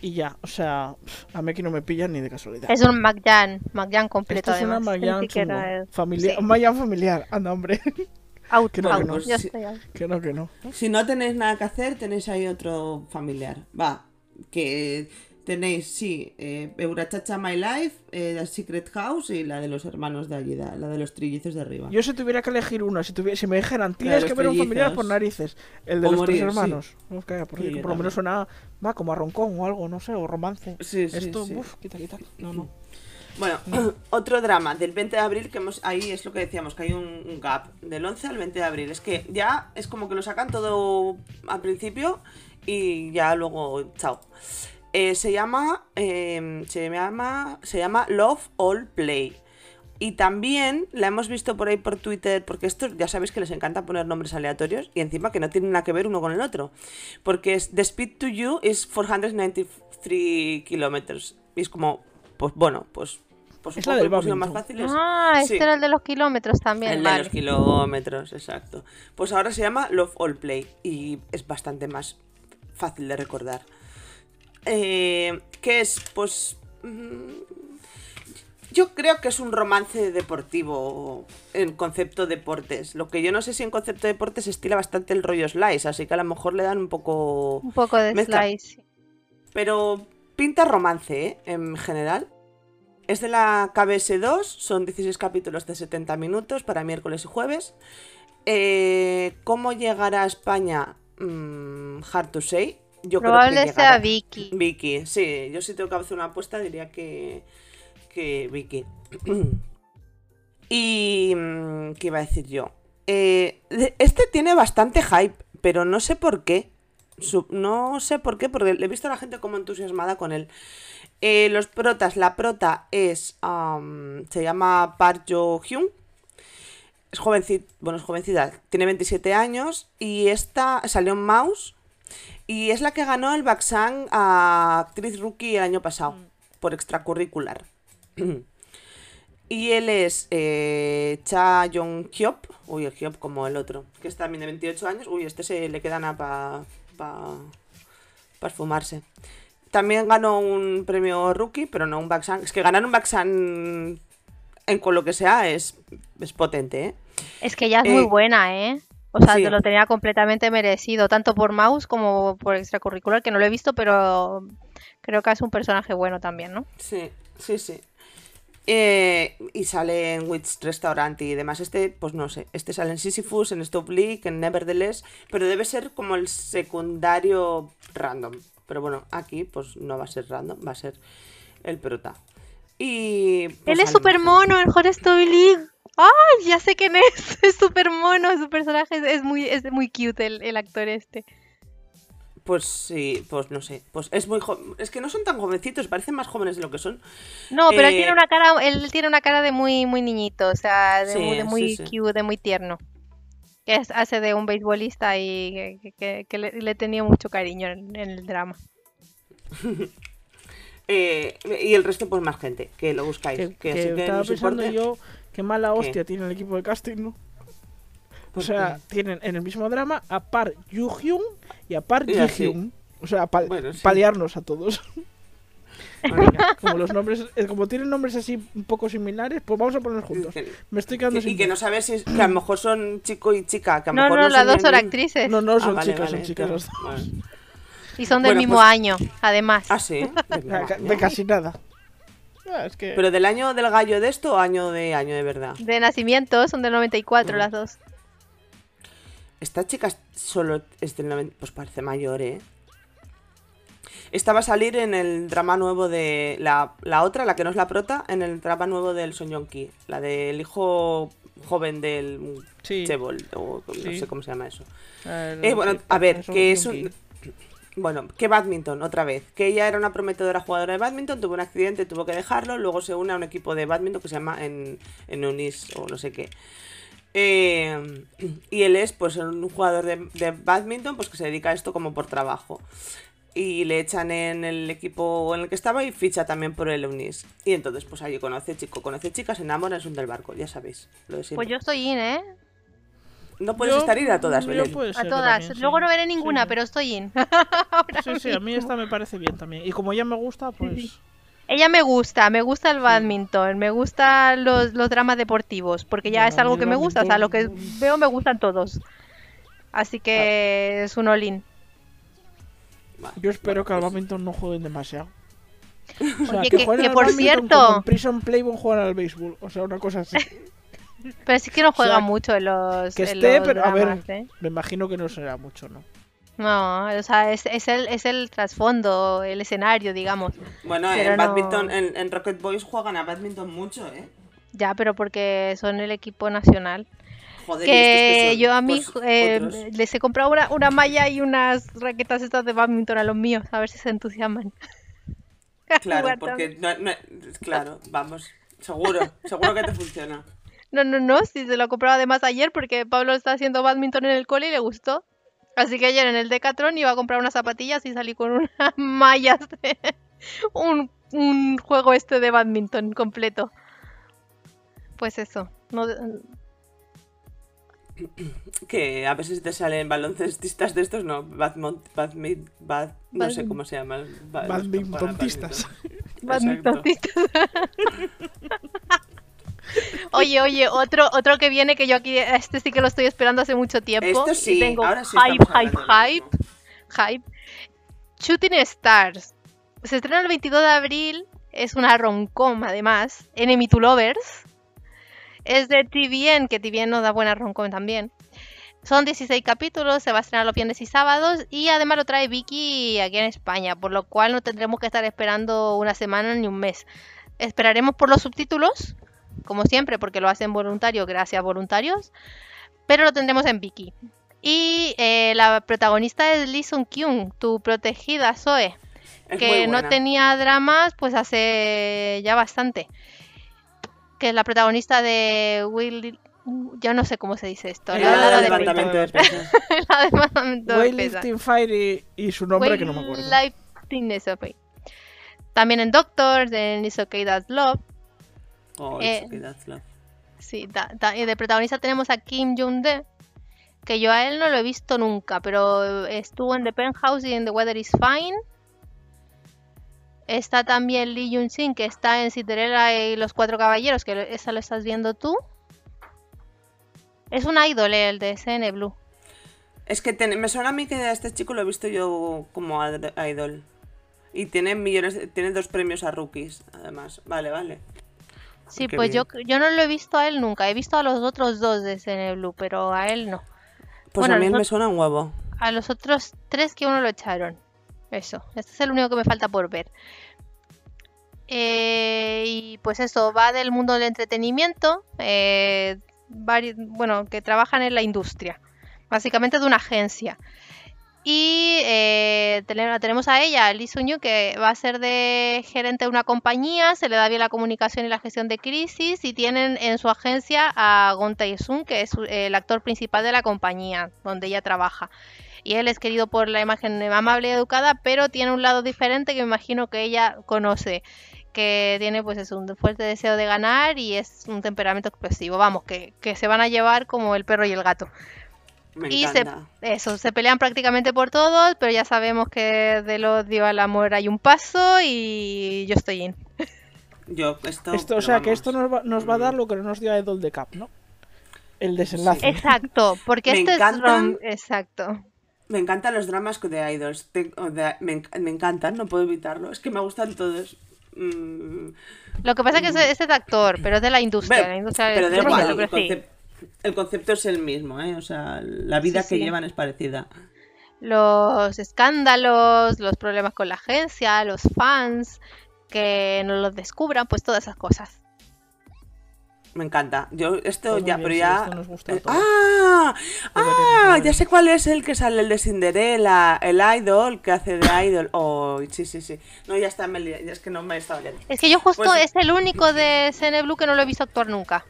Speaker 3: Y ya, o sea, a mí aquí no me pillan ni de casualidad.
Speaker 4: Es un McJan, McJan completo
Speaker 3: Esto es una
Speaker 4: además. siquiera es-
Speaker 3: familiar,
Speaker 4: sí.
Speaker 3: un Mayan familiar, anda hombre,
Speaker 4: Out,
Speaker 3: Que no, que
Speaker 4: out,
Speaker 3: no. que no, que no.
Speaker 1: Si no tenéis nada que hacer, tenéis ahí otro familiar. Va, que tenéis, sí, eh, Eurachacha My Life, eh, la Secret House y la de los hermanos de allí, la de los trillizos de arriba.
Speaker 3: Yo si tuviera que elegir una, si, tuviera, si me dijeran, tienes que ver un familiar por narices, el de
Speaker 1: O
Speaker 3: los
Speaker 1: morir,
Speaker 3: tres
Speaker 1: sí.
Speaker 3: hermanos. Uf, que por,
Speaker 1: Sí,
Speaker 3: por lo menos suena, va, como a roncón o algo, no sé, o romance.
Speaker 1: Sí, sí,
Speaker 3: Esto,
Speaker 1: sí.
Speaker 3: uff, quita, quita. No, no.
Speaker 1: Bueno, otro drama del 20 de abril que hemos ahí es lo que decíamos, que hay un, un gap del 11 al 20 de abril. Es que ya es como que lo sacan todo al principio y ya luego chao. Eh, se llama eh, se llama se llama Love All Play. Y también la hemos visto por ahí por Twitter, porque esto ya sabéis que les encanta poner nombres aleatorios y encima que no tienen nada que ver uno con el otro. Porque es The Speed to You is 493 kilómetros. Y es como, pues bueno, pues, pues
Speaker 3: Es
Speaker 1: supongo
Speaker 3: la del
Speaker 1: que lo pusieron más fáciles.
Speaker 4: Ah, este
Speaker 1: Sí.
Speaker 4: era el de los kilómetros también,
Speaker 1: El de los kilómetros, exacto. Pues ahora se llama Love All Play y es bastante más fácil de recordar. Eh, ¿Qué es? Pues. mm, Yo creo que es un romance deportivo en concepto deportes. Lo que yo no sé si en concepto deportes estila bastante el rollo slice, así que a lo mejor le dan un poco.
Speaker 4: Un poco de
Speaker 1: Mezcla.
Speaker 4: slice.
Speaker 1: Pero pinta romance, ¿eh? En general. Es de la KBS2, son 16 capítulos de 70 minutos para miércoles y jueves. Eh, ¿Cómo llegará a España? Mm, hard to say. Yo
Speaker 4: Probable
Speaker 1: creo que
Speaker 4: sea. Vicky.
Speaker 1: Vicky, sí. Yo si tengo que hacer una apuesta diría que, que Vicky. y... mm, ¿Qué iba a decir yo? Eh, este tiene bastante hype, pero no sé por qué. No sé por qué, porque le he visto a la gente como entusiasmada con él. Eh, los protas, la prota es. se llama Park Jo Hyun. es jovencita, bueno, es jovencita, tiene 27 años y esta salió en Mouse y es la que ganó el Baxan a actriz rookie el año pasado por extracurricular. y él es eh, Cha Yong Hyop, uy, el Hyop como el otro, que es también de 28 años, uy, este se le queda nada para pa, pa esfumarse. También ganó un premio rookie, pero no un Baxan. Es que ganar un Baxan en con lo que sea es, es potente, ¿eh?
Speaker 4: Es que ella es muy
Speaker 1: Eh,
Speaker 4: buena, ¿eh? O sea,
Speaker 1: sí.
Speaker 4: te lo tenía completamente merecido, tanto por Mouse como por extracurricular, que no lo he visto, pero creo que es un personaje bueno también, ¿no?
Speaker 1: Sí, sí, sí. Eh, y sale en Witch Restaurant y demás. Este, pues no sé. Este sale en Sisyphus, en Stop League, en Nevertheless. Pero debe ser como el secundario random. Pero bueno, aquí pues no va a ser random, va a ser el prota. Y. pues,
Speaker 4: Él es
Speaker 1: más
Speaker 4: mono en Horror Story League. ¡Ay! Ya sé quién es. Es súper mono. Su personaje es, es muy, es muy cute, el, el actor este.
Speaker 1: Pues sí, pues no sé. Pues es muy jo- Es que no son tan jovencitos, parecen más jóvenes de lo que son.
Speaker 4: No, pero él
Speaker 1: Eh,
Speaker 4: tiene una cara, él tiene una cara de muy, muy niñito, o sea, de
Speaker 1: Sí,
Speaker 4: muy, de
Speaker 1: sí,
Speaker 4: muy
Speaker 1: sí.
Speaker 4: cute, de muy tierno. Que es- hace de un beisbolista y que, que- que- que le, le tenía mucho cariño en, en el drama.
Speaker 1: Eh, y el resto, pues más gente, que lo buscáis.
Speaker 3: Que,
Speaker 1: Que,
Speaker 3: que
Speaker 1: así que
Speaker 3: estaba
Speaker 1: no
Speaker 3: pensando yo qué mala
Speaker 1: ¿Qué?
Speaker 3: hostia tiene el equipo de casting, ¿no? O
Speaker 1: ¿Por
Speaker 3: sea,
Speaker 1: qué?
Speaker 3: tienen en el mismo drama a Par Yu Hyun y a Par
Speaker 1: Y
Speaker 3: Ji
Speaker 1: así.
Speaker 3: Hyun. O sea, pal-
Speaker 1: Bueno, sí.
Speaker 3: paliarnos a todos.
Speaker 1: Venga.
Speaker 3: Como los nombres, eh, como tienen nombres así un poco similares, pues vamos a ponerlos juntos. Me estoy quedando
Speaker 1: que-
Speaker 3: sin
Speaker 1: y que no sabes si es- que a lo mejor son chico y chica. Que a lo
Speaker 4: No,
Speaker 1: mejor
Speaker 4: no, las
Speaker 1: son
Speaker 4: dos son actrices
Speaker 3: No, no, son
Speaker 1: Ah, vale,
Speaker 3: chicas, son
Speaker 1: vale,
Speaker 3: chicas
Speaker 1: claro.
Speaker 3: las dos.
Speaker 1: Vale.
Speaker 4: y son del
Speaker 1: Bueno,
Speaker 4: mismo
Speaker 1: pues-
Speaker 4: año, además.
Speaker 1: Ah, sí.
Speaker 3: Ah, De
Speaker 1: ya.
Speaker 3: casi nada. Ah, es que...
Speaker 1: Pero del año del gallo de esto o año de año de verdad.
Speaker 4: De nacimiento, son del 94
Speaker 1: Mm.
Speaker 4: las dos.
Speaker 1: Esta chica solo es del 90. Pues parece mayor, ¿eh? Esta va a salir en el drama nuevo de. La, la otra, la que no es la prota, en el drama nuevo del Son Yong Ki. La del hijo joven del
Speaker 3: Sí.
Speaker 1: Chebol, o no
Speaker 3: Sí.
Speaker 1: sé cómo se llama eso.
Speaker 3: el-
Speaker 1: Eh, bueno,
Speaker 3: sí,
Speaker 1: a ver, que
Speaker 3: es un.
Speaker 1: Bueno, que badminton, otra vez. Que ella era una prometedora jugadora de badminton, tuvo un accidente, tuvo que dejarlo, luego se une a un equipo de badminton que se llama en, en Unis o no sé qué. Eh, y él es pues un jugador de, de badminton pues que se dedica a esto como por trabajo. Y le echan en el equipo en el que estaba y ficha también por el Unis. Y entonces pues allí conoce chico, conoce chicas, se enamora, es un del barco, ya sabéis. Lo de.
Speaker 4: Pues yo estoy in, ¿eh?
Speaker 1: No puedes
Speaker 3: Yo-
Speaker 1: estar ir a todas, Belén.
Speaker 4: A todas.
Speaker 3: también, sí.
Speaker 4: Luego no veré ninguna,
Speaker 3: Sí, sí.
Speaker 4: pero estoy in.
Speaker 3: Sí, sí, a mí esta me parece bien también. Y como ya me gusta, pues...
Speaker 4: Ella me gusta, me gusta el badminton, me gustan los, los dramas deportivos, porque ya
Speaker 3: Bueno,
Speaker 4: es algo que me gusta, o sea, lo que veo me gustan todos. Así que es un all-in.
Speaker 1: Vale,
Speaker 3: Yo espero que al badminton no jueguen demasiado. O sea,
Speaker 4: Oye,
Speaker 3: que,
Speaker 4: que- que por cierto-
Speaker 3: como en Prison Playboy juegan al béisbol. O sea, una cosa así.
Speaker 4: Pero sí que no juega
Speaker 3: sea,
Speaker 4: mucho en los,
Speaker 3: Que
Speaker 4: en
Speaker 3: esté,
Speaker 4: los
Speaker 3: pero a ver,
Speaker 4: ¿eh?
Speaker 3: me imagino que no será mucho, ¿no?
Speaker 4: No, o sea, es, es el, es el trasfondo, el escenario, digamos.
Speaker 1: Bueno,
Speaker 4: Pero
Speaker 1: en
Speaker 4: no-
Speaker 1: badminton, en, en Rocket Boys juegan a badminton mucho, ¿eh?
Speaker 4: Ya, pero porque son el equipo nacional.
Speaker 1: Joder, ¿y estos
Speaker 4: Que yo a mí
Speaker 1: Pues,
Speaker 4: eh, les he comprado una, una malla y unas raquetas estas de badminton a los míos, a ver si se entusiasman.
Speaker 1: Claro, porque no, no- claro, vamos, seguro, seguro que te funciona.
Speaker 4: No, no, no, sí se lo he comprado además ayer porque Pablo está haciendo badminton en el cole y le gustó. Así que ayer en el Decathlon iba a comprar unas zapatillas y salí con unas mallas de un, un juego este de badminton completo. Pues eso. No,
Speaker 1: Que a veces te salen baloncestistas de estos, no, badmont, badmint, bad, no sé cómo se llama. ba-
Speaker 3: Badmintontistas.
Speaker 1: badminton.
Speaker 4: badmintontistas. Oye, oye, otro, otro que viene que yo aquí, este sí que lo estoy esperando hace mucho tiempo.
Speaker 1: Esto
Speaker 4: y
Speaker 1: sí,
Speaker 4: tengo
Speaker 1: ahora sí
Speaker 4: hype, hype, hype, hype. Shooting Stars. Se estrena el 22 de abril. Es una rom-com, además. Enemy to Lovers. Es de TVN, que TVN nos da buena rom-com también. Son 16 capítulos, se va a estrenar los viernes y sábados. Y además lo trae Vicky aquí en España, por lo cual no tendremos que estar esperando una semana ni un mes. Esperaremos por los subtítulos, como siempre, porque lo hacen voluntarios, gracias voluntarios. Pero lo tendremos en Viki. Y eh, la protagonista es Lee Sung Kyung, tu protegida Zoe,
Speaker 1: Es
Speaker 4: que no tenía dramas pues hace ya bastante. Que es la protagonista de Will, Yo no sé cómo se dice esto.
Speaker 3: El
Speaker 4: La,
Speaker 3: ala
Speaker 4: la
Speaker 3: de
Speaker 4: de
Speaker 1: levantamiento de pesas.
Speaker 4: la de levantamiento de pesas.
Speaker 3: Fire y, y su nombre que no me acuerdo.
Speaker 4: Okay. También en Doctors, en It's Okay That's Love.
Speaker 1: Oh,
Speaker 4: Eh,
Speaker 1: it's okay, that's love.
Speaker 4: Sí, y de protagonista tenemos a Kim Jong-de, que yo a él no lo he visto nunca, pero estuvo en The Penthouse y en The Weather is Fine. Está también Lee Jun-sin, que está en Cinderella y los Cuatro Caballeros, que esa lo estás viendo tú. Es un idol eh, el de SN Blue.
Speaker 1: Es que ten- me suena a mí que a este chico lo he visto yo como idol. Y tiene millones, tiene dos premios a rookies, además. Vale, vale.
Speaker 4: Sí, pues yo,
Speaker 1: bien.
Speaker 4: yo no lo he visto a él nunca. He visto a los otros dos de Blue, pero a él no.
Speaker 1: Pues
Speaker 4: Bueno,
Speaker 1: a mí me suena un huevo.
Speaker 4: A los otros tres que uno lo echaron. Eso, este es el único que me falta por ver. Eh, y pues eso, va del mundo del entretenimiento. eh, bueno, que trabajan en la industria. Básicamente de una agencia. Y eh, tenemos a ella, Lee Sun-yu, que va a ser de gerente de una compañía, se le da bien la comunicación y la gestión de crisis, y tienen en su agencia a Gon Tae-sun, que es el actor principal de la compañía donde ella trabaja. Y él es querido por la imagen amable y educada, pero tiene un lado diferente que me imagino que ella conoce, que tiene pues es un fuerte deseo de ganar y es un temperamento explosivo. Vamos, que, que se van a llevar como el perro y el gato.
Speaker 1: Me
Speaker 4: Y se, eso, se pelean prácticamente por todos, pero ya sabemos que del odio al amor hay un paso y yo estoy in.
Speaker 1: Yo, esto.
Speaker 3: Esto, o sea, que esto nos va, nos va a dar lo que no nos dio a Idol de Cap, ¿no? El desenlace.
Speaker 4: Exacto, porque
Speaker 1: Me
Speaker 4: este
Speaker 1: encantan.
Speaker 4: es rom- Exacto.
Speaker 1: Me encantan los dramas de idols. De- me, enc- me encantan, no puedo evitarlo. Es que me gustan todos. Mm,
Speaker 4: Lo que pasa es que ese es actor, pero es de la industria.
Speaker 1: Ve-
Speaker 4: la industria
Speaker 1: pero
Speaker 4: del
Speaker 1: igual,
Speaker 4: pero sí.
Speaker 1: El concepto es el mismo, ¿eh? O sea, la vida
Speaker 4: Sí,
Speaker 1: que
Speaker 4: sí.
Speaker 1: llevan es parecida.
Speaker 4: Los escándalos, los problemas con la agencia, los fans, que no los descubran, pues todas esas cosas.
Speaker 1: Me encanta. Yo, esto
Speaker 3: Pues
Speaker 1: ya,
Speaker 3: bien,
Speaker 1: pero
Speaker 3: sí,
Speaker 1: ya.
Speaker 3: esto nos gusta a
Speaker 1: eh,
Speaker 3: todos.
Speaker 1: ¡Ah! ¡Ah! Ya sé cuál es el que sale, el de Cinderella, el idol que hace de idol. Oh, sí, sí, sí. No, ya está, me ya es que no me estaba liando.
Speaker 4: Es que yo justo
Speaker 1: Pues-
Speaker 4: es el único de CN Blue que no lo he visto actuar nunca.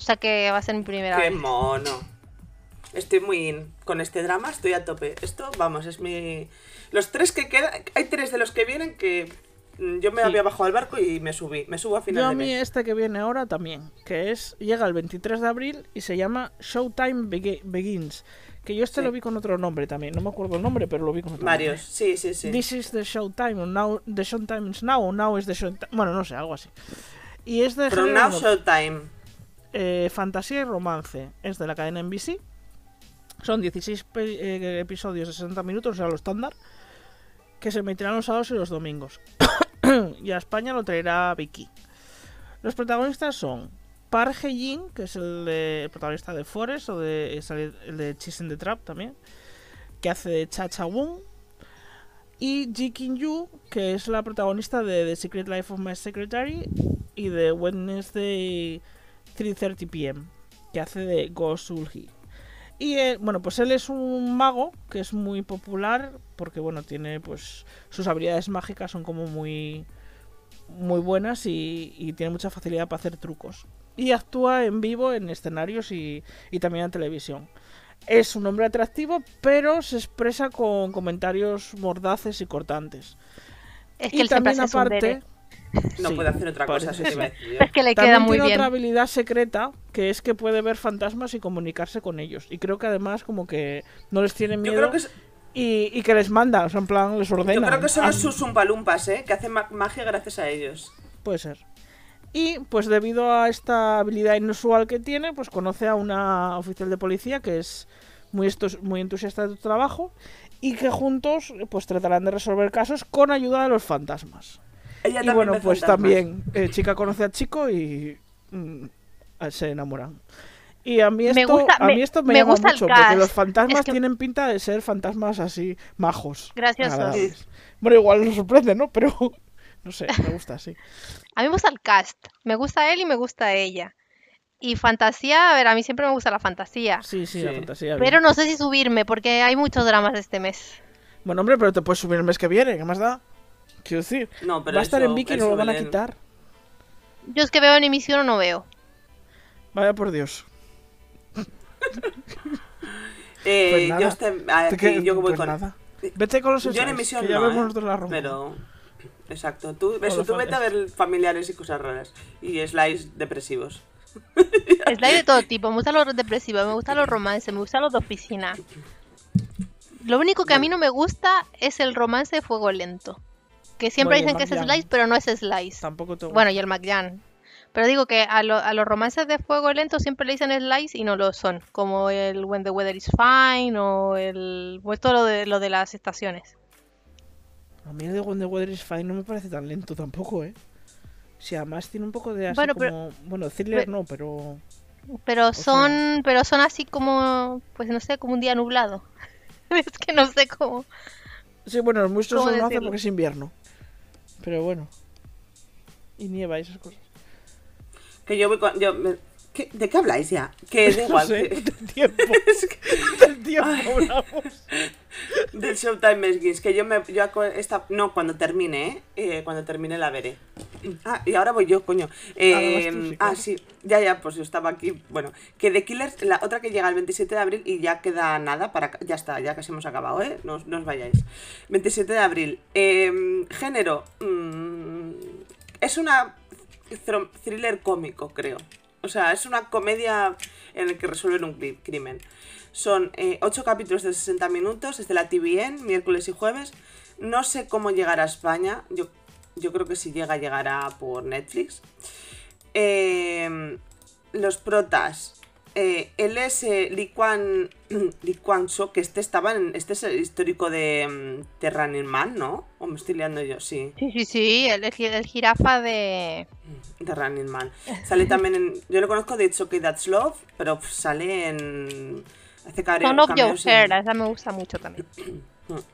Speaker 4: O sea que va a ser mi primera
Speaker 1: ¡Qué
Speaker 4: vez.
Speaker 1: mono! Estoy muy in. Con este drama estoy a tope. Esto, vamos, es mi. Los tres que quedan. Hay tres de los que vienen que. mm, Yo me
Speaker 3: Sí.
Speaker 1: había bajado al barco y me subí. Me subo a final
Speaker 3: Yo a mí
Speaker 1: mes.
Speaker 3: este que viene ahora también, que es llega el 23 de abril y se llama Showtime Begi- Begins, que yo este
Speaker 1: Sí.
Speaker 3: lo vi con otro nombre también, no me acuerdo el nombre, pero lo vi con otro
Speaker 1: Varios,
Speaker 3: nombre.
Speaker 1: sí, sí, sí.
Speaker 3: This is the Showtime, now the Showtime is now, now is the Showtime, bueno, no sé, algo así. Y es de
Speaker 1: From
Speaker 3: género
Speaker 1: now,
Speaker 3: no-
Speaker 1: Showtime.
Speaker 3: Eh, fantasía y romance, es de la cadena NBC. Son 16 pe- eh, episodios de 60 minutos, o sea, lo estándar, que se emitirán los sábados y los domingos. y a España lo traerá Vicky. Los protagonistas son Park Hae-jin, que es el, protagonista de Forest, o de, es el de Chasing the Trap también, que hace de Cha Cha Woon. Y Ji Kin Yu, que es la protagonista de The Secret Life of My Secretary y de Wednesday 3.30 pm, que hace de Go Sul-hee. Y él, bueno, pues él es un mago que es muy popular porque, bueno, tiene pues sus habilidades mágicas son como muy muy buenas y, y tiene mucha facilidad para hacer trucos. Y actúa en vivo en escenarios y, y también en televisión. Es un hombre atractivo, pero se expresa con comentarios mordaces y cortantes.
Speaker 4: Es que
Speaker 3: y
Speaker 4: él
Speaker 3: también aparte...
Speaker 1: No
Speaker 3: Sí,
Speaker 1: puede hacer otra cosa, eso iba a decir yo.
Speaker 4: Es que le queda
Speaker 3: También
Speaker 4: muy
Speaker 3: tiene
Speaker 4: bien.
Speaker 3: otra habilidad secreta que es que puede ver fantasmas y comunicarse con ellos. Y creo que además como que no les tiene
Speaker 1: Yo
Speaker 3: miedo
Speaker 1: creo que, es-
Speaker 3: y, y que les manda, o sea, en plan les ordena.
Speaker 1: yo creo que son los
Speaker 3: Haz-
Speaker 1: sus umpalumpas, ¿eh? Que hacen ma- magia gracias a ellos.
Speaker 3: Puede ser. Y pues debido a esta habilidad inusual que tiene, pues conoce a una oficial de policía que es muy, estos- muy entusiasta de su trabajo y que juntos pues tratarán de resolver casos con ayuda de los fantasmas.
Speaker 1: Ella
Speaker 3: Y bueno, pues también eh, chica conoce a chico y mm, se enamoran. Y a mí
Speaker 4: Me
Speaker 3: esto,
Speaker 4: gusta-
Speaker 3: a
Speaker 4: me-
Speaker 3: mí esto me,
Speaker 4: me
Speaker 3: llama
Speaker 4: gusta
Speaker 3: mucho, porque los fantasmas
Speaker 4: Es que-
Speaker 3: tienen pinta de ser fantasmas así majos.
Speaker 4: Graciosos.
Speaker 3: agradables. Bueno, igual nos sorprende, ¿no? Pero no sé, me gusta así.
Speaker 4: A mí me gusta el cast. Me gusta él y me gusta ella. Y fantasía, a ver, a mí siempre me gusta la fantasía.
Speaker 3: Sí, sí, la
Speaker 1: Sí.
Speaker 3: fantasía. bien.
Speaker 4: Pero no sé si subirme porque hay muchos dramas este mes.
Speaker 3: Bueno, hombre, pero te puedes subir el mes que viene, ¿qué más da? Quiero decir,
Speaker 1: No, pero
Speaker 3: va a estar en Vicky y no lo van a quitar.
Speaker 4: Yo es que veo en emisión o no veo.
Speaker 3: Vaya por Dios.
Speaker 1: Eh,
Speaker 3: Pues nada.
Speaker 1: yo, este- yo voy
Speaker 3: Pues
Speaker 1: con.
Speaker 3: nada. Vete con los
Speaker 1: Yo en
Speaker 3: slides,
Speaker 1: emisión
Speaker 3: que ya
Speaker 1: no,
Speaker 3: vemos
Speaker 1: ¿eh?
Speaker 3: nosotros la Roma.
Speaker 1: Pero. Exacto. Tú, eso, tú vete a ver familiares y cosas raras. Y slides depresivos.
Speaker 4: Slide de todo tipo. Me gustan los depresivos, me gustan los romances, me gustan los de oficina. Lo único que a mí no me gusta es el romance de fuego lento. Que siempre
Speaker 3: Bueno,
Speaker 4: dicen que es slice, pero no es slice.
Speaker 3: Tampoco te
Speaker 4: Bueno, y el McJan. Pero digo que a, lo- a los romances de fuego lento siempre le dicen slice y no lo son. Como el When the Weather is Fine o el. Pues todo lo de, lo de las estaciones.
Speaker 3: A mí el de When the Weather is Fine no me parece tan lento tampoco, ¿eh? Si además tiene un poco de así
Speaker 4: Bueno, pero-
Speaker 3: como... Bueno, thriller
Speaker 4: pero-
Speaker 3: no, pero...
Speaker 4: Pero
Speaker 3: sea-
Speaker 4: son, pero son así como, pues no sé, como un día nublado. es que no sé cómo.
Speaker 3: Sí, bueno, el muestro
Speaker 4: ¿Cómo
Speaker 3: solo no hace
Speaker 4: decirlo?
Speaker 3: porque es invierno. Pero bueno. Y nieva y esas cosas.
Speaker 1: Que yo voy con. Yo, me- ¿qué- ¿De qué habláis ya? Que da
Speaker 3: No
Speaker 1: igual.
Speaker 3: sé, del tiempo.
Speaker 1: es que-
Speaker 3: del tiempo hablamos.
Speaker 1: del Showtime Skins. Que yo me. Yo esta, no, cuando termine, ¿eh? Eh, Cuando termine la veré. Ah, y ahora voy yo, coño. Eh,
Speaker 3: tú, sí,
Speaker 1: ah, sí. Ya, ya, pues yo estaba aquí. Bueno, que The Killers, la otra que llega el 27 de abril y ya queda nada para. Ya está, ya casi hemos acabado, ¿eh? No, os- no os vayáis. 27 de abril. Eh, género. mm, es una thriller cómico, creo. O sea, es una comedia en la que resuelven un cri- crimen. Son eh, 8 capítulos de 60 minutos, es de la TVN, miércoles y jueves. No sé cómo llegará a España. Yo, yo creo que si llega, llegará por Netflix. Eh, los protas. eh, él es eh, Lee Kwan, Lee Kwan que este estaba en. Este es el histórico de, mm, de Running Man, ¿no? O me estoy liando yo, sí.
Speaker 4: Sí, sí, sí, el, el, el jirafa de...
Speaker 1: De Running Man. Sale también en. Yo lo conozco de It's Okay That's Love, pero sale en. Hace care-
Speaker 4: Son of Your Hair, esa me gusta mucho también.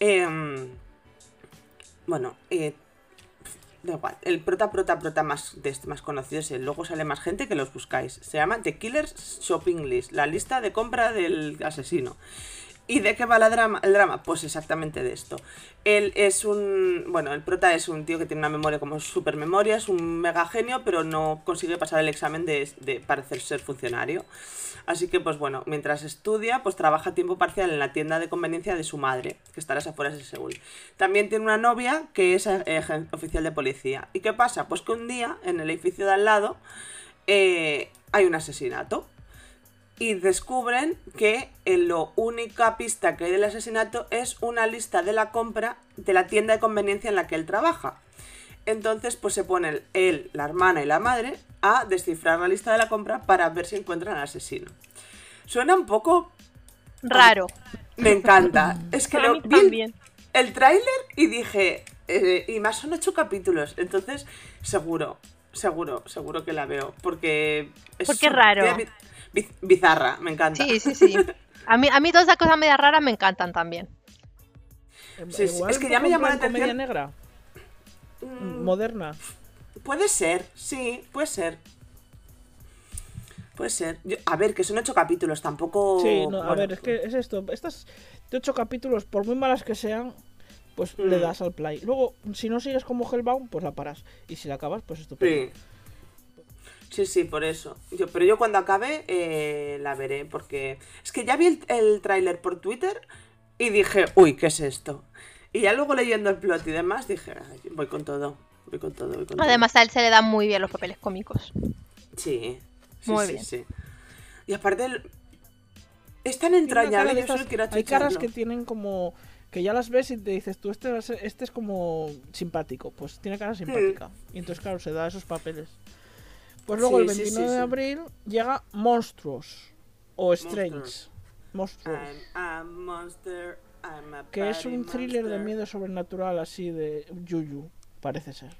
Speaker 1: Em, bueno, eh, da igual. El prota, prota, prota más, de este más conocido es el. Luego sale más gente que los buscáis. Se llama The Killer's Shopping List, la lista de compra del asesino. ¿Y de qué va la drama, el drama? Pues exactamente de esto. Él es un. Bueno, el prota es un tío que tiene una memoria como super memoria, es un mega genio, pero no consigue pasar el examen de, de parecer ser funcionario. Así que, pues bueno, mientras estudia, pues trabaja a tiempo parcial en la tienda de conveniencia de su madre, que está a las afueras de Seúl. También tiene una novia que es eh, oficial de policía. ¿Y qué pasa? Pues que un día, en el edificio de al lado, eh, hay un asesinato. Y descubren que en lo única pista que hay del asesinato es una lista de la compra de la tienda de conveniencia en la que él trabaja. Entonces, pues se ponen él, la hermana y la madre a descifrar la lista de la compra para ver si encuentran al asesino. Suena un poco.
Speaker 4: Raro.
Speaker 1: Me encanta. Es que lo vi el- el tráiler y dije. eh, y más son ocho capítulos. Entonces, seguro, seguro, seguro que la veo. Porque.
Speaker 4: Porque es raro.
Speaker 1: Bizarra, me encanta.
Speaker 4: Sí, sí, sí. A mí, a mí todas esas cosas medio raras me encantan también.
Speaker 1: Sí, sí,
Speaker 3: Igual
Speaker 1: es que ya me llamó la
Speaker 3: comedia negra,
Speaker 1: Mm,
Speaker 3: moderna.
Speaker 1: Puede ser, sí, puede ser. Puede ser. Yo- a ver, que son ocho capítulos, tampoco.
Speaker 3: Sí, no, a ver, es que es esto. Estas de ocho capítulos, por muy malas que sean, pues le
Speaker 1: Mm.
Speaker 3: das al play. Luego, si no sigues como Hellbound, pues la paras. Y si la acabas, pues estupendo.
Speaker 1: Sí. Sí, sí, por eso. Yo, pero yo cuando acabe eh, la veré, porque es que ya vi el, el tráiler por Twitter y dije, uy, ¿qué es esto? Y ya luego leyendo el plot y demás dije, "Ay, voy con todo, voy con todo, voy con todo".
Speaker 4: Además, a él se le dan muy bien los papeles cómicos.
Speaker 1: Sí, sí,
Speaker 4: Muy
Speaker 1: sí,
Speaker 4: bien.
Speaker 1: sí. Y aparte, el- es tan entrañable,
Speaker 3: de
Speaker 1: yo solo
Speaker 3: estas-
Speaker 1: quiero
Speaker 3: Hay caras que tienen como. Que ya las ves y te dices, tú este, va a ser- este es como simpático. Pues tiene cara simpática. Y entonces, claro, se da esos papeles. Pues luego
Speaker 1: Sí,
Speaker 3: el
Speaker 1: sí,
Speaker 3: 29
Speaker 1: sí,
Speaker 3: de abril llega Monstruos. O Strange.
Speaker 1: Monstruos. Monster,
Speaker 3: Que es un thriller de miedo sobrenatural así de Yuyu, parece ser.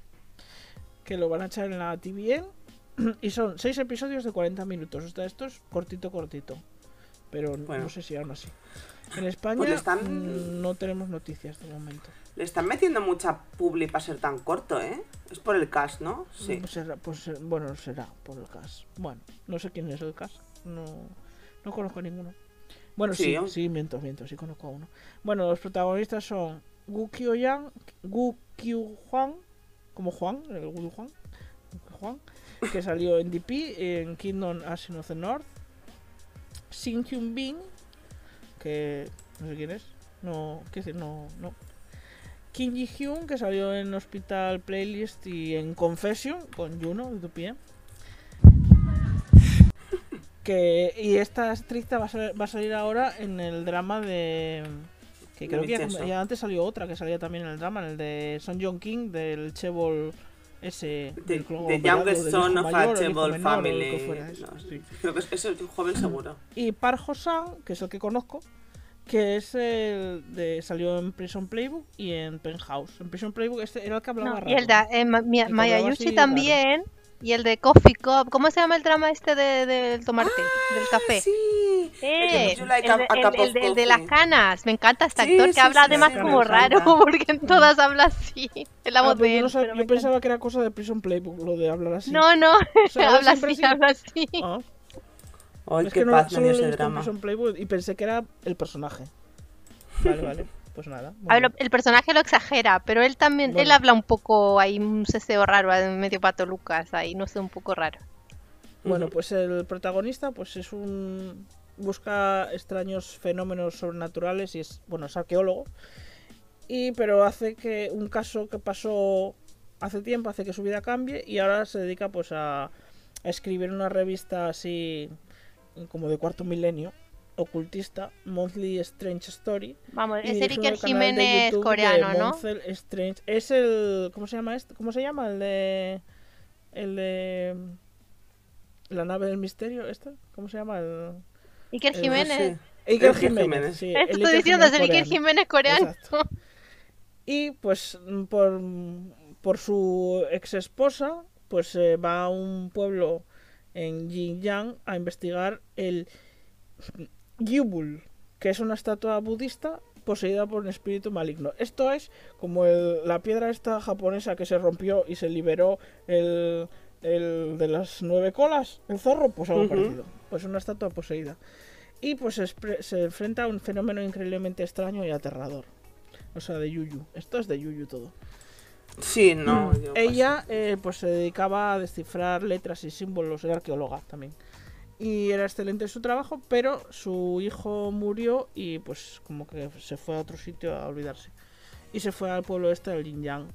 Speaker 3: Que lo van a echar en la TVN y son seis episodios de 40 minutos. O sea, esto es cortito, cortito. Pero
Speaker 1: Bueno.
Speaker 3: no sé si aún así. En España
Speaker 1: Pues están-
Speaker 3: mm, no tenemos noticias de momento.
Speaker 1: Le están metiendo mucha publi para ser tan corto, ¿eh? Es por el cast, ¿no? Sí.
Speaker 3: Pues será- pues ser- bueno, será por el cast. Bueno, no sé quién es el cast. No, no conozco a ninguno. Bueno,
Speaker 1: Sí,
Speaker 3: sí,
Speaker 1: yo-
Speaker 3: sí, miento, miento, sí conozco a uno. Bueno, los protagonistas son Gu Kyo-yang, Gu Kyu-hwan, como Juan, el Gu Juan, Juan, que salió en DP, en Kingdom Ashen of the North, Shin Hyun Bin, que no sé quién es, no, qué decir, no, no. Kim Ji Hyun, que salió en Hospital Playlist y en Confession con Juno de tu pie. Que, y esta estricta va a, sal- va a salir ahora en el drama de. Que creo que ya, ya antes salió otra que salía también en el drama, en el de Son Jong King, del Chebol ese.
Speaker 1: The,
Speaker 3: del
Speaker 1: the youngest
Speaker 3: del
Speaker 1: son of a
Speaker 3: mayor hijo
Speaker 1: Chebol family.
Speaker 3: fuera eso,
Speaker 1: No,
Speaker 3: sí.
Speaker 1: Creo que es, es un joven seguro.
Speaker 3: Y Park Ho-sang, que es el que conozco, que es el de salió en Prison Playbook y en Penthouse. En Prison Playbook este era el que hablaba
Speaker 4: No,
Speaker 3: raro.
Speaker 4: y el de eh, Ma- Mi-
Speaker 3: El
Speaker 4: Mayayushi también. Y el de Coffee Cup. ¿Cómo se llama el drama este de- del tomarte? del café.
Speaker 1: Sí.
Speaker 4: Eh, el, de- el- el de, el de las
Speaker 1: coffee?
Speaker 4: canas. Me encanta este
Speaker 1: Sí,
Speaker 4: actor que
Speaker 1: sí,
Speaker 4: habla
Speaker 1: sí,
Speaker 4: además
Speaker 3: sí,
Speaker 4: como raro, porque en todas habla así. La
Speaker 3: Ah,
Speaker 4: voz de
Speaker 3: yo
Speaker 4: él.
Speaker 3: no yo pensaba
Speaker 4: encanta.
Speaker 3: que era cosa de Prison Playbook, lo de hablar así.
Speaker 4: No, no,
Speaker 3: O sea,
Speaker 4: habla así,
Speaker 3: así.
Speaker 4: habla así.
Speaker 3: Ah,
Speaker 1: Ay,
Speaker 3: es
Speaker 1: qué
Speaker 3: que no,
Speaker 1: paz me dio ese drama.
Speaker 3: Playbook y pensé que era el personaje. Vale, vale. Pues nada.
Speaker 4: A ver, el personaje lo exagera, pero él también, él habla un poco ahí, un ceseo raro, medio pato Lucas, ahí, no sé, un poco raro.
Speaker 3: Bueno, pues el protagonista pues es un busca extraños fenómenos sobrenaturales y es bueno, es arqueólogo. Y pero hace que un caso que pasó hace tiempo hace que su vida cambie y ahora se dedica pues a, a escribir una revista así como de cuarto milenio ocultista, Monthly Strange Story.
Speaker 4: Vamos, es
Speaker 3: dirige
Speaker 4: Iker
Speaker 3: el canal de
Speaker 4: Jiménez coreano, ¿no?
Speaker 3: Monthly Strange. Es el ¿cómo se llama este? ¿Cómo se llama el de el de la nave del misterio este? ¿Cómo se llama el
Speaker 4: Iker
Speaker 3: el-
Speaker 4: Jiménez.
Speaker 1: Sí.
Speaker 3: Iker
Speaker 1: Iker
Speaker 3: Jiménez,
Speaker 1: Jiménez.
Speaker 3: sí,
Speaker 4: Esto
Speaker 3: el
Speaker 4: estoy diciendo, es el Iker Jiménez coreano.
Speaker 3: Exacto. Y pues mm, por, por su ex esposa, pues eh, va a un pueblo en Xinjiang a investigar el Gyubul, que es una estatua budista poseída por un espíritu maligno. Esto es como el- la piedra esta japonesa que se rompió y se liberó el, el de las nueve colas, el zorro, pues algo
Speaker 1: Ujú.
Speaker 3: parecido. Pues una estatua poseída. Y pues se, enfrenta a un fenómeno increíblemente extraño y aterrador. O sea, de Yuyu. Esto es de Yuyu todo.
Speaker 1: Sí, no.
Speaker 3: Ella eh, pues se dedicaba a descifrar letras y símbolos, era arqueóloga también. Y era excelente en su trabajo, pero su hijo murió y pues como que se fue a otro sitio a olvidarse. Y se fue al pueblo este del Xinjiang.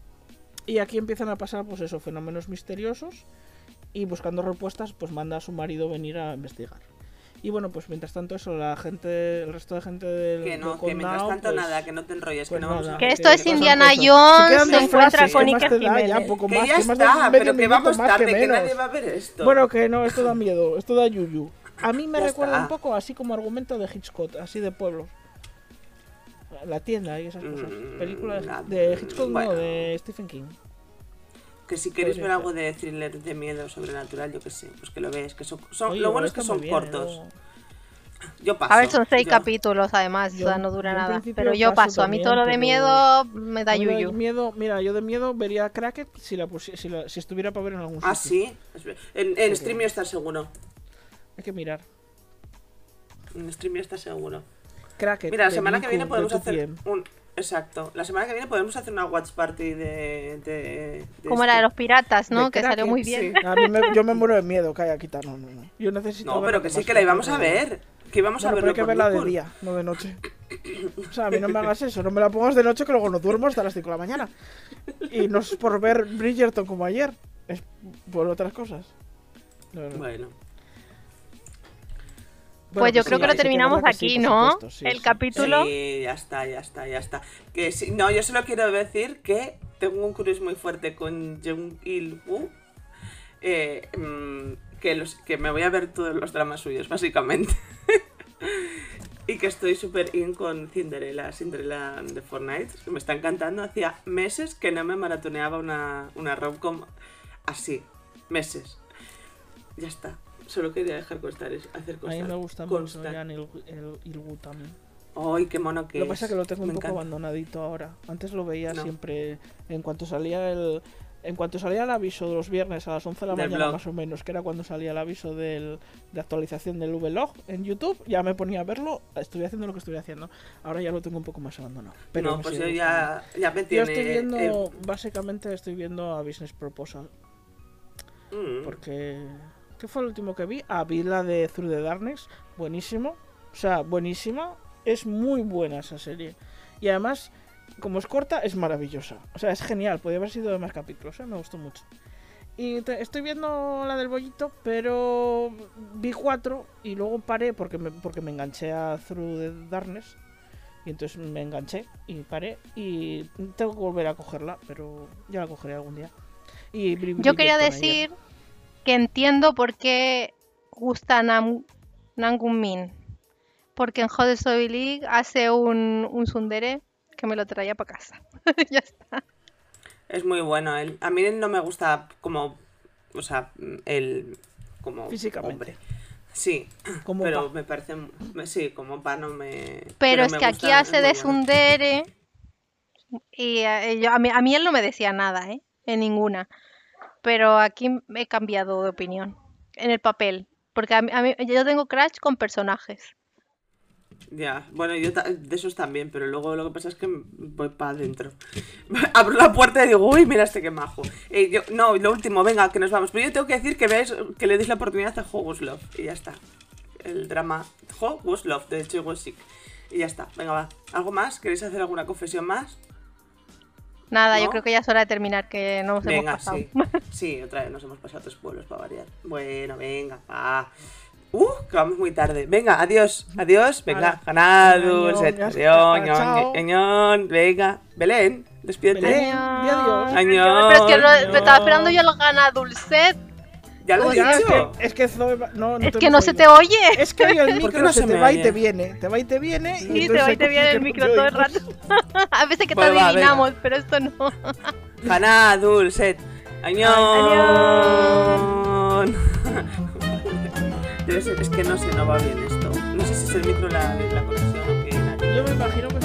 Speaker 3: Y aquí empiezan a pasar pues esos fenómenos misteriosos y buscando respuestas pues manda a su marido venir a investigar. Y bueno, pues mientras tanto eso, la gente, el resto de gente del,
Speaker 1: Que no, que mientras tanto
Speaker 3: pues,
Speaker 1: nada, que no te enrolles,
Speaker 3: pues
Speaker 1: que no vamos a
Speaker 4: Que esto es Indiana. Jones, se encuentra con
Speaker 3: ¿qué más
Speaker 4: Iker
Speaker 3: da? Ya,
Speaker 4: Jiménez.
Speaker 3: poco
Speaker 1: Que
Speaker 3: más,
Speaker 1: ya
Speaker 3: que más de
Speaker 1: está, pero que vamos tarde,
Speaker 3: que
Speaker 1: que, nadie va a ver esto.
Speaker 3: Bueno, que no, esto da miedo, esto da yuyu. A mí me
Speaker 1: Ya
Speaker 3: recuerda
Speaker 1: está.
Speaker 3: un poco así como argumento de Hitchcock, así de pueblos. La tienda y esas cosas.
Speaker 1: Mm,
Speaker 3: Películas
Speaker 1: la-
Speaker 3: de Hitchcock,
Speaker 1: bueno.
Speaker 3: no, de Stephen King.
Speaker 1: Que si queréis ver algo de thriller de miedo sobrenatural, yo que sé, pues que lo veáis, que son, son-
Speaker 3: Oye,
Speaker 1: lo bueno es que son
Speaker 3: bien,
Speaker 1: cortos.
Speaker 3: ¿eh?
Speaker 1: Yo paso.
Speaker 4: A ver, son seis
Speaker 1: yo-
Speaker 4: capítulos además,
Speaker 3: Yo-
Speaker 4: o sea, no dura nada. Pero yo
Speaker 3: paso
Speaker 4: paso, a mí todo lo de miedo me da yuyu.
Speaker 3: miedo, mira, yo de miedo vería Cracket si la pusi- si, la- si estuviera para ver en algún sitio.
Speaker 1: Ah, sí. En, en Streamio está seguro.
Speaker 3: Hay que mirar.
Speaker 1: En Streamio está seguro.
Speaker 3: Cracket.
Speaker 1: Mira, la semana que viene
Speaker 3: de
Speaker 1: podemos
Speaker 3: 2
Speaker 1: hacer un. Exacto. La semana que viene podemos hacer una watch party de. de, de
Speaker 4: Como la de los piratas, ¿no? Que salió muy bien.
Speaker 1: sí.
Speaker 3: A mí me, yo me muero de miedo, calla, quita, no, no, no. Yo necesito
Speaker 1: No, pero que sí, que la íbamos a ver. Que íbamos
Speaker 3: Bueno,
Speaker 1: a
Speaker 3: pero
Speaker 1: verlo
Speaker 3: hay que verla de día, no de noche. O sea, a mí no me hagas eso, no me la pongas de noche que luego no duermo hasta las 5 de la mañana. Y no es por ver Bridgerton como ayer, es por otras cosas. No, no.
Speaker 1: Bueno.
Speaker 3: Bueno,
Speaker 4: Pues yo
Speaker 3: sí,
Speaker 4: creo que lo terminamos
Speaker 3: que
Speaker 4: aquí, ¿no?
Speaker 3: supuesto, sí,
Speaker 4: El
Speaker 3: sí.
Speaker 4: capítulo.
Speaker 1: Sí, ya está, ya está, ya está. Que sí, no, yo solo quiero decir que tengo un crush muy fuerte con Jung Il Woo. eh, mm, que, los, que me voy a ver todos los dramas suyos, básicamente. y que estoy súper in con Cinderella, Cinderella de Fortnite. que me está encantando. Hacía meses que no me maratoneaba una, una romcom así. Meses. Ya está. Solo quería dejar constar hacer
Speaker 3: A
Speaker 1: cosas.
Speaker 3: mí me gusta mucho
Speaker 1: constar.
Speaker 3: Jan Il, el, Ilgu también.
Speaker 1: Ay, qué mono que
Speaker 3: Lo que pasa
Speaker 1: es.
Speaker 3: que lo tengo un poco
Speaker 1: encanta.
Speaker 3: abandonadito ahora. Antes lo veía
Speaker 1: No.
Speaker 3: siempre en cuanto salía el en cuanto salía el aviso de los viernes a las 11 de la
Speaker 1: Del
Speaker 3: mañana
Speaker 1: blog.
Speaker 3: más o menos, que era cuando salía el aviso del, de actualización del vlog en YouTube, ya me ponía a verlo, estuve haciendo lo que estuve haciendo. Ahora ya lo tengo un poco más abandonado. Pero
Speaker 1: no, pues yo ya, ya me
Speaker 3: Yo
Speaker 1: tiene.
Speaker 3: estoy viendo,
Speaker 1: eh,
Speaker 3: básicamente estoy viendo a Business Proposal,
Speaker 1: mm,
Speaker 3: porque ¿Qué fue el último que vi? Ah, vi la de Through the Darkness. Buenísimo. O sea, buenísima. Es muy buena esa serie. Y además, como es corta, es maravillosa. O sea, es genial. Podría haber sido de más capítulos, ¿eh? Me gustó mucho. Y te- estoy viendo la del bollito, pero vi cuatro y luego paré porque me, porque me enganché a Through the Darkness. Y entonces me enganché y paré. Y tengo que volver a cogerla, pero ya la cogeré algún día. Y
Speaker 4: Yo quería
Speaker 3: Bridgerton ayer.
Speaker 4: Que entiendo por qué gusta Nam Nangun Min. Porque en Hot Soy League hace un, un tsundere que me lo traía para casa. ya está.
Speaker 1: Es muy bueno él. A mí no me gusta como. O sea, el. Como.
Speaker 3: Físicamente.
Speaker 1: Hombre. Sí,
Speaker 3: Como
Speaker 1: pero
Speaker 3: pa.
Speaker 1: me parece. me- Sí, como pa no me.
Speaker 4: Pero, es
Speaker 1: me
Speaker 4: que aquí hace de
Speaker 1: bueno.
Speaker 4: tsundere y eh, yo- a, mí, a mí él no me decía nada, ¿eh? En ninguna. Pero aquí he cambiado de opinión. En el papel. Porque a mí, a mí- yo tengo crash con personajes.
Speaker 1: Ya, bueno, yo de esos también, pero luego lo que pasa es que voy para adentro. Abro la puerta y digo, uy, mira este que majo. Eh, yo, no, lo último, venga, que nos vamos. Pero yo tengo que decir que veáis, que le deis la oportunidad a Hogwarts Love. Y ya está. El drama Hogwarts Love de Chego Sick. Y ya está, venga, va. ¿Algo más? ¿Queréis hacer alguna confesión más?
Speaker 4: Nada, yo creo que ya es hora de terminar, que no nos hemos
Speaker 1: Venga,
Speaker 4: pasado.
Speaker 1: sí. Sí, otra vez nos hemos pasado tres pueblos para variar. Bueno, venga, va. Uh, que vamos muy tarde. Venga, adiós, adiós. Venga, ganado.
Speaker 3: Añón,
Speaker 1: venga. Belén, despídete.
Speaker 3: Belén. Adiós.
Speaker 1: Añón.
Speaker 4: Pero es que no- me estaba esperando yo el gana dulcet.
Speaker 1: Ya lo he
Speaker 3: Ya, es
Speaker 1: dicho.
Speaker 3: que, es que Zoe va- no, no
Speaker 4: Es
Speaker 3: te
Speaker 4: que no se te oye.
Speaker 3: Es que el
Speaker 1: ¿Por qué
Speaker 3: micro
Speaker 1: no
Speaker 3: se,
Speaker 1: se
Speaker 3: te
Speaker 1: me
Speaker 3: va y te viene. Te va y te viene.
Speaker 4: Sí,
Speaker 3: y
Speaker 4: te va y te viene el micro todo el rato. A veces que te
Speaker 1: Pues va,
Speaker 4: adivinamos, pero esto no.
Speaker 1: Ganá, Dulcet. Añón. Es que no sé, no va bien esto. No sé si es el micro la, la conexión o qué.
Speaker 3: Yo me imagino que